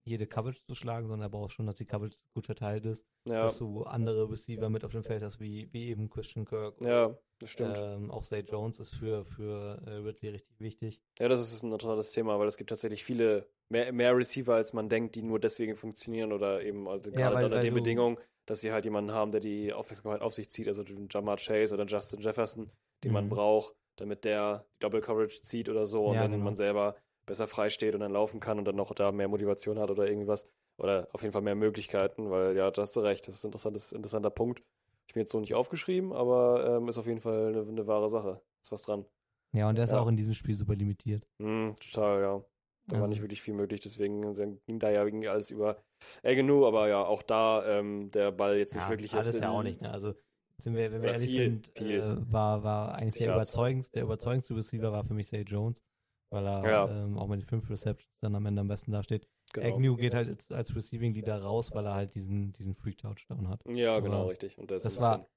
jede Coverage zu schlagen, sondern er braucht schon, dass die Coverage gut verteilt ist,
ja.
dass du andere Receiver mit auf dem Feld hast, wie, wie eben Christian Kirk.
ja, das stimmt.
Ähm, auch Zay Jones ist für, für äh, Ridley richtig wichtig.
Ja, das ist ein interessantes Thema, weil es gibt tatsächlich viele, mehr, mehr Receiver, als man denkt, die nur deswegen funktionieren oder eben also
Ja,
gerade
weil-
unter
weil
den Bedingungen, dass sie halt jemanden haben, der die Aufmerksamkeit auf sich zieht, also den Jamar Chase oder Justin Jefferson, den man
Mhm.
braucht, damit der die Double Coverage zieht oder so und
Ja,
dann
genau.
man selber besser frei steht und dann laufen kann und dann noch da mehr Motivation hat oder irgendwas. Oder auf jeden Fall mehr Möglichkeiten, weil ja, da hast du recht, das ist ein interessantes, interessanter Punkt. Ich mir jetzt so nicht aufgeschrieben, aber ähm, ist auf jeden Fall eine, eine wahre Sache. Ist was dran.
Ja, und er ist
Ja.
auch in diesem Spiel super limitiert.
Mhm, total, ja. Da war
Also-
nicht wirklich viel möglich, deswegen ging da ja irgendwie alles über Agnew, aber ja, auch da ähm, der Ball jetzt nicht
Ja,
wirklich
alles
jetzt
ja
in-
auch nicht, ne? Also sind wir, wenn wir ehrlich
viel,
sind,
viel.
Äh, war, war eigentlich der überzeugendste, der überzeugendste Receiver war für mich Zay Jones, weil er
Ja.
ähm, auch mit den fünf Receptions dann am Ende am besten dasteht.
Genau.
Agnew geht halt als, als Receiving Leader raus, weil er halt diesen, diesen Freak-Touchdown hat.
Ja, genau,
Aber
richtig. Und das,
das war-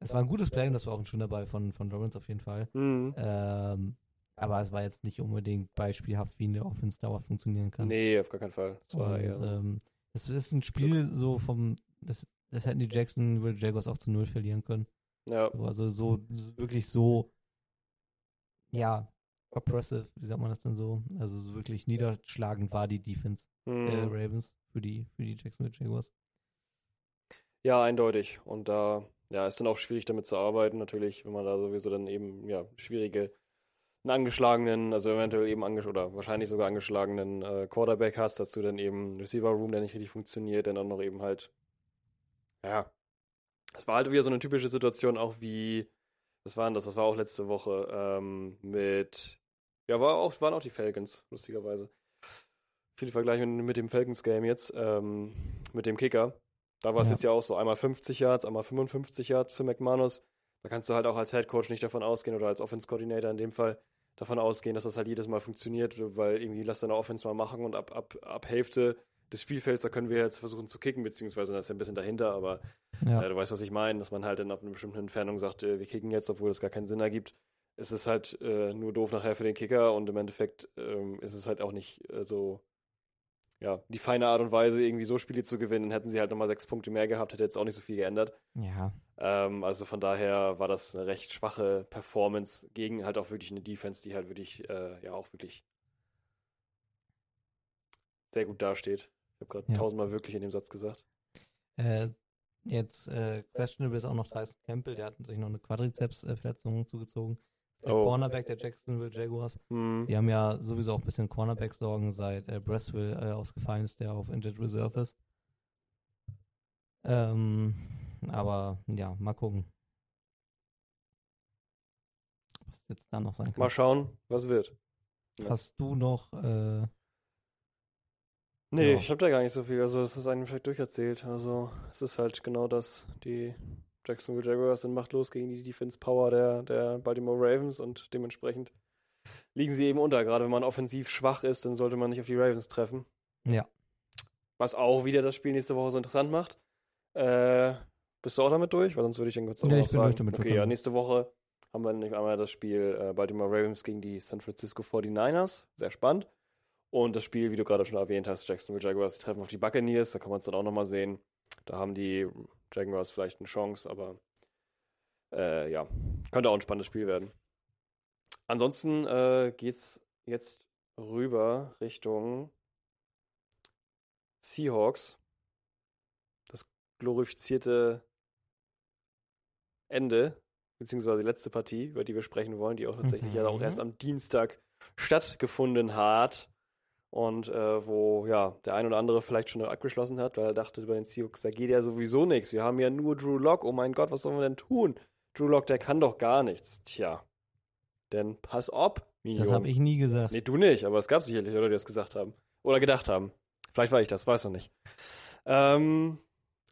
Es war ein gutes Play und das war auch ein schöner Ball von, von Lawrence auf jeden Fall.
Mhm.
Ähm, aber es war jetzt nicht unbedingt beispielhaft, wie eine Offense Dauer funktionieren kann.
Nee, auf gar keinen Fall. Das war
Und,
eher.
ähm, das ist ein Spiel so vom, das, das hätten die Jacksonville Jaguars auch zu null verlieren können.
ja,
So, Also so, so wirklich so, ja, oppressive, wie sagt man das denn so? Also so wirklich niederschlagend war die Defense der
mhm.
Ravens für die, für die Jacksonville Jaguars.
ja, eindeutig. Und da ja, ist dann auch schwierig damit zu arbeiten, natürlich, wenn man da sowieso dann eben, ja, schwierige, einen angeschlagenen, also eventuell eben angesch oder wahrscheinlich sogar angeschlagenen äh, Quarterback hast, dazu dann eben Receiver Room, der nicht richtig funktioniert, dann auch noch eben halt, ja, es war halt wieder so eine typische Situation, auch wie, was war denn das? Das war auch letzte Woche ähm, mit, ja, war auch, waren auch die Falcons, lustigerweise. Viel Vergleich mit, mit dem Falcons-Game jetzt, ähm, mit dem Kicker. Da war es
Ja.
jetzt ja auch so einmal 50 Yards, einmal 55 Yards für McManus. Da kannst du halt auch als Head Coach nicht davon ausgehen oder als Offense Coordinator in dem Fall davon ausgehen, dass das halt jedes Mal funktioniert, weil irgendwie lass deine Offense mal machen und ab, ab, ab Hälfte des Spielfelds, da können wir jetzt versuchen zu kicken, beziehungsweise das ist ja ein bisschen dahinter, aber
Ja.
äh, du weißt, was ich meine, dass man halt dann ab einer bestimmten Entfernung sagt, äh, wir kicken jetzt, obwohl das gar keinen Sinn ergibt. Es ist halt äh, nur doof nachher für den Kicker und im Endeffekt ähm, ist es halt auch nicht äh, so, ja, die feine Art und Weise, irgendwie so Spiele zu gewinnen. Hätten sie halt nochmal sechs Punkte mehr gehabt, hätte jetzt auch nicht so viel geändert.
ja.
Ähm, also von daher war das eine recht schwache Performance gegen halt auch wirklich eine Defense, die halt wirklich, äh, ja, auch wirklich sehr gut dasteht. Ich habe gerade
Ja.
tausendmal wirklich in dem Satz gesagt.
Äh, jetzt äh, questionable ist auch noch Tyson Campbell, der hat sich noch eine Quadrizeps-Verletzung zugezogen. Der
Oh.
Cornerback der Jacksonville Jaguars.
Hm.
Die haben ja sowieso auch ein bisschen Cornerback-Sorgen, seit äh, Bressville äh, ausgefallen ist, der auf Injured Reserve ist. Ähm, aber ja, mal gucken. Was jetzt da noch sein kann.
Mal schauen, was wird.
Hast du noch, äh,
Nee,
Ja.
ich habe da gar nicht so viel. Also, es ist einem vielleicht durcherzählt. Also, es ist halt genau das. Die Jacksonville Jaguars sind machtlos gegen die Defense Power der, der Baltimore Ravens und dementsprechend liegen sie eben unter. Gerade wenn man offensiv schwach ist, dann sollte man nicht auf die Ravens treffen.
Ja.
Was auch wieder das Spiel nächste Woche so interessant macht. Äh, bist du auch damit durch? Weil sonst würde ich dann kurz
Ja,
noch
ich bin
sagen.
durch damit,
Okay, ja, nächste Woche haben wir nämlich einmal das Spiel äh, Baltimore Ravens gegen die San Francisco 49ers. Sehr spannend. Und das Spiel, wie du gerade schon erwähnt hast, Jacksonville Jaguars, die treffen auf die Buccaneers. Da kann man es dann auch nochmal sehen. Da haben die Jaguars vielleicht eine Chance, aber äh, ja, könnte auch ein spannendes Spiel werden. Ansonsten äh, geht es jetzt rüber Richtung Seahawks. Das glorifizierte Ende, beziehungsweise die letzte Partie, über die wir sprechen wollen, die auch tatsächlich ja auch
Mhm.
erst am Dienstag stattgefunden hat. Und äh, wo ja der ein oder andere vielleicht schon abgeschlossen hat, weil er dachte, bei den Seahawks, da geht ja sowieso nichts. Wir haben ja nur Drew Lock. Oh mein Gott, was sollen wir denn tun? Drew Lock, der kann doch gar nichts. Tja. Denn pass auf, Minion.
Das habe ich nie gesagt.
Nee, du nicht, aber es gab sicherlich Leute, die das gesagt haben. Oder gedacht haben. Vielleicht war ich das, weiß noch nicht. Ähm,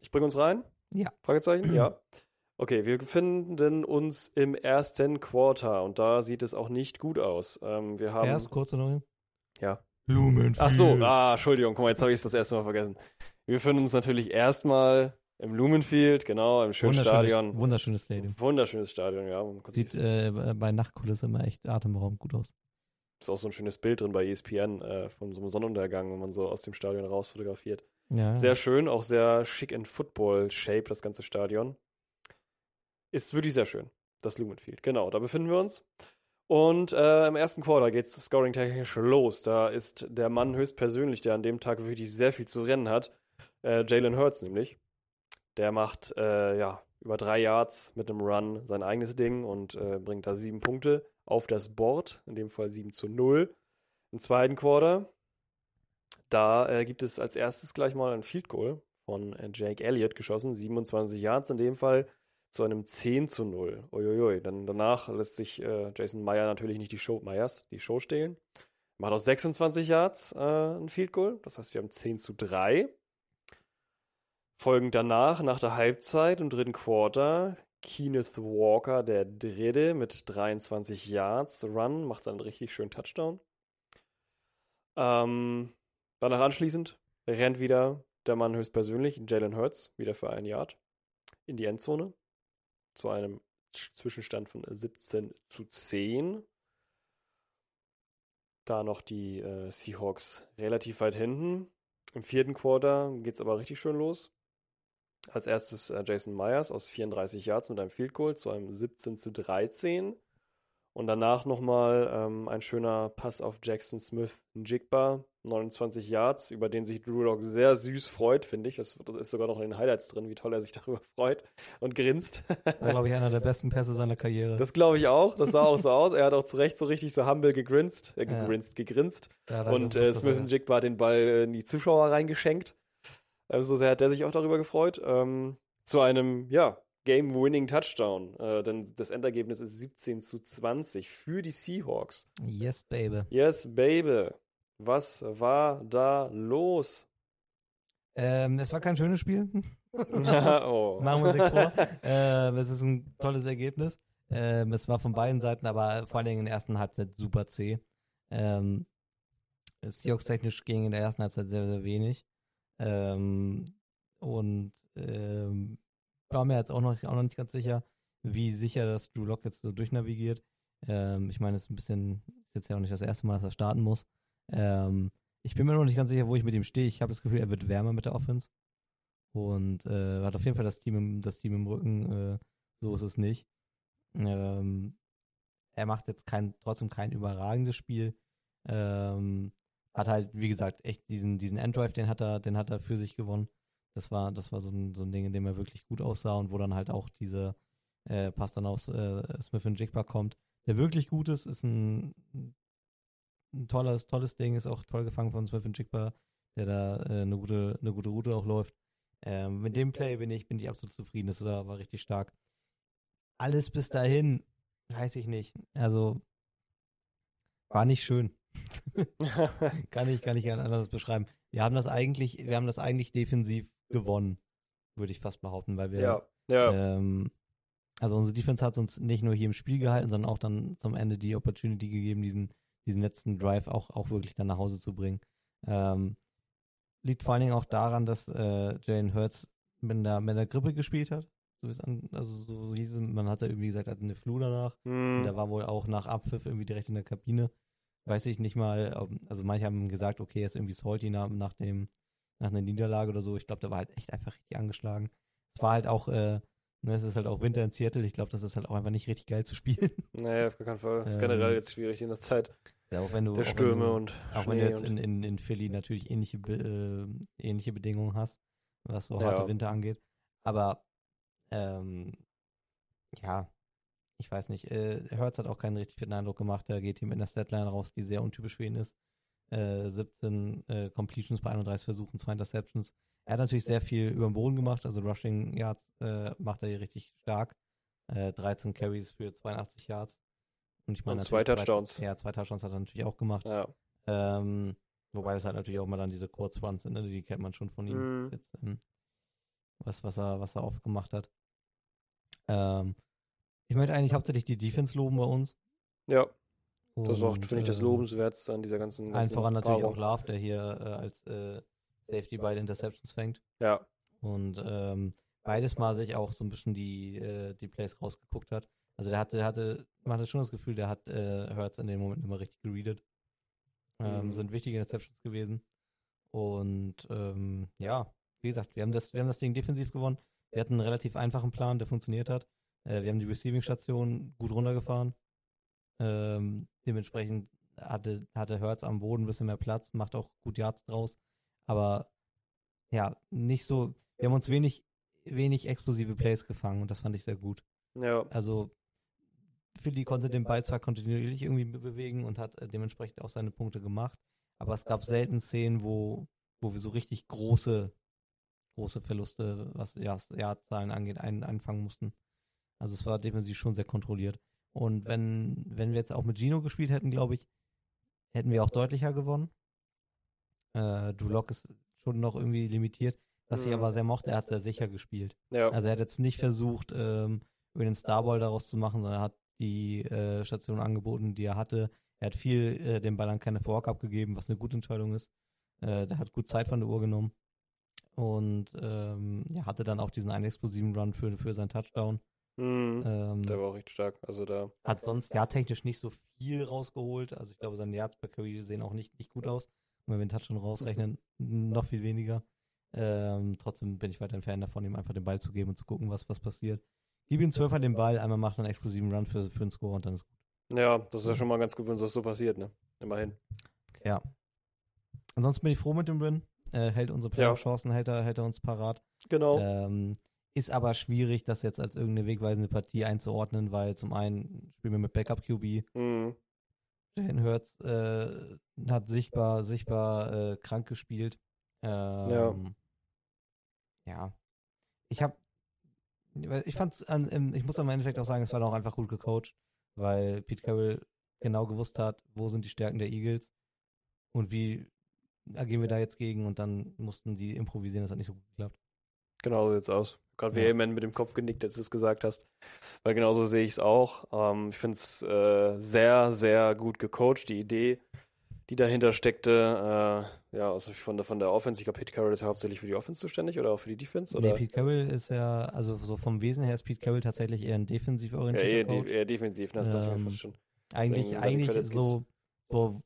ich bringe uns rein?
Ja.
Fragezeichen? ja. Okay, wir befinden uns im ersten Quarter und da sieht es auch nicht gut aus. Ähm, wir haben.
Erst kurz noch.
Ja.
Lumenfield.
Ach so, ah, Entschuldigung, guck mal, jetzt habe ich es das erste Mal vergessen. Wir befinden uns natürlich erstmal im Lumenfield, genau, im schönen
wunderschönes,
Stadion.
Wunderschönes Stadion.
Wunderschönes Stadion, ja.
Sieht äh, bei Nachtkulisse immer echt atemberaubend gut aus.
ist auch so ein schönes Bild drin bei ESPN äh, von so einem Sonnenuntergang, wenn man so aus dem Stadion raus fotografiert.
Ja.
Sehr schön, auch sehr schick in Football-Shape, das ganze Stadion. Ist wirklich sehr schön, das Lumenfield. Genau, da befinden wir uns. Und äh, im ersten Quarter geht es scoring-technisch los. Da ist der Mann höchstpersönlich, der an dem Tag wirklich sehr viel zu rennen hat. Äh, Jalen Hurts nämlich. Der macht äh, ja über drei Yards mit einem Run sein eigenes Ding und äh, bringt da sieben Punkte auf das Board. In dem Fall 7 zu 0. Im zweiten Quarter da äh, gibt es als erstes gleich mal ein Field Goal von äh, Jake Elliott geschossen, 27 Yards in dem Fall zu einem 10 zu 0. Uiuiui. Dann danach lässt sich äh, Jason Meyer natürlich nicht die Show, Myers, die Show stehlen. Macht aus 26 Yards äh, ein Field Goal. Das heißt, wir haben 10 zu 3. Folgend danach, nach der Halbzeit im dritten Quarter, Kenneth Walker, der dritte, mit 23 Yards Run, macht dann einen richtig schönen Touchdown. Ähm, danach anschließend rennt wieder der Mann höchstpersönlich, Jalen Hurts, wieder für ein Yard in die Endzone. Zu einem Zwischenstand von 17 zu 10. Da noch die äh, Seahawks relativ weit hinten. Im vierten Quarter geht es aber richtig schön los. Als erstes äh, Jason Myers aus 34 Yards mit einem Field Goal zu einem 17 zu 13. Und danach nochmal ähm, ein schöner Pass auf Jackson Smith Jigba, 29 Yards, über den sich Drew Lock sehr süß freut, finde ich. Das, das ist sogar noch in den Highlights drin, wie toll er sich darüber freut und grinst.
War, glaube ich, einer der besten Pässe seiner Karriere.
Das glaube ich auch. Das sah auch so aus. Er hat auch zu Recht so richtig so humble gegrinst, äh,
Ja.
gegrinst, gegrinst.
Ja,
Und äh, Smith
er-
Jigba hat den Ball äh, in die Zuschauer reingeschenkt. Ähm, so sehr hat der sich auch darüber gefreut. Ähm, zu einem, ja, Game-Winning Touchdown. Äh, denn das Endergebnis ist 17 zu 20 für die Seahawks.
Yes, baby.
Yes, baby. Was war da los?
Ähm, es war kein schönes Spiel.
oh.
Machen wir uns nichts vor. ähm, es ist ein tolles Ergebnis. Ähm, es war von beiden Seiten, aber vor allen Dingen in der ersten Halbzeit super zäh. Ähm, Seahawks technisch ging in der ersten Halbzeit sehr, sehr wenig. Ähm, und ähm, war mir jetzt auch noch, auch noch nicht ganz sicher, wie sicher das Drew Lock jetzt so durchnavigiert. Ähm, ich meine, es ist ein bisschen, ist jetzt ja auch nicht das erste Mal, dass er starten muss. Ähm, ich bin mir noch nicht ganz sicher, wo ich mit ihm stehe. Ich habe das Gefühl, er wird wärmer mit der Offense. Und äh, hat auf jeden Fall das Team im, das Team im Rücken. Äh, so ist es nicht. Ähm, er macht jetzt kein, trotzdem kein überragendes Spiel. Ähm, hat halt, wie gesagt, echt diesen, diesen Enddrive, den hat er, den hat er für sich gewonnen. Das war, das war so ein, so ein Ding, in dem er wirklich gut aussah und wo dann halt auch dieser äh, Pass dann aus äh, Smith und Jigba kommt, der wirklich gut ist, ist ein, ein tolles, tolles Ding, ist auch toll gefangen von Smith und Jigba, der da äh, eine gute, eine gute Route auch läuft. Ähm, mit dem Play bin ich, bin ich absolut zufrieden. Das war, war richtig stark. Alles bis dahin, weiß ich nicht. Also, war nicht schön. kann ich, kann ich anders beschreiben. Wir haben das eigentlich, wir haben das eigentlich defensiv gewonnen, würde ich fast behaupten, weil wir,
ja. Ja,
Ähm, also unsere Defense hat uns nicht nur hier im Spiel gehalten, sondern auch dann zum Ende die Opportunity gegeben, diesen, diesen letzten Drive auch, auch wirklich dann nach Hause zu bringen. Ähm, liegt vor allen Dingen auch daran, dass äh, Jalen Hurts mit der, mit der Grippe gespielt hat. So ist an, also so hieß es, man hat ja irgendwie gesagt, er hatte eine Flu danach. Und
hm,
der war wohl auch nach Abpfiff irgendwie direkt in der Kabine. Weiß ich nicht mal, ob, also manche haben gesagt, okay, er ist irgendwie salty nach, nach dem, nach einer Niederlage oder so. Ich glaube, der war halt echt einfach richtig angeschlagen. Es war halt auch, äh, ne, es ist halt auch Winter in Seattle. Ich glaube, das ist halt auch einfach nicht richtig geil zu spielen.
nee, auf gar keinen Fall. Ist
Ähm,
generell jetzt schwierig in der Zeit
Ja, auch wenn du,
der
auch wenn
Stürme
du,
und
auch wenn
Schnee
du jetzt in, in, in Philly natürlich ähnliche, äh, ähnliche Bedingungen hast, was so
Ja.
harte Winter angeht. Aber ähm, ja, ich weiß nicht. Äh, Hertz hat auch keinen richtig fitten Eindruck gemacht. Er geht hier mit einer Statline raus, die sehr untypisch für ihn ist. Äh, 17 äh, Completions bei 31 Versuchen, zwei Interceptions. Er hat natürlich sehr viel über den Boden gemacht, also Rushing Yards äh, macht er hier richtig stark. Äh, 13 Carries für 82 Yards. Und ich meine,
Und zwei Touchdowns.
ja, zwei Touchdowns hat er natürlich auch gemacht.
ja.
Ähm, wobei das halt natürlich auch mal dann diese Kurzruns sind, ne? die kennt man schon von ihm.
Mhm.
Jetzt, ähm, was, was, er, was er oft gemacht hat. Ähm, ich möchte eigentlich hauptsächlich die Defense loben bei uns.
Ja, das ist auch, finde ich, das
ähm,
Lobenswerteste an dieser ganzen,
Allen
ganzen
voran natürlich auch. Love, der hier äh, als äh, Safety beide Interceptions fängt.
Ja,
Und ähm, beides mal sich auch so ein bisschen die, äh, die Plays rausgeguckt hat. Also der hatte, hatte, man hatte schon das Gefühl, der hat äh, Hurts in dem Moment immer richtig geredet. Ähm,
Mhm.
Sind wichtige Interceptions gewesen. Und ähm, ja, wie gesagt, wir haben, das, wir haben das Ding defensiv gewonnen. Wir hatten einen relativ einfachen Plan, der funktioniert hat. Äh, wir haben die Receiving-Station gut runtergefahren. Ähm, dementsprechend hatte, hatte Hurts am Boden ein bisschen mehr Platz, macht auch gut Yards draus. Aber ja, nicht so, wir haben uns wenig, wenig explosive Plays gefangen und das fand ich sehr gut.
ja,
Also Philly konnte den Ball zwar kontinuierlich irgendwie be- bewegen und hat äh, dementsprechend auch seine Punkte gemacht, aber es gab selten Szenen, wo, wo wir so richtig große, große Verluste, was Yards- Yardzahlen angeht, ein, einfangen mussten. Also es war defensiv schon sehr kontrolliert. Und wenn, wenn wir jetzt auch mit Gino gespielt hätten, glaube ich, hätten wir auch deutlicher gewonnen. Äh, Drew Lock ist schon noch irgendwie limitiert. Was ich
Mhm.
aber sehr mochte, er hat sehr sicher gespielt.
ja.
Also er hat jetzt nicht versucht, ähm, über den Starball daraus zu machen, sondern er hat die äh, Station angeboten, die er hatte. Er hat viel äh, den Ball an Kenneth Walk abgegeben, was eine gute Entscheidung ist. Äh, der hat gut Zeit von der Uhr genommen. Und ähm, ja, hatte dann auch diesen einen explosiven Run für, für seinen Touchdown.
Mhm.
Ähm,
Der war auch richtig stark. Also da,
hat sonst ja technisch nicht so viel rausgeholt. Also ich glaube, seine Yards per Carry sehen auch nicht, nicht gut aus. Und wenn wir den Touchdown rausrechnen, noch viel weniger. Ähm, trotzdem bin ich weiter ein Fan davon, ihm einfach den Ball zu geben und zu gucken, was, was passiert. Gib ihm zwölfmal den Ball, einmal macht er einen exklusiven Run für, für einen Score und dann ist gut.
ja, das ist ja schon mal ganz gut, wenn das so passiert, ne? Immerhin.
Ansonsten bin ich froh mit dem Win. Äh, hält unsere Playoff-Chancen, hält er, hält er uns parat.
Genau.
Ähm, ist aber schwierig, das jetzt als irgendeine wegweisende Partie einzuordnen, weil zum einen spielen wir mit Backup-QB.
Mhm.
Jalen Hurts äh, hat sichtbar, sichtbar äh, krank gespielt. Ähm, ja. Ich habe, ich fand's, an, ich muss am Endeffekt auch sagen, es war auch einfach gut gecoacht, weil Pete Carroll genau gewusst hat, wo sind die Stärken der Eagles und wie agieren wir da jetzt gegen und dann mussten die improvisieren, das hat nicht so gut geklappt.
Genau so sieht's aus. Gerade
Ja.
vehement mit dem Kopf genickt, als du es gesagt hast. Weil genauso sehe ich es auch. Ähm, ich finde es äh, sehr, sehr gut gecoacht, die Idee, die dahinter steckte. Äh, ja, also von der, von der Offense. Ich glaube, Pete Carroll ist ja hauptsächlich für die Offense zuständig oder auch für die Defense?
Nee,
Oder?
Pete Carroll ist ja, also so vom Wesen her ist Pete Carroll tatsächlich eher ein defensiv
ja,
orientierter
eher,
Coach.
de eher defensiv, ne? das dachte ich mir
Ähm,
fast schon.
eigentlich,
Deswegen
eigentlich
Credits
so, so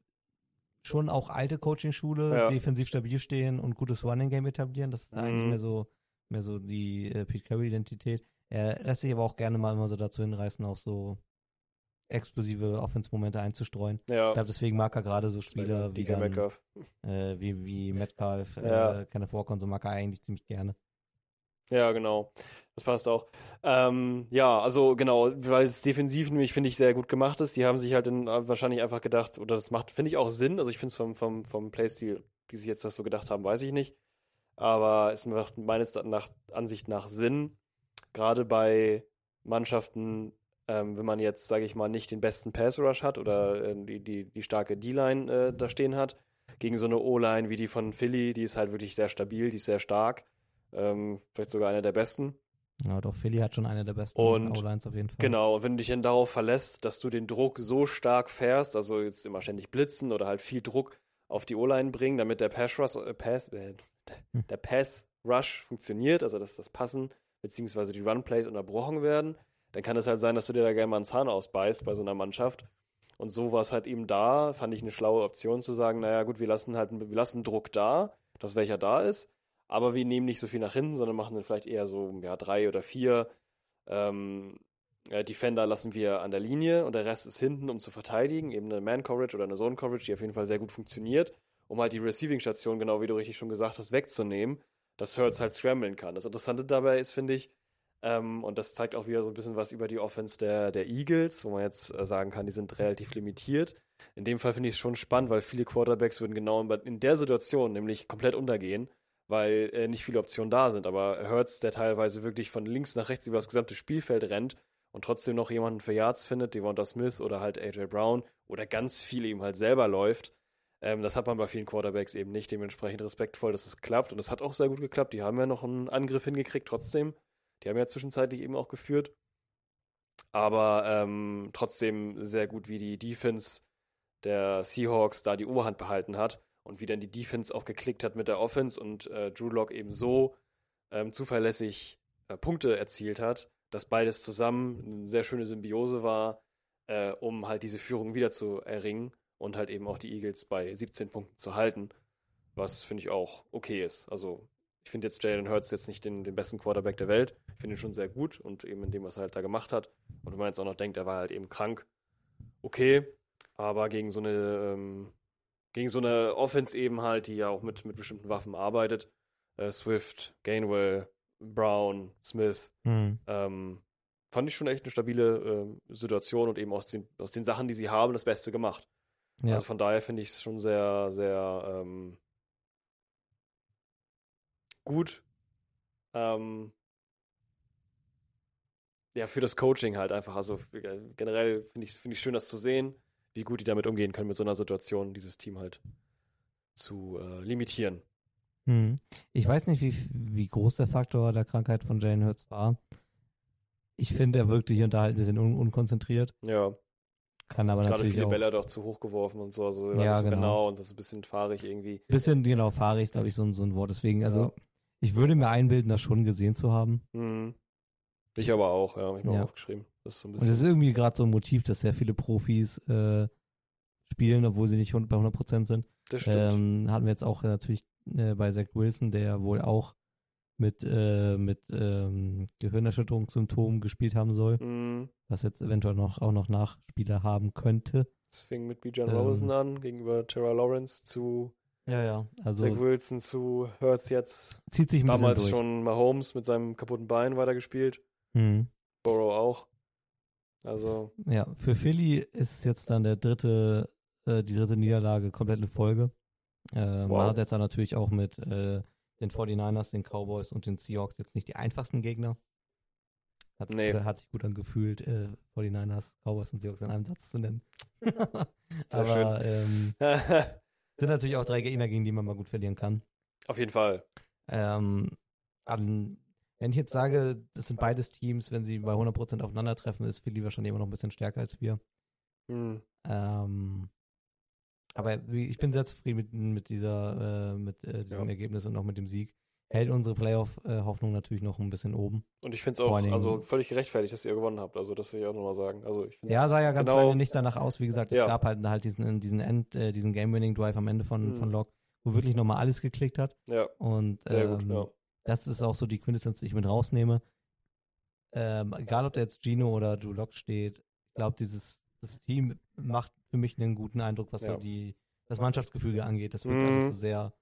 schon auch alte Coaching-Schule,
Ja.
defensiv stabil stehen und gutes Running-Game etablieren. Das ist eigentlich
Mhm.
mehr so, mehr so die äh, Pete Carroll-Identität. Er lässt sich aber auch gerne mal immer so dazu hinreißen, auch so explosive Offense-Momente einzustreuen.
Ja,
Ich glaube, deswegen mag er gerade so Spieler wie, dann,
Metcalf.
äh, wie, wie Metcalf,
Ja.
äh, Kenneth Walker und so mag er eigentlich ziemlich gerne.
Ja, genau. Das passt auch. Ähm, ja, also genau, weil es defensiv nämlich, finde ich, sehr gut gemacht ist. Die haben sich halt dann äh, wahrscheinlich einfach gedacht, oder das macht, finde ich, auch Sinn. Also ich finde es vom, vom, vom Playstil, wie sie jetzt das so gedacht haben, weiß ich nicht. Aber es macht meines nach, Ansicht nach Sinn. Gerade bei Mannschaften, ähm, wenn man jetzt, sage ich mal, nicht den besten Pass-Rush hat oder äh, die, die, die starke D-Line äh, da stehen hat, gegen so eine O-Line wie die von Philly, die ist halt wirklich sehr stabil, die ist sehr stark. Ähm, vielleicht sogar einer der besten.
Ja, doch, Philly hat schon eine der besten O-Lines auf jeden Fall.
Genau, und wenn du dich dann darauf verlässt, dass du den Druck so stark fährst, also jetzt immer ständig blitzen oder halt viel Druck auf die O-Line bringen, damit der Pass Rush, äh, Pass, äh. Der Pass Rush funktioniert, also dass das Passen beziehungsweise die Run Plays unterbrochen werden, dann kann es halt sein, dass du dir da gerne mal einen Zahn ausbeißt bei so einer Mannschaft. Und so war es halt eben da, fand ich eine schlaue Option zu sagen, naja gut, wir lassen halt, wir lassen Druck da, dass welcher da ist, aber wir nehmen nicht so viel nach hinten, sondern machen dann vielleicht eher so, ja, drei oder vier. Ähm, äh, Defender lassen wir an der Linie und der Rest ist hinten, um zu verteidigen, eben eine Man-Coverage oder eine Zone-Coverage, die auf jeden Fall sehr gut funktioniert, um halt die Receiving-Station, genau wie du richtig schon gesagt hast, wegzunehmen, dass Hurts halt scramblen kann. Das Interessante dabei ist, finde ich, ähm, und das zeigt auch wieder so ein bisschen was über die Offense der, der Eagles, wo man jetzt äh, sagen kann, die sind relativ limitiert. In dem Fall finde ich es schon spannend, weil viele Quarterbacks würden genau in, der Situation nämlich komplett untergehen, weil äh, nicht viele Optionen da sind. Aber Hurts, der teilweise wirklich von links nach rechts über das gesamte Spielfeld rennt und trotzdem noch jemanden für Yards findet, Devonta Smith oder halt AJ Brown oder ganz viel eben halt selber läuft. Ähm, das hat man bei vielen Quarterbacks eben nicht. Dementsprechend respektvoll, dass es klappt. Und es hat auch sehr gut geklappt. Die haben ja noch einen Angriff hingekriegt, trotzdem. Die haben ja zwischenzeitlich eben auch geführt. Aber ähm, trotzdem sehr gut, wie die Defense der Seahawks da die Oberhand behalten hat und wie dann die Defense auch geklickt hat mit der Offense und äh, Drew Lock eben so ähm, zuverlässig äh, Punkte erzielt hat, dass beides zusammen eine sehr schöne Symbiose war, äh, um halt diese Führung wieder zu erringen und halt eben auch die Eagles bei 17 Punkten zu halten, was finde ich auch okay ist. Also ich finde jetzt Jalen Hurts jetzt nicht den, den besten Quarterback der Welt. Ich finde ihn schon sehr gut und eben in dem, was er halt da gemacht hat. Und wenn man jetzt auch noch denkt, er war halt eben krank, okay, aber gegen so eine, ähm, gegen so eine Offense eben halt, die ja auch mit, mit bestimmten Waffen arbeitet, äh, Swift, Gainwell, Brown, Smith,
Hm.
ähm, fand ich schon echt eine stabile ähm, Situation und eben aus den, aus den Sachen, die sie haben, das Beste gemacht.
Ja.
Also von daher finde ich es schon sehr, sehr ähm, gut. Ähm, ja, für das Coaching halt einfach. Also generell finde ich es find ich schön, das zu sehen, wie gut die damit umgehen können, mit so einer Situation, dieses Team halt zu äh, limitieren.
Hm. Ich weiß nicht, wie, wie groß der Faktor der Krankheit von Jalen Hurts war. Ich finde, er wirkte hier und da halt ein bisschen un unkonzentriert.
Ja,
Kann aber
gerade
natürlich
viele
auch
Bälle hat auch zu hoch geworfen und so. Also
Ja,
so
genau.
genau und das ist ein bisschen fahrig irgendwie.
bisschen genau fahrig, ist, glaube ich, so, ein- so ein Wort. Deswegen, also
Ja.
ich würde mir einbilden, das schon gesehen zu haben.
Mhm. Ich aber auch, ja, hab ich mir
Ja.
aufgeschrieben. Das ist so ein
Und es ist
bisschen.
irgendwie gerade so ein Motiv, dass sehr viele Profis äh, spielen, obwohl sie nicht bei 100% sind.
Das stimmt.
Ähm, hatten wir jetzt auch äh, natürlich äh, bei Zach Wilson, der wohl auch mit, äh, mit ähm, Gehirnerschütterungssymptomen gespielt haben soll,
Mhm.
was jetzt eventuell noch auch noch Nachspieler haben könnte.
Es fing mit Bijan
Ähm.
Robinson an, gegenüber Terra Lawrence zu
Ja, ja. Also
Zach Wilson zu Hurts jetzt.
zieht sich ein
Damals
bisschen durch.
schon Mahomes mit seinem kaputten Bein weitergespielt.
Mhm.
Burrow auch. Also,
Ja, für Philly ist es jetzt dann der dritte, äh, die dritte Niederlage komplett in Folge. Äh,
Wow.
Man hat jetzt dann natürlich auch mit äh, den 49ers, den Cowboys und den Seahawks jetzt nicht die einfachsten Gegner. Hat sich,
Nee.
gut, hat sich gut angefühlt, äh, 49ers, Cowboys und Seahawks in einem Satz zu nennen.
Sehr
Aber ähm, sind natürlich auch drei Gegner, gegen die man mal gut verlieren kann.
auf jeden Fall.
Ähm, an, wenn ich jetzt sage, das sind beides Teams, wenn sie bei 100% aufeinandertreffen, ist Philly wahrscheinlich immer noch ein bisschen stärker als wir.
Hm.
Ähm, aber ich bin sehr zufrieden mit, mit dieser, äh, mit äh, diesem
Ja.
Ergebnis und auch mit dem Sieg. Hält unsere Playoff-Hoffnung natürlich noch ein bisschen oben.
Und ich finde es auch also völlig gerechtfertigt, dass ihr gewonnen habt. Also, das will ich auch nochmal sagen. Also, ich
Ja, sah ja ganz
genau,
lange nicht danach aus. Wie gesagt, es
Ja.
gab halt, halt diesen, diesen End, äh, diesen Game-Winning-Drive am Ende von,
Mhm.
von Locke, wo wirklich nochmal alles geklickt hat.
Ja,
Und
sehr
ähm,
gut. Ja.
das ist auch so die Quintessenz, die ich mit rausnehme. Ähm, egal, ob da jetzt Gino oder Drew Lock steht, ich glaube, dieses das Team macht für mich einen guten Eindruck, was
Ja.
so die, das Mannschaftsgefüge angeht. Das wirkt
Mhm.
alles so sehr,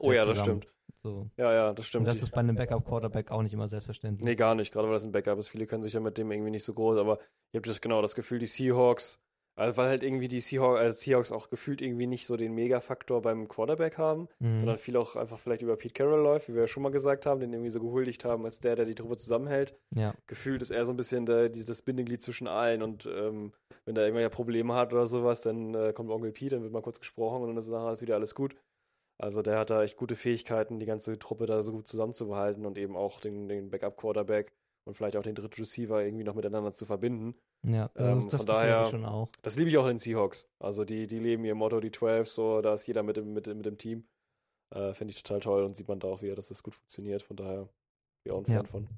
Oh ja, das
zusammen.
stimmt.
so.
Ja, ja, das
Und
stimmt.
das
Die-
ist bei einem Backup-Quarterback auch nicht immer selbstverständlich.
Nee, gar nicht, gerade weil das ein Backup ist. Viele können sich ja mit dem irgendwie nicht so groß, aber ich habe das genau das Gefühl, die Seahawks, also weil halt irgendwie die Seahawks, also Seahawks auch gefühlt irgendwie nicht so den Mega-Faktor beim Quarterback haben,
Mhm.
sondern viel auch einfach vielleicht über Pete Carroll läuft, wie wir ja schon mal gesagt haben, den irgendwie so gehuldigt haben als der, der die Truppe zusammenhält.
Ja,
Gefühlt ist er so ein bisschen der, die, das Bindeglied zwischen allen und ähm, wenn der irgendwelche Probleme hat oder sowas, dann äh, kommt Onkel Pete, dann wird mal kurz gesprochen und dann ist nachher wieder alles gut. Also der hat da echt gute Fähigkeiten, die ganze Truppe da so gut zusammenzubehalten und eben auch den, den Backup-Quarterback. Und vielleicht auch den dritten Receiver irgendwie noch miteinander zu verbinden.
Ja,
Ähm,
das, das
von daher-
schon auch.
Das liebe ich auch in den Seahawks. Also die, die leben ihr Motto, die 12, so, da ist jeder mit dem, mit, mit dem Team. Äh, Finde ich total toll und sieht man da auch wieder, dass das gut funktioniert. Von daher bin ich auch ein
Ja.
Fan von.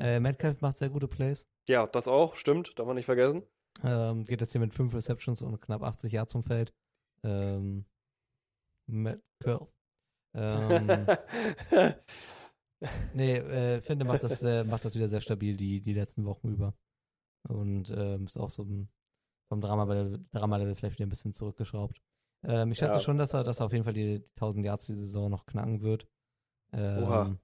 Äh, Metcalf macht sehr gute Plays.
Ja, das auch, stimmt, darf man nicht vergessen.
Ähm, geht jetzt hier mit 5 Receptions und knapp 80 Yards zum Feld. Ähm, Metcalf. Ähm, nee, äh, finde, macht das, äh, macht das wieder sehr stabil die, die letzten Wochen über. Und ähm, ist auch so ein, vom Drama-Level Drama vielleicht wieder ein bisschen zurückgeschraubt. Ähm, ich schätze
Ja.
schon, dass er, dass er auf jeden Fall die, die 1000 Yards die Saison noch knacken wird. Ähm,
Oha.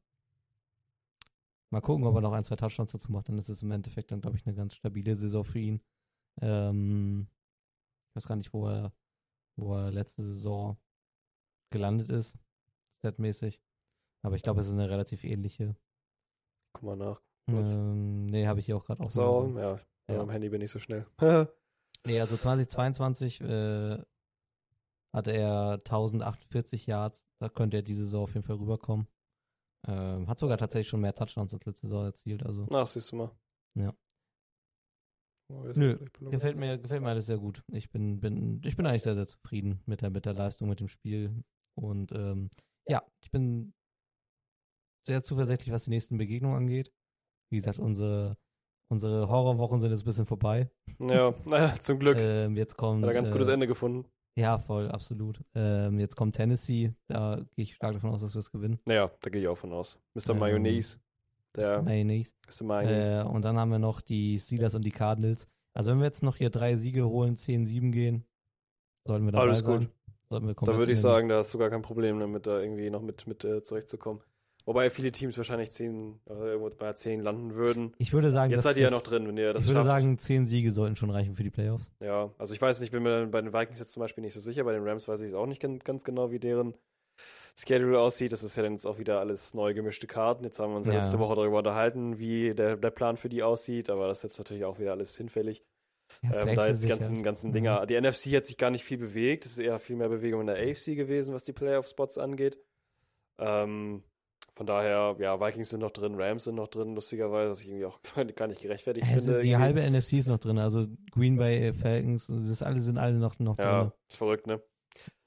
Mal gucken, ob er noch ein, zwei Touchdowns dazu macht. Dann ist es im Endeffekt dann, glaube ich, eine ganz stabile Saison für ihn. Ähm, ich weiß gar nicht, wo er, wo er letzte Saison gelandet ist, statmäßig. Aber ich glaube, es ist eine relativ ähnliche.
Guck mal nach.
Ähm, nee, habe ich hier auch gerade auch
So,
mal
ja,
Ja.
am Handy bin ich so schnell.
Nee, also 2022 äh, hatte er 1048 Yards. Da könnte er diese Saison auf jeden Fall rüberkommen. Ähm, hat sogar tatsächlich schon mehr Touchdowns als letzte Saison erzielt. Also
Ach, siehst du mal.
Ja.
Oh,
Nö, gefällt mir, gefällt mir alles sehr gut. Ich bin, bin, ich bin eigentlich sehr, sehr zufrieden mit der, mit der Leistung, mit dem Spiel. Und ähm, ja, ich bin sehr zuversichtlich, was die nächsten Begegnungen angeht. Wie gesagt, unsere, unsere Horrorwochen sind jetzt ein bisschen vorbei.
Ja, naja, zum Glück.
Ähm, jetzt kommt.
Hat er ganz gutes
äh,
Ende gefunden.
Ja, voll, absolut. Ähm, jetzt kommt Tennessee, da gehe ich stark davon aus, dass wir es gewinnen.
Naja, da gehe ich auch von aus. Mr.
Ähm,
Mayonnaise. Der
Mayonnaise.
Mr. Mayonnaise.
Äh, und dann haben wir noch die Steelers und die Cardinals. Also wenn wir jetzt noch hier drei Siege holen, 10-7 gehen, sollten wir dabei
Alles
sein.
gut.
Sollten wir
Da würde ich sagen, da hast du gar kein Problem damit, da irgendwie noch mit, mit äh, zurechtzukommen. Wobei viele Teams wahrscheinlich 10, äh, irgendwo bei 10 landen würden.
Ich würde sagen,
Jetzt seid ihr ja noch drin, wenn ihr das
ich würde
schafft.
sagen, 10 Siege sollten schon reichen für die Playoffs.
Ja, also ich weiß nicht, ich bin mir bei den Vikings jetzt zum Beispiel nicht so sicher. Bei den Rams weiß ich es auch nicht ganz, ganz genau, wie deren Schedule aussieht. Das ist ja dann jetzt auch wieder alles neu gemischte Karten. Jetzt haben wir uns ja letzte Woche darüber unterhalten, wie der, der Plan für die aussieht, aber das ist jetzt natürlich auch wieder alles hinfällig.
Ja,
Ähm, da jetzt die ganzen, ganzen
Mhm.
Dinger. Die NFC hat sich gar nicht viel bewegt. Es ist eher viel mehr Bewegung in der AFC gewesen, was die Playoff-Spots angeht. Ähm, von daher, ja, Vikings sind noch drin, Rams sind noch drin, lustigerweise, was ich irgendwie auch gar nicht gerechtfertigt
Es
finde.
ist, die
irgendwie.
halbe NFC ist noch drin, also Green Bay, äh, Falcons, das ist, alle sind alle noch, noch
Ja,
drin.
ist verrückt, ne?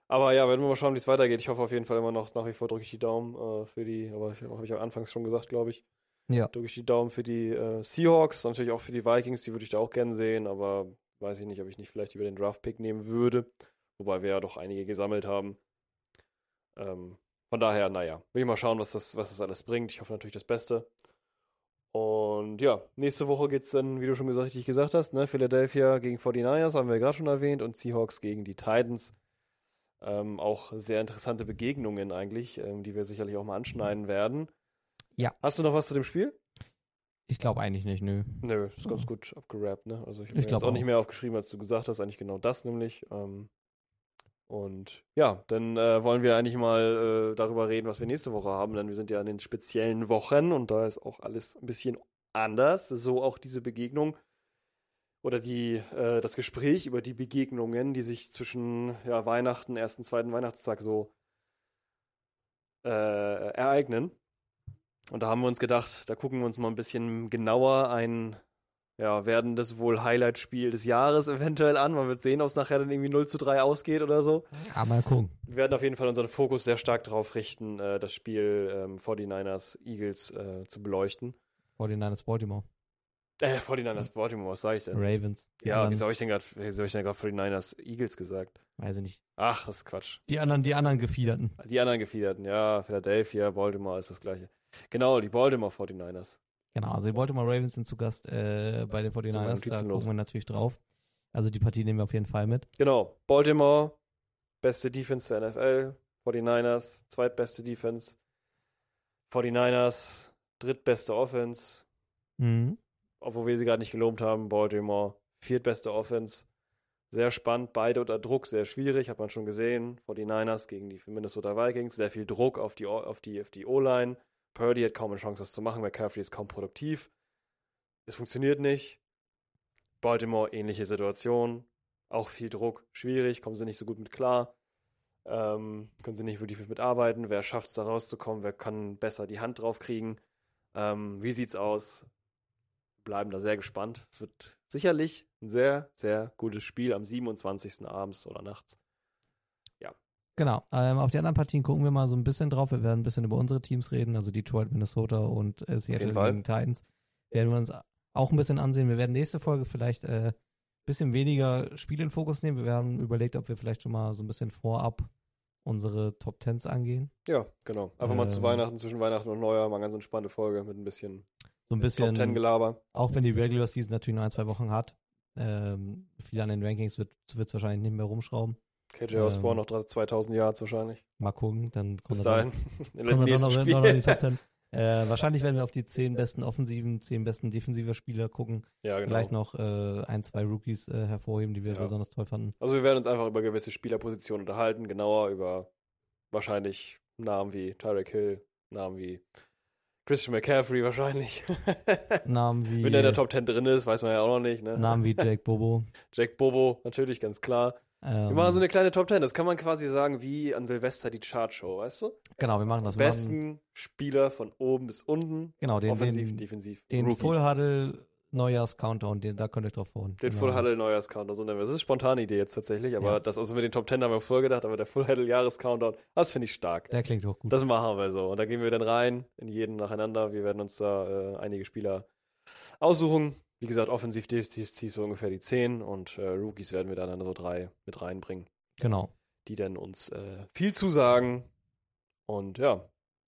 Aber ja, werden wir mal schauen, wie es weitergeht. Ich hoffe auf jeden Fall immer noch, nach wie vor drücke ich die Daumen äh, für die, aber habe ich ja anfangs schon gesagt, glaube ich.
Ja.
Drücke ich die Daumen für die äh, Seahawks, natürlich auch für die Vikings, die würde ich da auch gern sehen, aber weiß ich nicht, ob ich nicht vielleicht über den Draft-Pick nehmen würde. Wobei wir ja doch einige gesammelt haben. Ähm, von daher, naja, will ich mal schauen, was das, was das alles bringt. Ich hoffe natürlich das Beste. Und ja, nächste Woche geht es dann, wie du schon gesagt, richtig gesagt hast, ne? Philadelphia gegen 49ers, haben wir gerade schon erwähnt, und Seahawks gegen die Titans. Ähm, auch sehr interessante Begegnungen eigentlich, ähm, die wir sicherlich auch mal anschneiden werden.
Ja.
Hast du noch was zu dem Spiel?
Ich glaube eigentlich nicht, nö.
Nö, ist ganz gut abgerappt, ne? Also ich habe mir jetzt auch nicht
auch.
mehr aufgeschrieben, als du gesagt hast, eigentlich genau das nämlich. Ähm, und ja, dann äh, wollen wir eigentlich mal äh, darüber reden, was wir nächste Woche haben, denn wir sind ja in den speziellen Wochen und da ist auch alles ein bisschen anders. So auch diese Begegnung oder die, äh, das Gespräch über die Begegnungen, die sich zwischen ja, Weihnachten, ersten, zweiten Weihnachtstag so äh, ereignen. Und da haben wir uns gedacht, da gucken wir uns mal ein bisschen genauer ein ja, werdendes wohl Highlight-Spiel des Jahres eventuell an. Man wird sehen, ob es nachher dann irgendwie 0 zu 3 ausgeht oder so.
Ja, mal gucken.
Wir werden auf jeden Fall unseren Fokus sehr stark darauf richten, äh, das Spiel ähm, 49ers Eagles äh, zu beleuchten.
49ers Baltimore.
Äh, 49ers Baltimore, was sag ich denn?
Ravens.
Ja,
anderen,
wieso habe ich denn gerade wieso hab ich denn gerade 49ers Eagles gesagt?
Weiß ich nicht.
Ach, das ist Quatsch.
Die anderen, die anderen Gefiederten.
Die anderen Gefiederten, ja, Philadelphia, Baltimore ist das gleiche. Genau, die Baltimore 49ers.
Genau, also die Baltimore Ravens sind zu Gast äh, bei den 49ers. Da gucken
los.
wir natürlich drauf. Also die Partie nehmen wir auf jeden Fall mit.
Genau, Baltimore, beste Defense der NFL, 49ers, zweitbeste Defense, 49ers, drittbeste Offense,
Mhm.
obwohl wir sie gerade nicht gelobt haben, Baltimore, viertbeste Offense. Sehr spannend, beide unter Druck, sehr schwierig, hat man schon gesehen. 49ers gegen die Minnesota Vikings, sehr viel Druck auf die, auf die, auf die O-Line. Purdy hat kaum eine Chance, was zu machen, McCaffrey ist kaum produktiv. Es funktioniert nicht. Baltimore, ähnliche Situation. Auch viel Druck, schwierig, kommen sie nicht so gut mit klar. Ähm, können sie nicht wirklich mitarbeiten. Wer schafft es da rauszukommen? Wer kann besser die Hand drauf kriegen? Ähm, wie sieht's aus? bleiben da sehr gespannt. Es wird sicherlich ein sehr, sehr gutes Spiel am 27. abends oder nachts.
Genau. Ähm, auf die anderen Partien gucken wir mal so ein bisschen drauf. Wir werden ein bisschen über unsere Teams reden, also Detroit, Minnesota und äh, Seattle gegen Titans. Werden wir uns auch ein bisschen ansehen. Wir werden nächste Folge vielleicht ein äh, bisschen weniger Spiele in Fokus nehmen. Wir haben überlegt, ob wir vielleicht schon mal so ein bisschen vorab unsere Top Tens angehen.
Ja, genau. Einfach mal zu
Ähm.
Weihnachten, zwischen Weihnachten und Neujahr, mal ganz entspannte Folge mit ein bisschen,
So ein
Top
bisschen,
Ten Gelaber.
auch wenn die Regular Season natürlich nur ein, zwei Wochen hat. Ähm, viel an den Rankings wird es wahrscheinlich nicht mehr rumschrauben.
KJ Osborne
Ähm.
noch 3- 2000 Yards wahrscheinlich.
Mal gucken, dann kommt
Bis dahin.
dann,
nächsten
doch noch, noch in die Top 10. Äh, wahrscheinlich werden wir auf die zehn besten offensiven, zehn besten defensiver Spieler gucken.
ja, genau.
Vielleicht noch äh, ein, zwei Rookies äh, hervorheben, die wir
Ja.
besonders toll fanden.
Also wir werden uns einfach über gewisse Spielerpositionen unterhalten, genauer über wahrscheinlich Namen wie Tyreek Hill, Namen wie Christian McCaffrey wahrscheinlich.
Namen wie,
Wenn er in der Top 10 drin ist, weiß man ja auch noch nicht. Ne?
Namen wie Jake Bobo.
Jack Bobo, natürlich, ganz klar.
Ähm,
Wir machen so eine kleine Top 10. Das kann man quasi sagen wie an Silvester die Chartshow, weißt du?
genau, wir machen das. Wir machen,
Besten Spieler von oben bis unten.
genau, den,
offensiv,
den,
defensiv.
den
Rookie.
Full Huddle Neujahrs-Countdown, den, da könnt ihr euch drauf freuen.
Den
Genau.
Full Huddle Neujahrs-Countdown, so nennen wir es. Das ist eine spontane Idee jetzt tatsächlich, aber
Ja.
das, also mit den Top 10 haben wir vorher gedacht, aber der Full Huddle Jahres-Countdown, das finde ich stark.
Der klingt auch gut.
Das machen wir so. Und da gehen wir dann rein, in jeden nacheinander. Wir werden uns da äh, einige Spieler aussuchen. Wie gesagt, offensiv, defensiv so ungefähr die 10 und äh, Rookies werden wir dann so drei mit reinbringen,
genau.
die dann uns äh, viel zusagen. Und ja,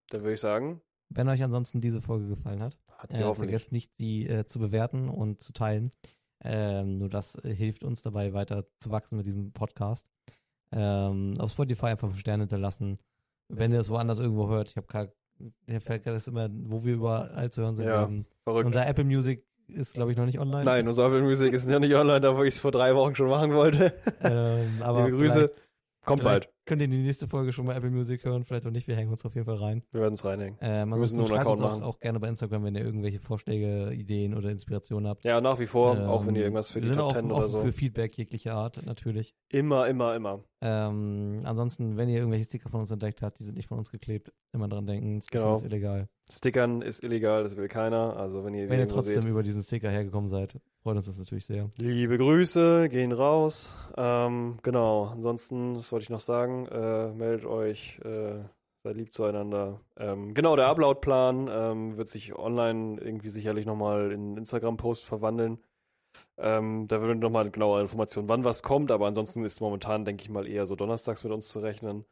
dann würde ich sagen,
Wenn euch ansonsten diese Folge gefallen hat,
hat sie
äh,
hoffentlich.
vergesst nicht, sie äh, zu bewerten und zu teilen. Ähm, nur das äh, hilft uns dabei, weiter zu wachsen mit diesem Podcast. Ähm, auf Spotify einfach Sterne hinterlassen. Wenn ihr es woanders irgendwo hört, ich habe gar, ich vergesse immer, wo wir überall zu hören sind.
Ja,
haben,
Verrückt.
unser Apple Music ist, glaube ich, noch nicht online.
Nein, unser Apple Music ist ja nicht online, da wo ich es vor drei Wochen schon machen wollte.
Ähm, aber
Liebe Grüße. Kommt
vielleicht
bald.
Könnt ihr die nächste Folge schon mal Apple Music hören, vielleicht auch nicht. Wir hängen uns auf jeden Fall rein.
Wir werden es reinhängen.
Ähm,
Wir müssen nur einen Account
auch,
machen.
auch gerne bei Instagram, wenn ihr irgendwelche Vorschläge, Ideen oder Inspirationen habt.
Ja, nach wie vor, auch wenn ihr
Ähm,
irgendwas für die Top
auch
10
offen,
oder so.
für Feedback jeglicher Art, natürlich.
Immer, immer, immer.
Ähm, ansonsten, wenn ihr irgendwelche Sticker von uns entdeckt habt, die sind nicht von uns geklebt, immer dran denken, Sticker
Genau.
ist illegal.
Stickern ist illegal, das will keiner. Also wenn ihr
Wenn ihr trotzdem
seht.
über diesen Sticker hergekommen seid, freut uns das natürlich sehr.
Liebe Grüße, gehen raus. Ähm, genau, ansonsten, was wollte ich noch sagen? Äh, meldet euch, äh, seid lieb zueinander. Ähm, genau, der Upload-Plan ähm, wird sich online irgendwie sicherlich nochmal in Instagram-Post verwandeln. Ähm, da würden nochmal genauere Informationen, wann was kommt, aber ansonsten ist momentan, denke ich mal, eher so donnerstags mit uns zu rechnen.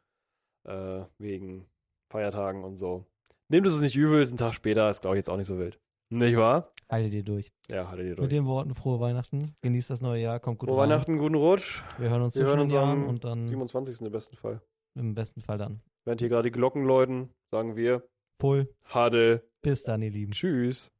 Äh, wegen Feiertagen und so. Nehmt es uns nicht übel, ist ein Tag später, ist glaube ich jetzt auch nicht so wild. Nicht wahr?
Haltet ihr durch.
Ja, haltet ihr
Mit
durch.
den Worten, frohe Weihnachten, genießt das neue Jahr, kommt gut
Frohe
rein.
Weihnachten, guten Rutsch.
Wir hören uns
Wir hören uns am
und dann
27. im besten Fall.
im besten Fall dann.
Während hier gerade die Glocken läuten, sagen wir
Full.
Hadel.
Bis dann, ihr Lieben.
Tschüss.